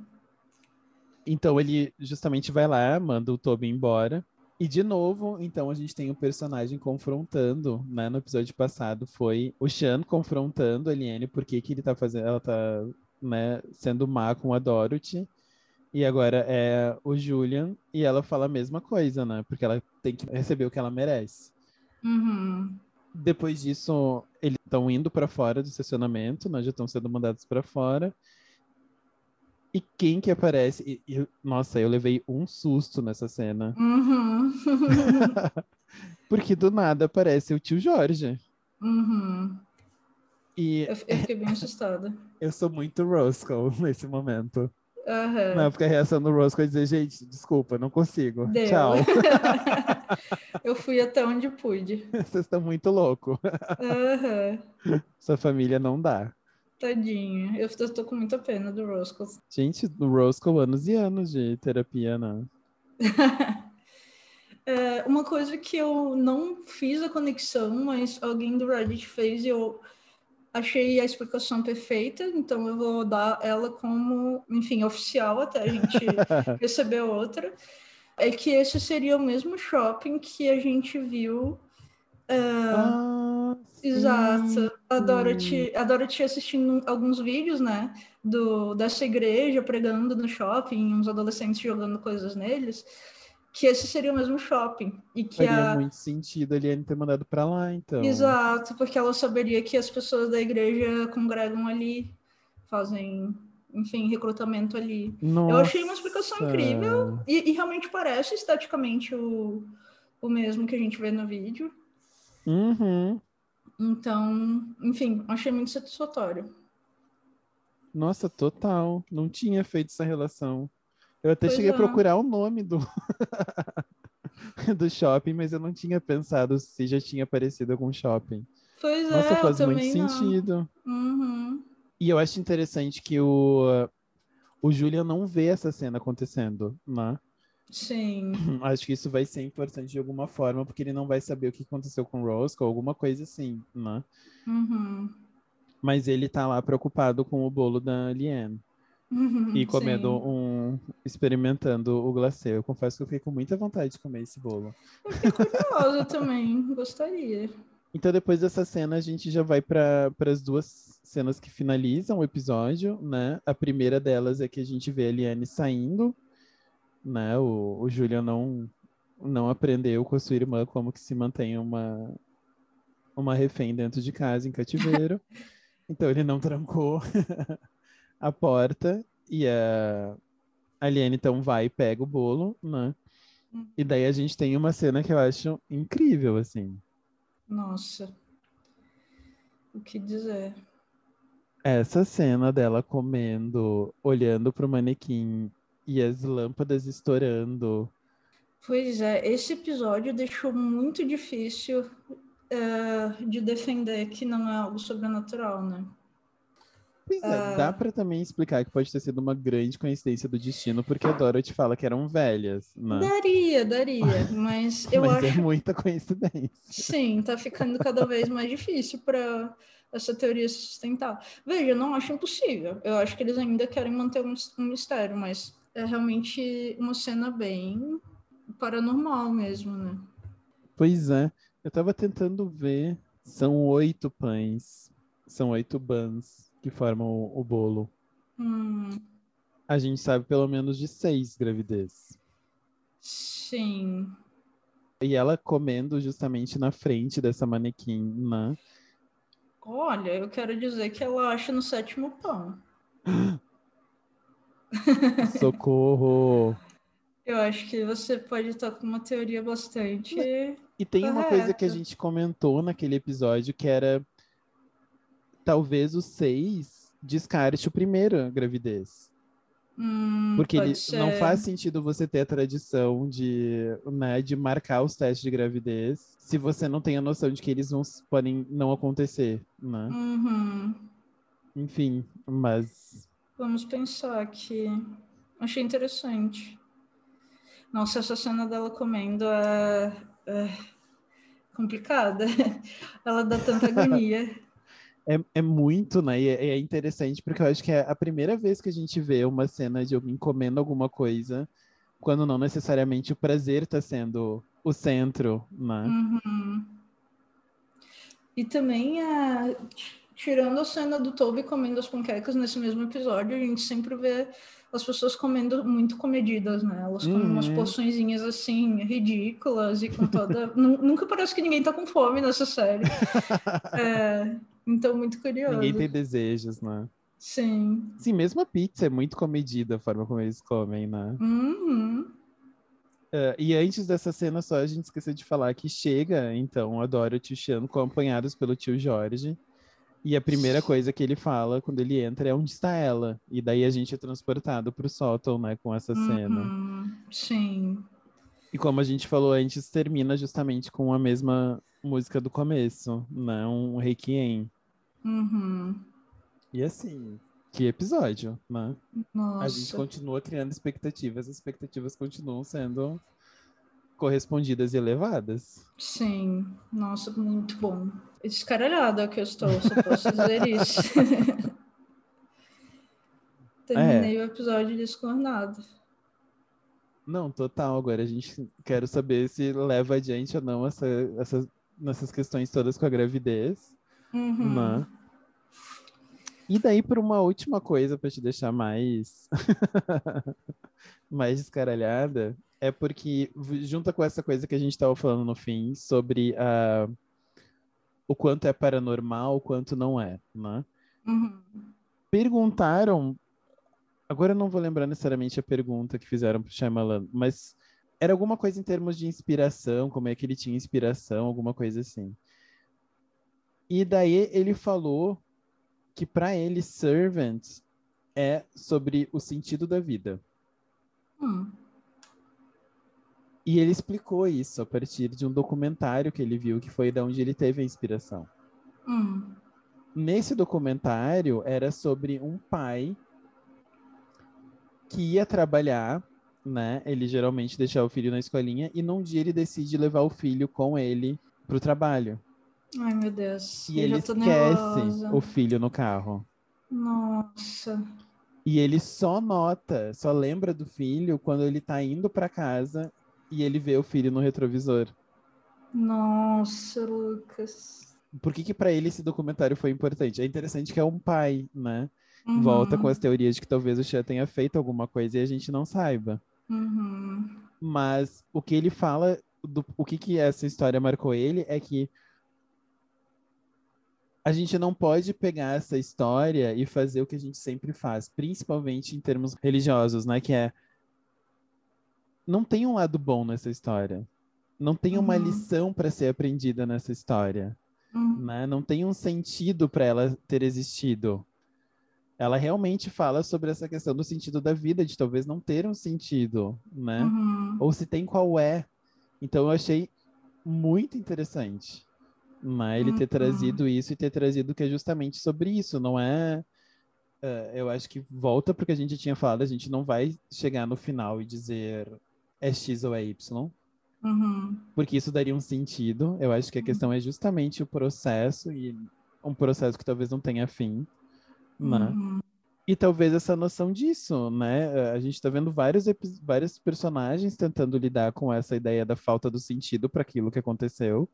Então ele justamente vai lá, manda o Toby embora. E de novo, então a gente tem o personagem confrontando, né? No episódio passado foi o Sean confrontando a Eliane porque que ele tá fazendo, ela tá, né, sendo má com a Dorothy. E agora é o Julian e ela fala a mesma coisa, né? Porque ela tem que receber o que ela merece. Uhum. Depois disso, eles estão indo para fora do estacionamento, né? Já estão sendo mandados para fora. E quem que aparece? E- e- nossa, eu levei um susto nessa cena. Uhum. Porque do nada aparece o tio Jorge. Uhum. E Eu, eu fiquei bem assustada. eu sou muito Roscoe nesse momento. Aham. Não, porque a reação do Roscoe é dizer, gente, desculpa, não consigo. Deu. Tchau. eu fui até onde pude. Vocês estão muito loucos. Aham. Sua família não dá. Tadinho. Eu tô, tô com muita pena do Roscoe. Gente, o Roscoe, anos e anos de terapia, né? É, uma coisa que eu não fiz a conexão, mas alguém do Reddit fez e eu achei a explicação perfeita, então eu vou dar ela como, enfim, oficial até a gente receber outra. É que esse seria o mesmo shopping que a gente viu. Ah, exato. A Dorothy, a Dorothy assistindo alguns vídeos, né? Do, dessa igreja pregando no shopping, uns adolescentes jogando coisas neles que esse seria o mesmo shopping. E que Faria a... muito sentido a Eliane ter mandado para lá, então. Exato, porque ela saberia que as pessoas da igreja congregam ali, fazem, enfim, recrutamento ali. Nossa. Eu achei uma explicação incrível e, e, realmente parece esteticamente o, o mesmo que a gente vê no vídeo. Uhum. Então, enfim, achei muito satisfatório. Nossa, total. Não tinha feito essa relação. Eu até Pois cheguei a é. procurar o nome do, do shopping, mas eu não tinha pensado se já tinha aparecido algum shopping. Pois Nossa, é, faz muito sentido. Uhum. E eu acho interessante que o, o Julian não vê essa cena acontecendo, né? Sim, Acho que isso vai ser importante de alguma forma, porque ele não vai saber o que aconteceu com o Roscoe, alguma coisa assim, né? uhum. Mas ele tá lá preocupado com o bolo da Liane. E comendo Sim. um. experimentando o glacê. Eu confesso que eu fiquei com muita vontade de comer esse bolo. Eu fiquei curiosa também, gostaria. Então, depois dessa cena, a gente já vai para as duas cenas que finalizam o episódio, né? A primeira delas é que a gente vê a Eliane saindo, né? O, o Julian não, não aprendeu com a sua irmã como que se mantém uma, uma refém dentro de casa, em cativeiro. então, ele não trancou a porta e a, a Eliane, então, vai e pega o bolo, né? E daí a gente tem uma cena que eu acho incrível, assim. Nossa. O que dizer? Essa cena dela comendo, olhando pro manequim e as lâmpadas estourando. Pois é, esse episódio deixou muito difícil é, de defender que não é algo sobrenatural, né? Pois é, dá pra também explicar que pode ter sido uma grande coincidência do destino, porque a Dorothy fala que eram velhas, né? Daria, daria, mas eu Mas acho é muita coincidência. Sim, tá ficando cada vez mais difícil para essa teoria se sustentar. Veja, eu não acho impossível. Eu acho que eles ainda querem manter um, um mistério, mas é realmente uma cena bem paranormal mesmo, né? Pois é, eu tava tentando ver. São oito pães, são oito buns que formam o, o bolo. Hum, A gente sabe pelo menos de seis gravidez. sim. E ela comendo justamente na frente dessa manequim, né? Olha, eu quero dizer que ela acha no sétimo pão. Socorro! Eu acho que você pode estar com uma teoria bastante. E tem uma coisa que a gente comentou naquele episódio que era talvez o seis descarte o primeiro gravidez. Hum, Porque ele não faz sentido você ter a tradição de, né, de marcar os testes de gravidez se você não tem a noção de que eles vão, podem não acontecer, né? Uhum. Enfim, mas Vamos pensar aqui. Achei interessante. Nossa, essa cena dela comendo é, é complicada. Ela dá tanta agonia. é, é muito, né? E é, é interessante porque eu acho que é a primeira vez que a gente vê uma cena de alguém comendo alguma coisa, quando não necessariamente o prazer está sendo o centro, né? Uhum. E também, t- tirando a cena do Toby comendo as panquecas nesse mesmo episódio, a gente sempre vê as pessoas comendo muito comedidas, né? Elas comem umas Uhum. porçõezinhas assim, ridículas e com toda. Nu- Nunca parece que ninguém tá com fome nessa série. É, então, muito curioso. Ninguém tem desejos, né? Sim. Sim, mesmo a pizza é muito comedida a forma como eles comem, né? Uhum. É, e antes dessa cena só, a gente esqueceu de falar que chega, então, a Dorothy e o Sean acompanhados pelo tio Jorge. E a primeira coisa que ele fala quando ele entra é onde está ela. E daí a gente é transportado pro sótão, né, com essa cena. Uhum. Sim. E como a gente falou antes, termina justamente com a mesma música do começo, né? Um requiem. Uhum. E assim, que episódio, né? A gente Nossa. continua criando expectativas, as expectativas continuam sendo correspondidas e elevadas. Sim, nossa, muito bom. Descaralhada que eu estou, só posso dizer isso. Terminei é. o episódio descornado. Não, total. Agora a gente quer saber se leva adiante ou não essa, essa, nessas questões todas com a gravidez. Uhum. E daí, por uma última coisa, para te deixar mais, mais descaralhada, é porque, junta com essa coisa que a gente estava falando no fim, sobre a, o quanto é paranormal, o quanto não é, né? Uhum. Perguntaram Agora eu não vou lembrar necessariamente a pergunta que fizeram para o Shyamalan, mas era alguma coisa em termos de inspiração, como é que ele tinha inspiração, alguma coisa assim. E daí ele falou que para ele Servant é sobre o sentido da vida. Hum. E ele explicou isso a partir de um documentário que ele viu, que foi da onde ele teve a inspiração. Hum. Nesse documentário era sobre um pai que ia trabalhar, né? Ele geralmente deixava o filho na escolinha e num dia ele decide levar o filho com ele pro trabalho. Ai, meu Deus. E ele esquece nervosa. o filho no carro. Nossa. E ele só nota, só lembra do filho quando ele tá indo para casa e ele vê o filho no retrovisor. Nossa, Lucas. Por que que para ele esse documentário foi importante? É interessante que é um pai, né? Uhum. Volta com as teorias de que talvez o Xia tenha feito alguma coisa e a gente não saiba. Uhum. Mas o que ele fala, do, o que, que essa história marcou ele é que a gente não pode pegar essa história e fazer o que a gente sempre faz, principalmente em termos religiosos, né? Que é não tem um lado bom nessa história. Não tem uma uhum. lição para ser aprendida nessa história. Uhum. Né? Não tem um sentido para ela ter existido ela realmente fala sobre essa questão do sentido da vida, de talvez não ter um sentido, né? Uhum. Ou se tem, qual é. Então eu achei muito interessante né? ele uhum. ter trazido isso e ter trazido que é justamente sobre isso, não é. Uh, eu acho que volta porque a gente tinha falado, a gente não vai chegar no final e dizer é X ou é Y. Uhum. Porque isso daria um sentido. Eu acho que a questão é justamente o processo e um processo que talvez não tenha fim né? Uhum. E talvez essa noção disso, né? A gente está vendo vários, vários personagens tentando lidar com essa ideia da falta do sentido para aquilo que aconteceu.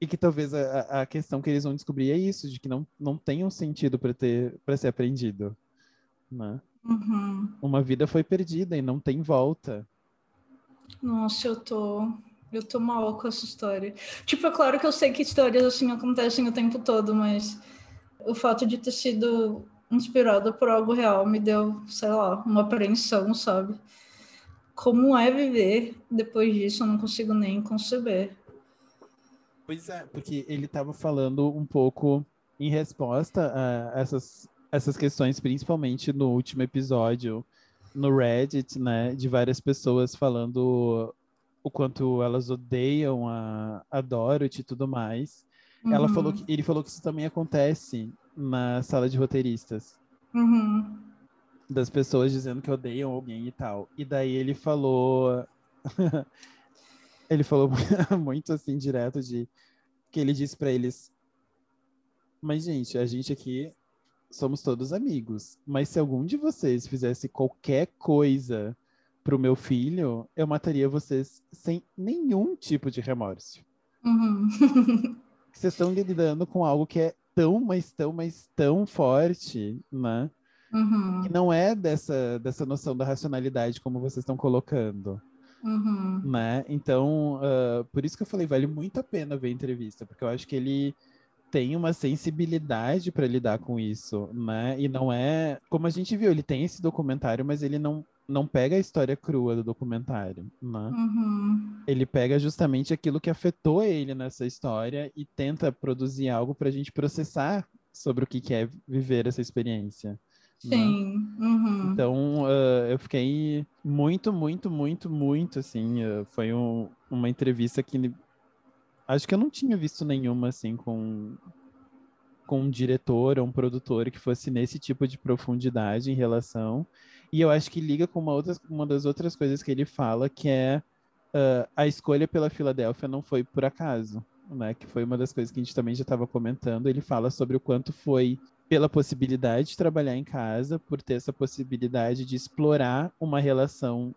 E que talvez a, a questão que eles vão descobrir é isso, de que não, não tem um sentido para ter para ser aprendido. Né? Uhum. Uma vida foi perdida e não tem volta. Nossa, eu tô. Eu tô mal com essa história. Tipo, é claro que eu sei que histórias assim acontecem o tempo todo, mas o fato de ter sido inspirada por algo real me deu, sei lá, uma apreensão, sabe? Como é viver depois disso, eu não consigo nem conceber. Pois é, porque ele estava falando um pouco em resposta a essas, essas questões, principalmente no último episódio, no Reddit, né, de várias pessoas falando o quanto elas odeiam a, a Dorothy e tudo mais. Uhum. Ela falou que, ele falou que isso também acontece na sala de roteiristas. Uhum. Das pessoas dizendo que odeiam alguém e tal. E daí ele falou. ele falou muito assim, direto, de que ele disse para eles: Mas, gente, a gente aqui somos todos amigos. Mas se algum de vocês fizesse qualquer coisa pro meu filho, eu mataria vocês sem nenhum tipo de remorso. Uhum. Vocês estão lidando com algo que é tão, mas tão, mas tão forte, né? Uhum. Que não é dessa, dessa noção da racionalidade como vocês estão colocando. Uhum. Né? Então, uh, por isso que eu falei, vale muito a pena ver a entrevista, porque eu acho que ele tem uma sensibilidade para lidar com isso, né? E não é, como a gente viu, ele tem esse documentário, mas ele não não pega a história crua do documentário, né? Uhum. Ele pega justamente aquilo que afetou ele nessa história e tenta produzir algo para a gente processar sobre o que, é viver essa experiência. Né? Sim. Uhum. Então, uh, eu fiquei muito, muito, muito, muito, assim, uh, foi um, uma entrevista que acho que eu não tinha visto nenhuma, assim, com com um diretor ou um produtor que fosse nesse tipo de profundidade em relação e eu acho que liga com uma, outra, uma das outras coisas que ele fala, que é uh, a escolha pela Filadélfia não foi por acaso, né? Que foi uma das coisas que a gente também já estava comentando. Ele fala sobre o quanto foi pela possibilidade de trabalhar em casa, por ter essa possibilidade de explorar uma relação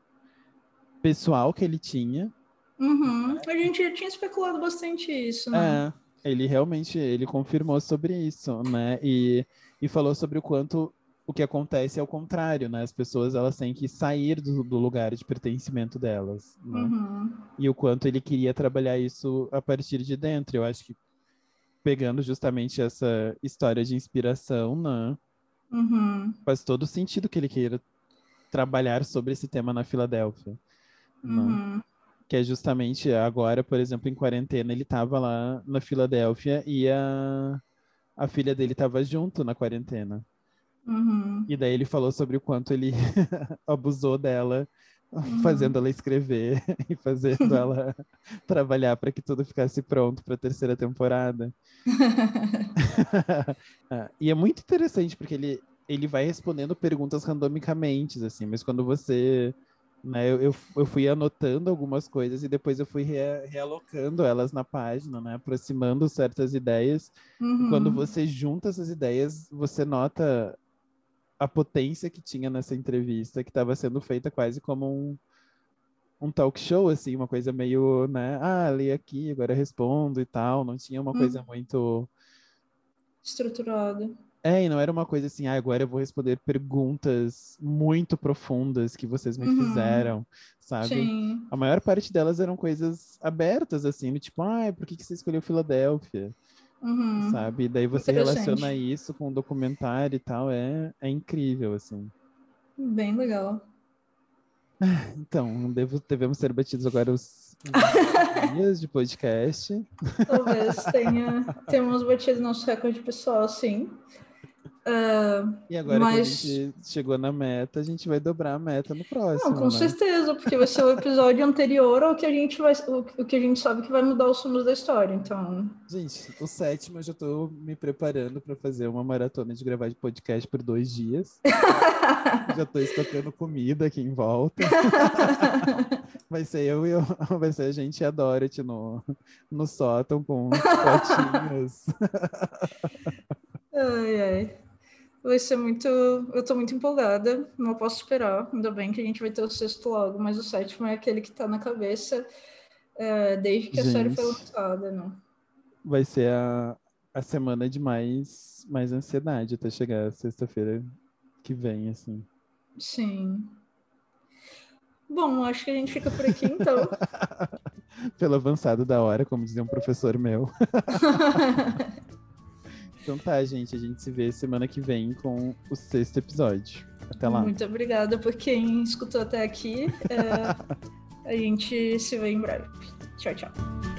pessoal que ele tinha. Uhum. A gente já tinha especulado bastante isso, né? É, ele realmente ele confirmou sobre isso, né? E, e falou sobre o quanto o que acontece é o contrário, né? As pessoas elas têm que sair do, do lugar de pertencimento delas, né? Uhum. E o quanto ele queria trabalhar isso a partir de dentro. Eu acho que pegando justamente essa história de inspiração, né? Uhum. Faz todo sentido que ele queira trabalhar sobre esse tema na Filadélfia. Né? Que é justamente agora, por exemplo, em quarentena, ele estava lá na Filadélfia e a, a filha dele estava junto na quarentena. Uhum. E daí ele falou sobre o quanto ele abusou dela, Uhum. fazendo ela escrever e fazendo ela trabalhar para que tudo ficasse pronto para a terceira temporada. Ah, e é muito interessante porque ele, ele vai respondendo perguntas randomicamente, assim, mas quando você. Né, eu, eu, eu fui anotando algumas coisas e depois eu fui rea, realocando elas na página, né, aproximando certas ideias. Uhum. Quando você junta essas ideias, você nota a potência que tinha nessa entrevista, que estava sendo feita quase como um, um talk show, assim, uma coisa meio, né, ah, li aqui, agora respondo e tal, não tinha uma Uhum. coisa muito... Estruturada. É, e não era uma coisa assim, ah, agora eu vou responder perguntas muito profundas que vocês me Uhum. fizeram, sabe? Sim. A maior parte delas eram coisas abertas, assim, tipo, ah, por que, que você escolheu Filadélfia? Uhum. Sabe? Daí você relaciona isso com o documentário e tal, é, é incrível, assim. Bem legal. Então, devo, devemos ter batidos agora os os dias de podcast. Talvez tenha tenhamos batido nosso recorde pessoal, sim. Ah, E agora Mas- que a gente chegou na meta, a gente vai dobrar a meta no próximo. não, com né? certeza, porque vai ser o episódio anterior ao que a gente vai, o, o que a gente sabe que vai mudar os rumos da história. Então, Gente, o sétimo eu já tô me preparando para fazer uma maratona de gravar de podcast por dois dias. já tô estocando comida aqui em volta. Vai ser eu e eu, vai ser a gente e a Dorothy no, no sótão com potinhos. ai, ai. Vai ser muito. Eu tô muito empolgada, não posso esperar. Ainda bem que a gente vai ter o sexto logo, mas o sétimo é aquele que tá na cabeça é, desde que a série foi Gente. lançada, né? Vai ser a, a semana de mais, mais ansiedade até chegar sexta-feira que vem, assim. Sim. Bom, acho que a gente fica por aqui então. Pelo avançado da hora, como dizia um professor meu. Então tá, gente, a gente se vê semana que vem com o sexto episódio. Até lá. Muito obrigada por quem escutou até aqui. É, a gente se vê em breve. Tchau, tchau.